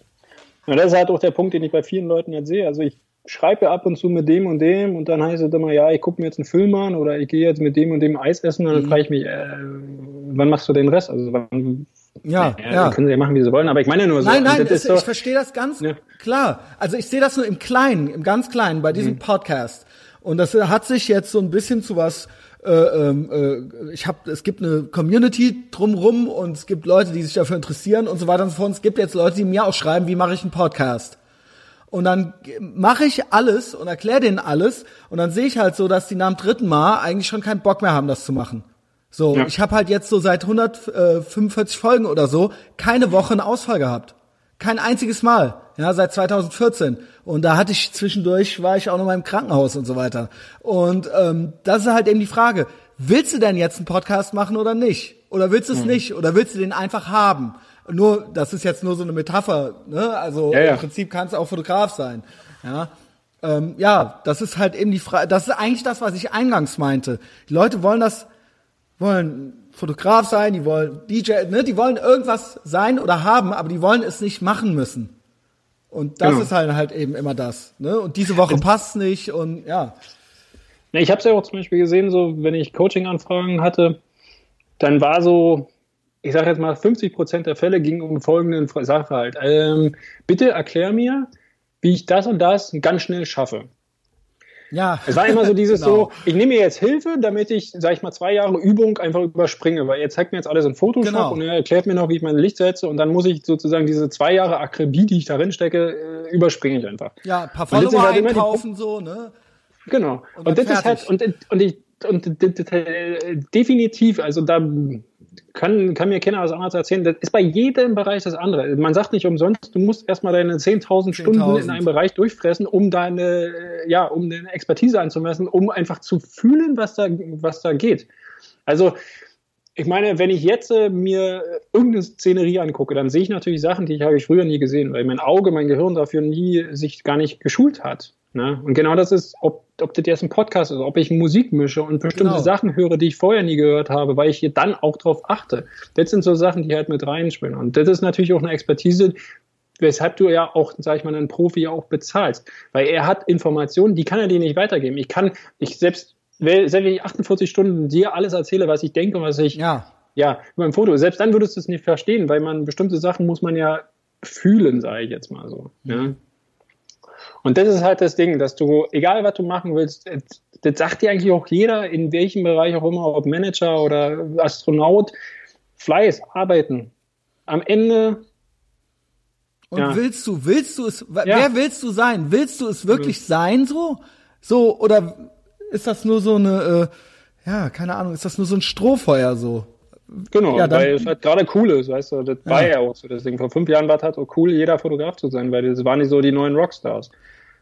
Und das ist halt auch der Punkt, den ich bei vielen Leuten jetzt sehe. Also ich schreibe ja ab und zu mit dem und dem und dann heißt es immer, ja, ich gucke mir jetzt einen Film an oder ich gehe jetzt mit dem und dem Eis essen und dann mhm. frage ich mich, äh, wann machst du den Rest? Also wann ja, ja, ja. Können sie ja machen, wie sie wollen, aber ich meine nur so. Nein, nein, es, so, ich verstehe das ganz ja. klar. Also ich sehe das nur im Kleinen, im ganz Kleinen bei diesem mhm. Podcast. Und das hat sich jetzt so ein bisschen zu was äh, ähm, äh, ich habe, es gibt eine Community drumrum und es gibt Leute, die sich dafür interessieren und so weiter und so fort. Es gibt jetzt Leute, die mir auch schreiben, wie mache ich einen Podcast. Und dann mache ich alles und erkläre denen alles und dann sehe ich halt so, dass die nach dem dritten Mal eigentlich schon keinen Bock mehr haben, das zu machen. So, ja. ich habe halt jetzt so seit 145 Folgen oder so keine Woche einen Ausfall gehabt. Kein einziges Mal, ja, seit 2014. Und da hatte ich zwischendurch, war ich auch noch mal im Krankenhaus und so weiter. Und ähm, das ist halt eben die Frage, willst du denn jetzt einen Podcast machen oder nicht? Oder willst du es mhm. nicht? Oder willst du den einfach haben? Nur, das ist jetzt nur so eine Metapher, ne? Also ja, ja. im Prinzip kannst du auch Fotograf sein. Ja. Ähm, ja, das ist halt eben die Frage, das ist eigentlich das, was ich eingangs meinte. Die Leute wollen das wollen Fotograf sein, die wollen DJ, ne, die wollen irgendwas sein oder haben, aber die wollen es nicht machen müssen. Und das genau. ist halt halt eben immer das. Ne? Und diese Woche passt nicht und ja. ja ich habe es ja auch zum Beispiel gesehen, so wenn ich Coaching-Anfragen hatte, dann war so, ich sage jetzt mal, 50 Prozent der Fälle gingen um folgenden Sachverhalt. Ähm, bitte erklär mir, wie ich das und das ganz schnell schaffe. Ja. Es war immer so dieses genau. so, ich nehme mir jetzt Hilfe, damit ich, sag ich mal, zwei Jahre Übung einfach überspringe, weil er zeigt mir jetzt alles in Photoshop genau. und er erklärt mir noch, wie ich mein Licht setze und dann muss ich sozusagen diese zwei Jahre Akribie, die ich darin stecke, äh, überspringe ich einfach. Ja, ein paar Follower halt einkaufen, so, ne? Genau. Und, und das fertig. ist halt, und, und ich, und, und, und definitiv, also da kann, kann mir keiner was anderes erzählen. Das ist bei jedem Bereich das andere. Man sagt nicht umsonst, du musst erstmal deine 10.000 Stunden in einem Bereich durchfressen, um deine, ja, um deine Expertise anzumessen, um einfach zu fühlen, was da, was da geht. Also, ich meine, wenn ich jetzt äh, mir irgendeine Szenerie angucke, dann sehe ich natürlich Sachen, die ich habe ich früher nie gesehen, weil mein Auge, mein Gehirn dafür nie sich gar nicht geschult hat. Ne? Und genau das ist, ob, ob das jetzt ein Podcast ist, ob ich Musik mische und bestimmte genau. Sachen höre, die ich vorher nie gehört habe, weil ich hier dann auch drauf achte. Das sind so Sachen, die halt mit reinspielen. Und das ist natürlich auch eine Expertise, weshalb du ja auch, sag ich mal, einen Profi auch bezahlst. Weil er hat Informationen, die kann er dir nicht weitergeben. Ich kann, ich selbst, selbst wenn ich 48 Stunden dir alles erzähle, was ich denke, was ich, ja, ja über ein Foto, selbst dann würdest du es nicht verstehen, weil man bestimmte Sachen muss man ja fühlen, sage ich jetzt mal so. Mhm. Ja. Und das ist halt das Ding, dass du, egal was du machen willst, das sagt dir eigentlich auch jeder, in welchem Bereich auch immer, ob Manager oder Astronaut, Fleiß, arbeiten. Am Ende. Und ja. willst du, willst du es, ja. wer willst du sein? Willst du es wirklich mhm. sein so? So, oder ist das nur so eine, äh, ja, keine Ahnung, ist das nur so ein Strohfeuer so? Genau, ja, weil es halt gerade cool ist, weißt du, das ja. war ja auch so das Ding. Vor fünf Jahren war es halt so cool, jeder Fotograf zu sein, weil das waren nicht so die neuen Rockstars.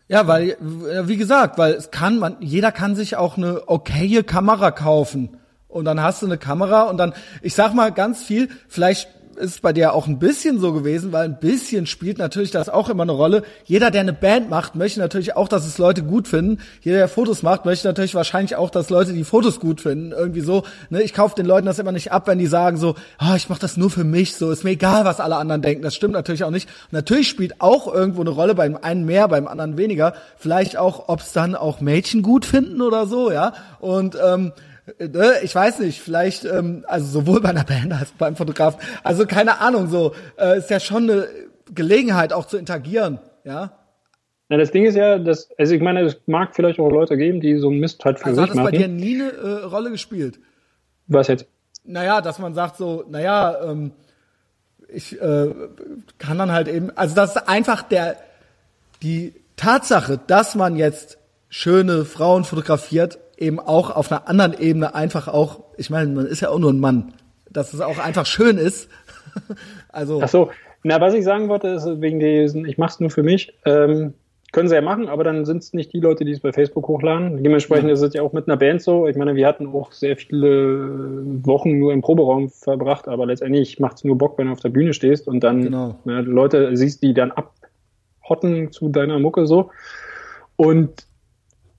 Ja, weil, wie gesagt, weil es kann, man, jeder kann sich auch eine okaye Kamera kaufen. Und dann hast du eine Kamera und dann, ich sag mal ganz viel, vielleicht ist bei dir auch ein bisschen so gewesen, weil ein bisschen spielt natürlich das auch immer eine Rolle. Jeder, der eine Band macht, möchte natürlich auch, dass es Leute gut finden. Jeder, der Fotos macht, möchte natürlich wahrscheinlich auch, dass Leute die Fotos gut finden. Irgendwie so. Ne? Ich kaufe den Leuten das immer nicht ab, wenn die sagen so, oh, ich mache das nur für mich. So ist mir egal, was alle anderen denken. Das stimmt natürlich auch nicht. Und natürlich spielt auch irgendwo eine Rolle beim einen mehr, beim anderen weniger. Vielleicht auch, ob es dann auch Mädchen gut finden oder so, ja. Und ähm, ne, ich weiß nicht, vielleicht, ähm, also sowohl bei einer Band als beim Fotograf, also keine Ahnung, so, äh, ist ja schon eine Gelegenheit auch zu interagieren, ja. Na, das Ding ist ja, dass, also ich meine, es mag vielleicht auch Leute geben, die so einen Mist halt für also sich machen. Hat das bei dir nie eine äh, Rolle gespielt? Was jetzt? Naja, dass man sagt so, naja, ähm, ich äh, kann dann halt eben, also das ist einfach der, die Tatsache, dass man jetzt schöne Frauen fotografiert, eben auch auf einer anderen Ebene einfach auch, ich meine, man ist ja auch nur ein Mann, dass es auch einfach schön ist. also. Ach so, na, was ich sagen wollte, ist wegen diesen, ich mach's nur für mich, ähm, können sie ja machen, aber dann sind es nicht die Leute, die es bei Facebook hochladen. Dementsprechend ja. ist es ja auch mit einer Band so. Ich meine, wir hatten auch sehr viele Wochen nur im Proberaum verbracht, aber letztendlich macht es nur Bock, wenn du auf der Bühne stehst und dann genau. na, Leute siehst, die dann abhotten zu deiner Mucke so. Und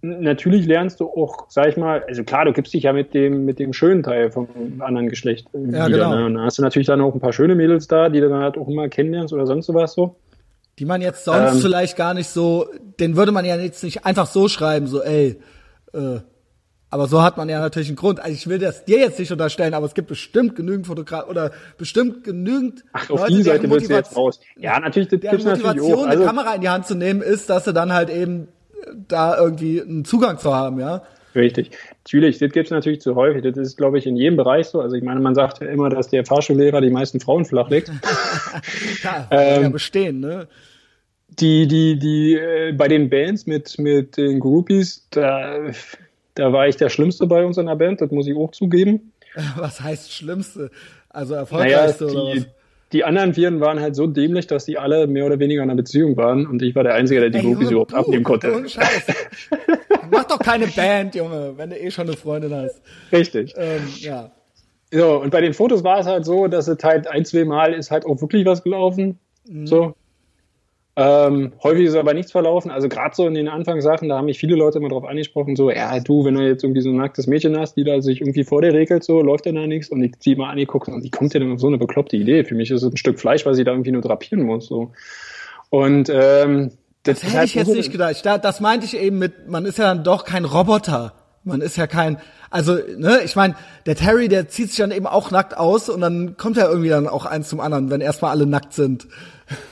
natürlich lernst du auch, sag ich mal, also klar, du gibst dich ja mit dem, mit dem schönen Teil vom anderen Geschlecht ja, wieder. Genau. Ne? Und dann hast du natürlich dann auch ein paar schöne Mädels da, die du dann halt auch immer kennenlernst oder sonst sowas so. Die man jetzt sonst ähm, vielleicht gar nicht so, den würde man ja jetzt nicht einfach so schreiben, so, ey, äh, aber so hat man ja natürlich einen Grund. Also ich will das dir jetzt nicht unterstellen, aber es gibt bestimmt genügend Fotografen oder bestimmt genügend Ach, auf Leute, die Seite willst du jetzt raus. Ja, natürlich, das gibt's Motivation, natürlich auch. Also, eine Kamera in die Hand zu nehmen, ist, dass du dann halt eben da irgendwie einen Zugang zu haben, ja. Richtig. Natürlich, das gibt es natürlich zu häufig. Das ist, glaube ich, in jedem Bereich so. Also ich meine, man sagt ja immer, dass der Fahrschullehrer die meisten Frauen flachlegt. ja, ähm, ja bestehen, ne? Die, die, die, äh, bei den Bands mit, mit den Groupies, da, da war ich der Schlimmste bei uns in der Band, das muss ich auch zugeben. Was heißt Schlimmste? Also erfolgreichste naja, die? Die anderen Viren waren halt so dämlich, dass die alle mehr oder weniger in einer Beziehung waren und ich war der Einzige, der die Groupies überhaupt abnehmen konnte. Ohne Scheiß. Mach doch keine Band, Junge, wenn du eh schon eine Freundin hast. Richtig. Ähm, ja. So, und bei den Fotos war es halt so, dass es halt ein, zwei Mal ist halt auch wirklich was gelaufen. Mhm. So. Ähm, häufig ist aber nichts verlaufen. Also gerade so in den Anfangssachen, da haben mich viele Leute immer drauf angesprochen, so, ja, du, wenn du jetzt irgendwie so ein nacktes Mädchen hast, die da sich irgendwie vor dir regelt, so, läuft denn da nichts? Und ich die mal angeguckt und die kommt ja dann auf so eine bekloppte Idee. Für mich ist es ein Stück Fleisch, weil sie da irgendwie nur drapieren muss. So. Und ähm, das, das hätte ich jetzt nicht gedacht. Das meinte ich eben mit, man ist ja dann doch kein Roboter. Man ist ja kein, also, ne, ich meine, der Terry, der zieht sich dann eben auch nackt aus und dann kommt ja irgendwie dann auch eins zum anderen, wenn erstmal alle nackt sind.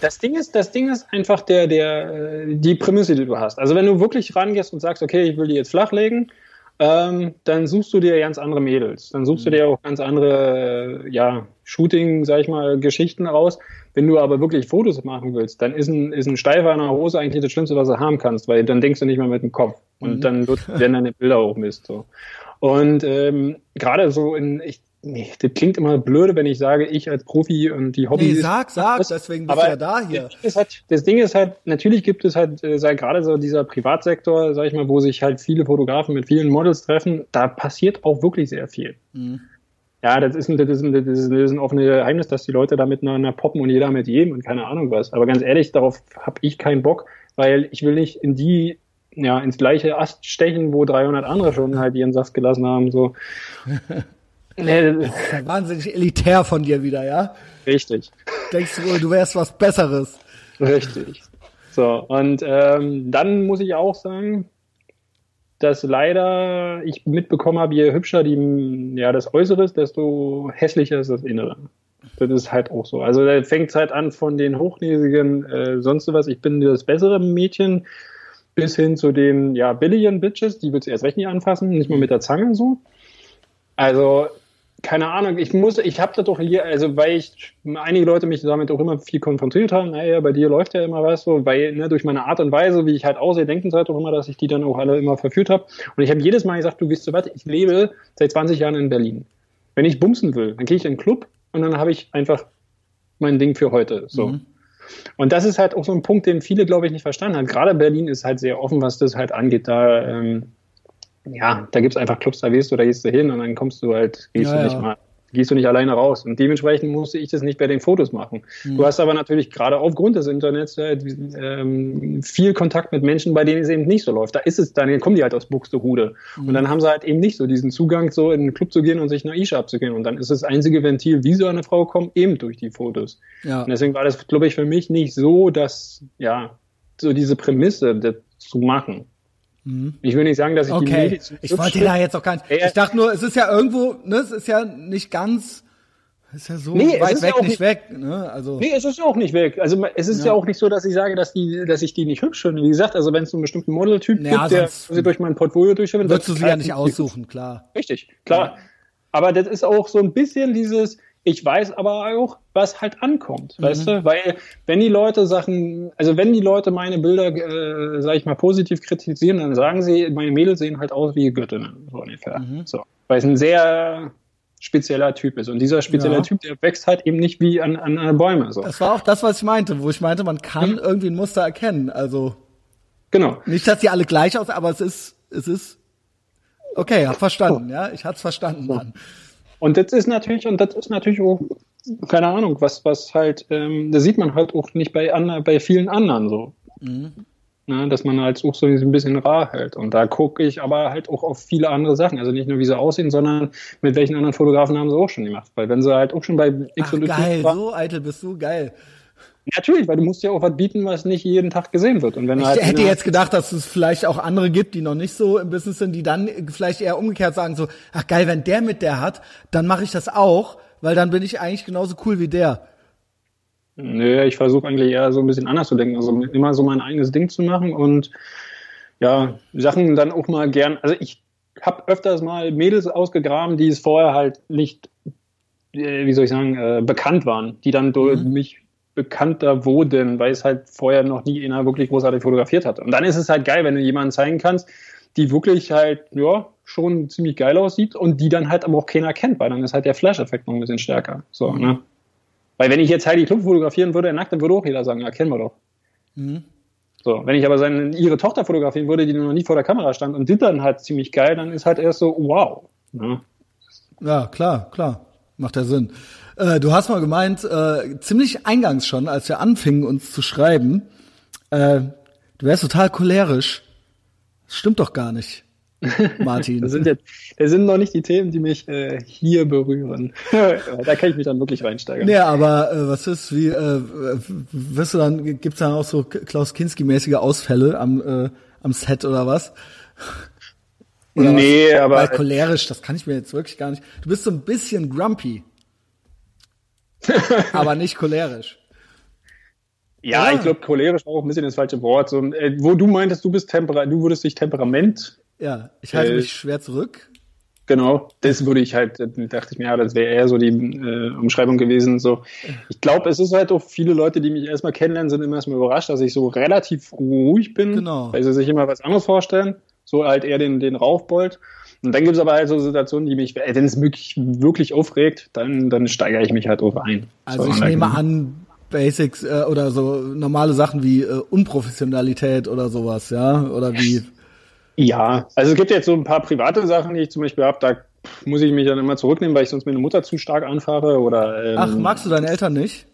Das Ding ist, das Ding ist einfach der, der, die Prämisse, die du hast. Also wenn du wirklich rangehst und sagst, okay, ich will die jetzt flachlegen, ähm, dann suchst du dir ganz andere Mädels. Dann suchst mhm. du dir auch ganz andere, ja, Shooting, sag ich mal, Geschichten raus. Wenn du aber wirklich Fotos machen willst, dann ist ein, ist ein Steifer in der Hose eigentlich das Schlimmste, was du haben kannst, weil dann denkst du nicht mehr mit dem Kopf. Und mhm. dann wird, werden deine Bilder auch Mist. So. Und ähm, gerade so in, ich, nee, das klingt immer blöde, wenn ich sage, ich als Profi und die Hobby. Nee, sag, sag, das, deswegen bist du ja da hier. Das Ding, ist halt, das Ding ist halt, natürlich gibt es halt, äh, sei gerade so dieser Privatsektor, sag ich mal, wo sich halt viele Fotografen mit vielen Models treffen, da passiert auch wirklich sehr viel. Mhm. Ja, das ist, ein, das, ist ein, das, ist ein, das ist ein offenes Geheimnis, dass die Leute da miteinander poppen und jeder mit jedem und keine Ahnung was. Aber ganz ehrlich, darauf habe ich keinen Bock, weil ich will nicht in die ja, ins gleiche Ast stechen, wo 300 andere schon halt ihren Saft gelassen haben, so. nee, wahnsinnig elitär von dir wieder, ja? Richtig. Denkst du wohl, du wärst was Besseres? Richtig. So, und ähm, dann muss ich auch sagen, dass leider ich mitbekommen habe, je hübscher die, ja, das Äußere ist, desto hässlicher ist das Innere. Das ist halt auch so. Also da fängt es halt an von den hochnäsigen, äh, sonst was, ich bin das bessere Mädchen, bis hin zu den ja, billigen Bitches, die willst du erst recht nicht anfassen, nicht mal mit der Zange so. Also, keine Ahnung, ich muss, ich habe da doch hier, also weil ich, einige Leute mich damit auch immer viel konfrontiert haben, naja, bei dir läuft ja immer was so, weil, ne, durch meine Art und Weise, wie ich halt aussehe, denken sie halt auch immer, dass ich die dann auch alle immer verführt habe. Und ich habe jedes Mal gesagt, du wisst so was, ich lebe seit 20 Jahren in Berlin. Wenn ich bumsen will, dann gehe ich in einen Club und dann habe ich einfach mein Ding für heute. So. Mhm. Und das ist halt auch so ein Punkt, den viele, glaube ich, nicht verstanden haben. Gerade Berlin ist halt sehr offen, was das halt angeht. Da, ähm, ja, da gibt's einfach Clubs, da gehst du, da gehst du hin und dann kommst du halt, gehst ja, du nicht ja. mal gehst du nicht alleine raus. Und dementsprechend musste ich das nicht bei den Fotos machen. Mhm. Du hast aber natürlich gerade aufgrund des Internets äh, ähm, viel Kontakt mit Menschen, bei denen es eben nicht so läuft. Da ist es, dann kommen die halt aus Buxtehude. Mhm. Und dann haben sie halt eben nicht so diesen Zugang, so in den Club zu gehen und sich eine Isha abzugehen. Und dann ist das einzige Ventil, wie so eine Frau kommt, eben durch die Fotos. Ja. Und deswegen war das, glaube ich, für mich nicht so, dass, ja, so diese Prämisse das zu machen. Mhm. Ich will nicht sagen, dass ich okay. die Medien Ich wollte da jetzt auch gar nicht. Ich dachte nur, es ist ja irgendwo, ne, es ist ja nicht ganz, ist ja so nee, weit weg, ja nicht, nicht weg, ne? Also. Nee, es ist ja auch nicht weg. Also es ist ja. ja. auch nicht so, dass ich sage, dass die, dass ich die nicht hübsch finde. Wie gesagt, also wenn es so einen bestimmten Modeltyp ja, gibt, der sie durch mein Portfolio durchführt, würdest du sie ja nicht aussuchen, klar. Richtig, klar. Aber das ist auch so ein bisschen dieses, ich weiß aber auch, was halt ankommt, mhm. weißt du? Weil wenn die Leute Sachen, also wenn die Leute meine Bilder, äh, sag ich mal, positiv kritisieren, dann sagen sie, meine Mädels sehen halt aus wie Göttinnen, so ungefähr. Mhm. So. Weil es ein sehr spezieller Typ ist. Und dieser spezielle ja. Typ, der wächst halt eben nicht wie an, an Bäume. So. Das war auch das, was ich meinte, wo ich meinte, man kann mhm. irgendwie ein Muster erkennen. Also genau. Nicht, dass sie alle gleich aussehen, aber es ist, es ist okay, hab verstanden, oh. ja, ich hab's verstanden. So. Und das ist natürlich, und das ist natürlich auch, keine Ahnung, was, was halt, ähm, das sieht man halt auch nicht bei, anderen, bei vielen anderen so. Mhm. Na, dass man halt auch so ein bisschen rar hält. Und da gucke ich aber halt auch auf viele andere Sachen. Also nicht nur, wie sie aussehen, sondern mit welchen anderen Fotografen haben sie auch schon gemacht. Weil wenn sie halt auch schon bei X Ach, und Y geil, waren, so eitel bist du, geil. Natürlich, weil du musst ja auch was bieten, was nicht jeden Tag gesehen wird. Und wenn ich halt hätte jetzt gedacht, dass es vielleicht auch andere gibt, die noch nicht so im Business sind, die dann vielleicht eher umgekehrt sagen so, ach geil, wenn der mit der hat, dann mache ich das auch, weil dann bin ich eigentlich genauso cool wie der. Nö, ich versuche eigentlich eher so ein bisschen anders zu denken, also immer so mein eigenes Ding zu machen und ja, Sachen dann auch mal gern, also ich habe öfters mal Mädels ausgegraben, die es vorher halt nicht, äh, wie soll ich sagen, äh, bekannt waren, die dann durch mhm. mich bekannter wurden, weil es halt vorher noch nie einer wirklich großartig fotografiert hat. Und dann ist es halt geil, wenn du jemanden zeigen kannst, die wirklich halt, ja, schon ziemlich geil aussieht und die dann halt aber auch keiner kennt, weil dann ist halt der Flash-Effekt noch ein bisschen stärker. So, ne? Weil wenn ich jetzt Heidi Klum fotografieren würde, nackt, dann würde auch jeder sagen, ja, kennen wir doch. Mhm. So, wenn ich aber seine, ihre Tochter fotografieren würde, die noch nie vor der Kamera stand und die dann halt ziemlich geil, dann ist halt erst so, wow. Ne? Ja, klar, klar. Macht ja Sinn. Äh, du hast mal gemeint, äh, ziemlich eingangs schon, als wir anfingen, uns zu schreiben, Äh, du wärst total cholerisch. Das stimmt doch gar nicht. Martin. das, sind jetzt, das sind noch nicht die Themen, die mich äh, hier berühren. da kann ich mich dann wirklich reinsteigern. Ja, aber äh, was ist, wie, äh, wirst du dann, gibt's dann auch so Klaus Kinski-mäßige Ausfälle am, äh, am Set oder was? Oder nee, was? aber. Weil cholerisch, das kann ich mir jetzt wirklich gar nicht. Du bist so ein bisschen grumpy. aber nicht cholerisch. Ja, ja. ich glaube, cholerisch auch ein bisschen das falsche Wort. So, äh, wo du meintest, du bist Temper du würdest dich Temperament ja, ich halte äh, mich schwer zurück. Genau, das würde ich halt, dachte ich mir, ja, das wäre eher so die äh, Umschreibung gewesen. So, ich glaube, es ist halt auch viele Leute, die mich erstmal kennenlernen, sind immer erstmal überrascht, dass ich so relativ ruhig bin, genau. weil sie sich immer was anderes vorstellen. So halt eher den, den Raufbold. Und dann gibt es aber halt so Situationen, die mich, wenn es wirklich, wirklich aufregt, dann, dann steigere ich mich halt drauf ein. Also so, ich nehme an, Basics äh, oder so normale Sachen wie äh, Unprofessionalität oder sowas, ja, oder wie ja, also es gibt jetzt so ein paar private Sachen, die ich zum Beispiel habe, da muss ich mich dann immer zurücknehmen, weil ich sonst meine Mutter zu stark anfahre oder. Ähm, Ach, magst du deine Eltern nicht?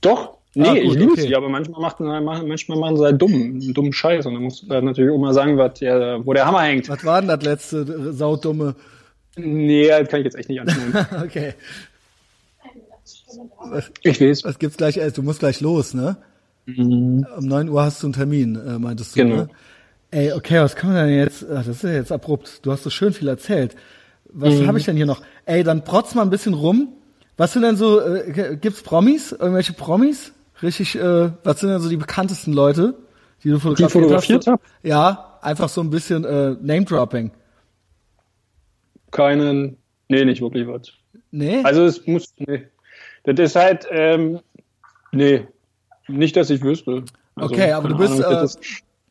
Doch, nee, ah, gut, ich liebe okay. sie, aber manchmal, macht, manchmal machen sie halt dumm, dummen Scheiß und dann musst du halt natürlich auch mal sagen, was der, wo der Hammer hängt. Was war denn das letzte saudumme? Nee, das kann ich jetzt echt nicht anschneiden. okay. Ich weiß. Was gibt's gleich? Du musst gleich los, ne? Mhm. Um neun Uhr hast du einen Termin, äh, meintest du, genau. ne? Ey, okay, was kann man denn jetzt? Ach, das ist ja jetzt abrupt. Du hast so schön viel erzählt. Was mhm. habe ich denn hier noch? Ey, dann protz mal ein bisschen rum. Was sind denn so, äh, gibt's Promis? Irgendwelche Promis? Richtig, äh, was sind denn so die bekanntesten Leute, die du fotografiert, die fotografiert hast? Ja, einfach so ein bisschen äh, Name-Dropping. Keinen, nee, nicht wirklich was. Nee? Also es muss, nee. Das ist halt, ähm, nee, nicht, dass ich wüsste. Also, okay, aber du bist, Ahnung, äh,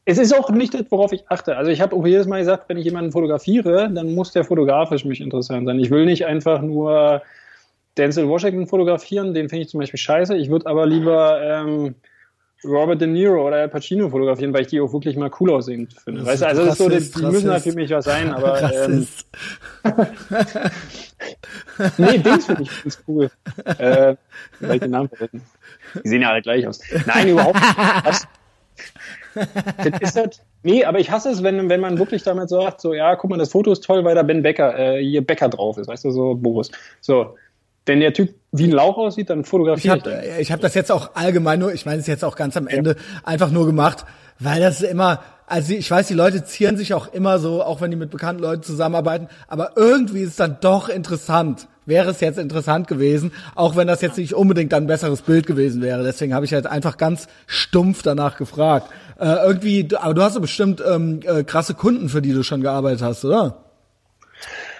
es ist auch nicht das, worauf ich achte. Also ich habe auch jedes Mal gesagt, wenn ich jemanden fotografiere, dann muss der fotografisch mich interessant sein. Ich will nicht einfach nur Denzel Washington fotografieren, den finde ich zum Beispiel scheiße. Ich würde aber lieber ähm, Robert De Niro oder Al Pacino fotografieren, weil ich die auch wirklich mal cool aussehen finde. Weißt du, also das ist so, die, die müssen halt für mich was sein, aber ähm, nee, Dings finde ich ganz cool. Äh, weil ich den Namen vergessen. Die sehen ja alle gleich aus. Nein, überhaupt nicht das ist halt, nee, aber ich hasse es, wenn, wenn man wirklich damit sagt, so, ja, guck mal, das Foto ist toll, weil da Ben Becker, äh, hier Becker drauf ist, weißt du, so Boris. So, wenn der Typ wie ein Lauch aussieht, dann fotografiere ich. Hab, ich habe das jetzt auch allgemein nur, ich meine es jetzt auch ganz am Ende, ja. einfach nur gemacht, weil das immer, also ich weiß, die Leute zieren sich auch immer so, auch wenn die mit bekannten Leuten zusammenarbeiten, aber irgendwie ist es dann doch interessant. Wäre es jetzt interessant gewesen, auch wenn das jetzt nicht unbedingt dann ein besseres Bild gewesen wäre. Deswegen habe ich halt einfach ganz stumpf danach gefragt. Äh, irgendwie, aber du hast doch bestimmt ähm, äh, krasse Kunden, für die du schon gearbeitet hast, oder?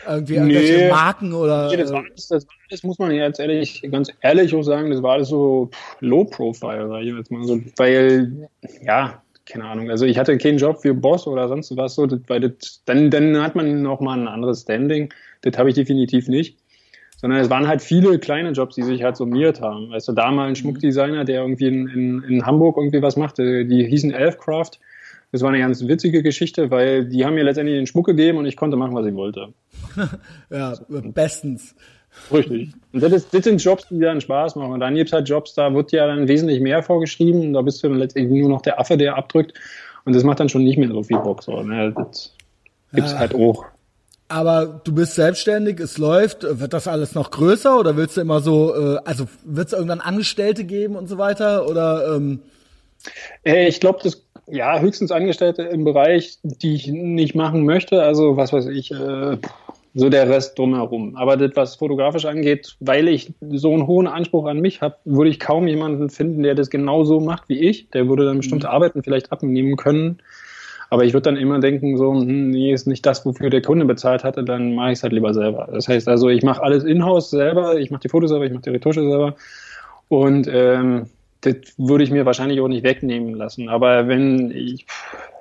Irgendwie irgendwelche nee, Marken oder. Nee, das, war alles, das, das muss man jetzt ehrlich, ganz ehrlich auch sagen, das war alles so Low Profile, sag ich jetzt mal so, weil, ja, keine Ahnung, also ich hatte keinen Job für Boss oder sonst was so, weil das, dann, dann hat man noch mal ein anderes Standing. Das habe ich definitiv nicht sondern es waren halt viele kleine Jobs, die sich halt summiert haben. Weißt du, da mal ein mhm. Schmuckdesigner, der irgendwie in, in, in Hamburg irgendwie was machte, die hießen Elfcraft. Das war eine ganz witzige Geschichte, weil die haben mir letztendlich den Schmuck gegeben und ich konnte machen, was ich wollte. ja, bestens. Richtig. Und das, ist, das sind Jobs, die dann Spaß machen. Und dann gibt es halt Jobs, da wird ja dann wesentlich mehr vorgeschrieben. Da bist du dann letztendlich nur noch der Affe, der abdrückt. Und das macht dann schon nicht mehr so viel Bock. So, ne? Das gibt's ja. halt auch. Aber du bist selbstständig, es läuft, wird das alles noch größer oder willst du immer so, äh, also wird es irgendwann Angestellte geben und so weiter oder? Ähm? Äh, ich glaube, das ja höchstens Angestellte im Bereich, die ich nicht machen möchte. Also was weiß ich, äh, so der Rest drumherum. Aber das, was fotografisch angeht, weil ich so einen hohen Anspruch an mich habe, würde ich kaum jemanden finden, der das genauso macht wie ich. Der würde dann bestimmte mhm. Arbeiten vielleicht abnehmen können aber ich würde dann immer denken, so, hm, nee, ist nicht das, wofür der Kunde bezahlt hatte, dann mache ich es halt lieber selber. Das heißt also, ich mache alles in-house selber, ich mache die Fotos selber, ich mache die Retusche selber. Und ähm, das würde ich mir wahrscheinlich auch nicht wegnehmen lassen. Aber wenn ich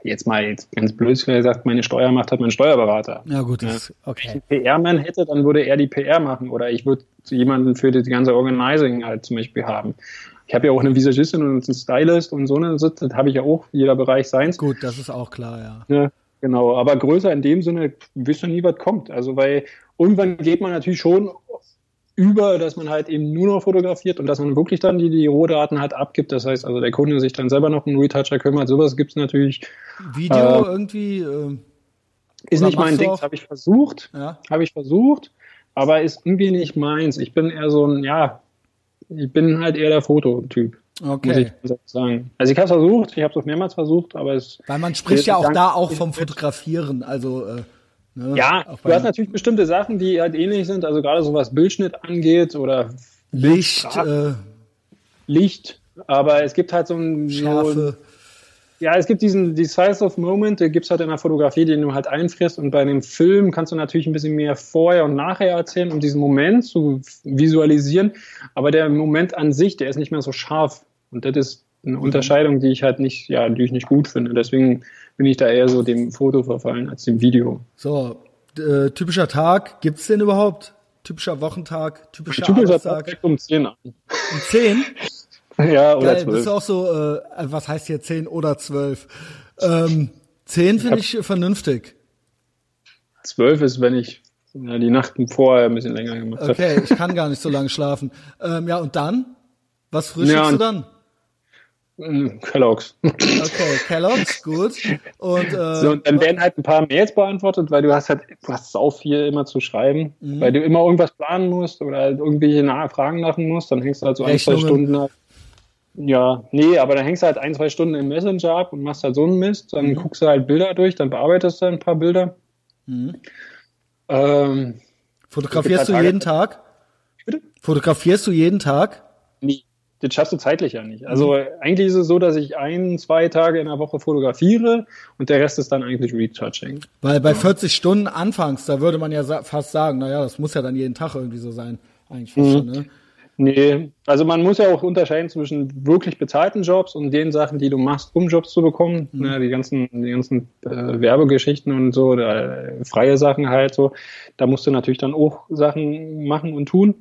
jetzt mal jetzt ganz blöd gesagt, meine Steuer macht, hat mein Steuerberater. Ja gut, das, okay. Wenn ich einen PR-Mann hätte, dann würde er die PR machen oder ich würde jemanden für das ganze Organizing halt zum Beispiel haben ich habe ja auch eine Visagistin und einen Stylist und so eine das habe ich ja auch, jeder Bereich seins. Gut, das ist auch klar, ja. ja genau, aber größer in dem Sinne, wisst ihr nie, was kommt. Also, weil irgendwann geht man natürlich schon über, dass man halt eben nur noch fotografiert und dass man wirklich dann die, die Rohdaten halt abgibt. Das heißt also, der Kunde sich dann selber noch um Retoucher kümmert. Sowas gibt's natürlich. Video äh, irgendwie. Äh, ist nicht mein Ding, habe ich versucht. Ja. Habe ich versucht, aber ist irgendwie nicht meins. Ich bin eher so ein, ja, ich bin halt eher der Fototyp. Okay. Muss ich sagen. Also ich habe es versucht, ich habe es auch mehrmals versucht, aber es. Weil man spricht ja auch da auch vom Fotografieren, also. Äh, ne, ja, du hast natürlich bestimmte Sachen, die halt ähnlich sind, also gerade so was Bildschnitt angeht oder Licht, äh, Licht, aber es gibt halt so ein Schärfe. So, ja, es gibt diesen Decisive Moment, der gibt's halt in der Fotografie, den du halt einfrisst und bei dem Film kannst du natürlich ein bisschen mehr vorher und nachher erzählen, um diesen Moment zu visualisieren, aber der Moment an sich, der ist nicht mehr so scharf. Und das ist eine Mhm. Unterscheidung, die ich halt nicht, ja, die ich nicht gut finde. Deswegen bin ich da eher so dem Foto verfallen als dem Video. So, äh, typischer Tag, gibt's den überhaupt? Typischer Wochentag, typischer Typischer Arbeitstag? Tag um 10 an. Um 10? Ja, oder Geil, bist 12. du auch so, äh, was heißt hier 10 oder 12? Ähm, 10 finde ich vernünftig. 12 ist, wenn ich ja, die Nacht vorher ein bisschen länger gemacht habe. Okay, ich kann gar nicht so lange schlafen. Ähm, ja, und dann? Was frühstückst Ja, du dann? Mm, Kellogg's. Okay, Kellogg's, gut. Und, äh, So, und dann werden halt ein paar Mails beantwortet, weil du hast halt, du hast sau viel immer zu schreiben, Mhm. weil du immer irgendwas planen musst oder halt irgendwelche Fragen machen musst, dann hängst du halt so ein, zwei Rechnungen. Stunden ab. Ja, nee, aber dann hängst du halt ein, zwei Stunden im Messenger ab und machst halt so einen Mist, dann Mhm. guckst du halt Bilder durch, dann bearbeitest du ein paar Bilder. Mhm. Ähm, fotografierst Es du halt jeden Tag? Bitte? Fotografierst du jeden Tag? Nee, das schaffst du zeitlich ja nicht. Also eigentlich ist es so, dass ich ein, zwei Tage in der Woche fotografiere und der Rest ist dann eigentlich Retouching. Weil bei 40 Stunden anfangs, da würde man ja fast sagen, naja, das muss ja dann jeden Tag irgendwie so sein. Eigentlich fast Mhm. schon, ne? Nee, also man muss ja auch unterscheiden zwischen wirklich bezahlten Jobs und den Sachen, die du machst, um Jobs zu bekommen. Ne, die ganzen, die ganzen äh, Werbegeschichten und so, oder, äh, freie Sachen halt so. Da musst du natürlich dann auch Sachen machen und tun.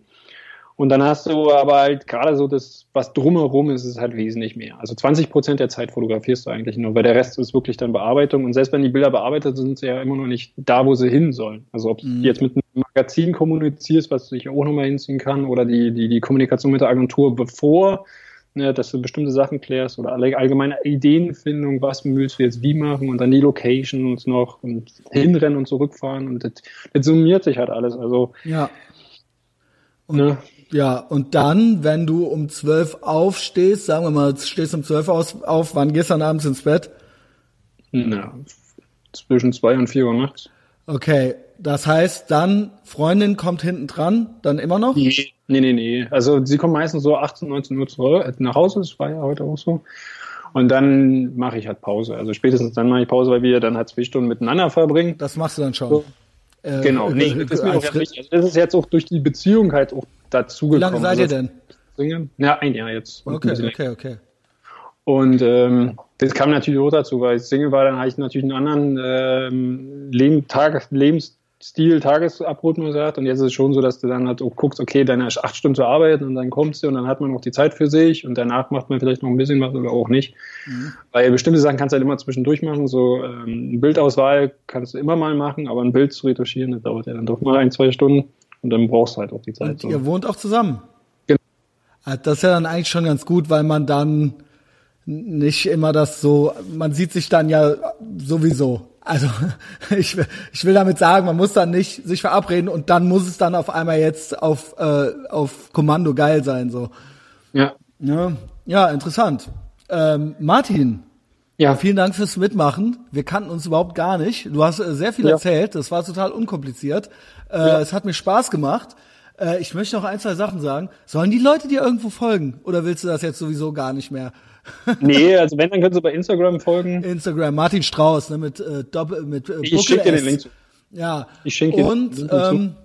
Und dann hast du aber halt gerade so das, was drumherum ist, ist halt wesentlich mehr. Also 20 Prozent der Zeit fotografierst du eigentlich nur, weil der Rest ist wirklich dann Bearbeitung. Und selbst wenn die Bilder bearbeitet sind, sind sie ja immer noch nicht da, wo sie hin sollen. Also ob du jetzt mit einem Magazin kommunizierst, was ich auch nochmal hinziehen kann, oder die, die, die Kommunikation mit der Agentur bevor, ne, dass du bestimmte Sachen klärst oder allgemeine Ideenfindung, was willst du jetzt wie machen und dann die Locations noch und hinrennen und zurückfahren und das, das summiert sich halt alles. Also, Ja. ne, Ja, und dann, wenn du um 12 aufstehst, sagen wir mal, stehst um 12 aus, auf, wann gehst du dann abends ins Bett? na, zwischen zwei und vier Uhr nachts. Okay, das heißt, dann Freundin kommt hinten dran, dann immer noch? Nee, nee, nee, nee. Also sie kommen meistens so 18, 19 Uhr zurück, äh, nach Hause, das war ja heute auch so. Und dann mache ich halt Pause. Also spätestens dann mache ich Pause, weil wir dann halt zwei Stunden miteinander verbringen. Das machst du dann schon. So. Äh, Genau, nee, äh, das ist mir auch wichtig. Also das ist jetzt auch durch die Beziehung halt auch dazu Wie lange seid ihr denn? denn? Ja, ein Jahr jetzt. Okay, okay, okay. Und ähm, das kam natürlich auch dazu, weil ich Single war, dann hatte ich natürlich einen anderen ähm, Leben, Tag, Lebensstil, Tagesabrouten gesagt. Und jetzt ist es schon so, dass du dann halt auch guckst, okay, dann hast du acht Stunden zu arbeiten und dann kommst du und dann hat man noch die Zeit für sich und danach macht man vielleicht noch ein bisschen was oder auch nicht. Weil bestimmte Sachen kannst du halt immer zwischendurch machen. So ähm, eine Bildauswahl kannst du immer mal machen, aber ein Bild zu retuschieren, das dauert ja dann doch mal ein, zwei Stunden und dann brauchst du halt auch die Zeit. Und So. ihr wohnt auch zusammen? Genau. Ah, Das ist ja dann eigentlich schon ganz gut, weil man dann nicht immer das so, man sieht sich dann ja sowieso. Also ich, will- ich will damit sagen, man muss dann nicht sich verabreden und dann muss es dann auf einmal jetzt auf, äh, auf Kommando geil sein. so. Ja. Ja, ja interessant. Ähm, Martin, Ja, vielen Dank fürs Mitmachen. Wir kannten uns überhaupt gar nicht. Du hast äh, sehr viel Ja. erzählt. Das war total unkompliziert. Äh, Es hat mir Spaß gemacht. Äh, ich möchte noch ein, zwei Sachen sagen. Sollen die Leute dir irgendwo folgen? Oder willst du das jetzt sowieso gar nicht mehr? nee, also wenn, dann können sie bei Instagram folgen. Instagram, Martin Strauß, ne, mit äh, Doppel, mit äh, Ich schicke dir den. Link zu. Ja. Ich schenke dir den Und Link dazu. ähm,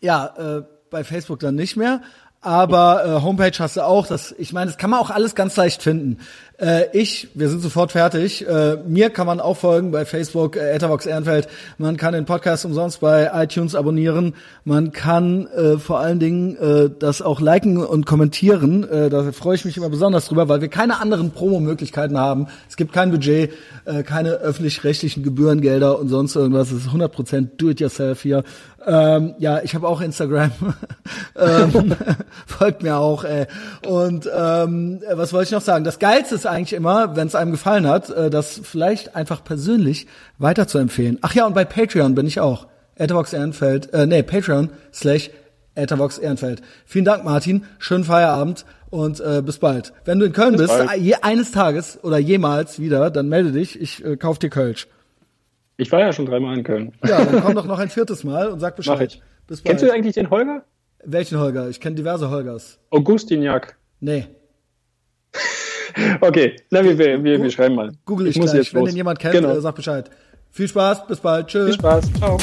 ja, äh, bei Facebook dann nicht mehr. Aber äh, Homepage hast du auch. Das, ich meine, das kann man auch alles ganz leicht finden. Äh, ich, wir sind sofort fertig. Äh, mir kann man auch folgen bei Facebook, äh, Etherbox Ehrenfeld. Man kann den Podcast umsonst bei iTunes abonnieren. Man kann äh, vor allen Dingen äh, das auch liken und kommentieren. Äh, da freue ich mich immer besonders drüber, weil wir keine anderen Promo-Möglichkeiten haben. Es gibt kein Budget, äh, keine öffentlich-rechtlichen Gebührengelder und sonst irgendwas. Es ist 100% do-it-yourself hier. Ähm, ja, ich habe auch Instagram. ähm, folgt mir auch, ey. Und ähm, was wollte ich noch sagen? Das Geilste ist eigentlich immer, wenn es einem gefallen hat, äh, das vielleicht einfach persönlich weiter zu empfehlen. Ach ja, und bei Patreon bin ich auch. Etherbox Ehrenfeld, äh, nee, Patreon slash Etherbox Ehrenfeld. Vielen Dank, Martin. Schönen Feierabend und äh, bis bald. Wenn du in Köln bis bist, je, eines Tages oder jemals wieder, dann melde dich. Ich äh, kauf dir Kölsch. Ich war ja schon dreimal in Köln. Ja, dann komm doch noch ein viertes Mal und sag Bescheid. Mach ich. Bis bald. Kennst du eigentlich den Holger? Welchen Holger? Ich kenne diverse Holgers. Augustiniak. Nee. okay, na, wir, wir, wir schreiben mal. Google ich, ich gleich. Wenn los. den jemand kennt, genau. Äh, sag Bescheid. Viel Spaß, bis bald. Tschüss. Viel Spaß. Ciao.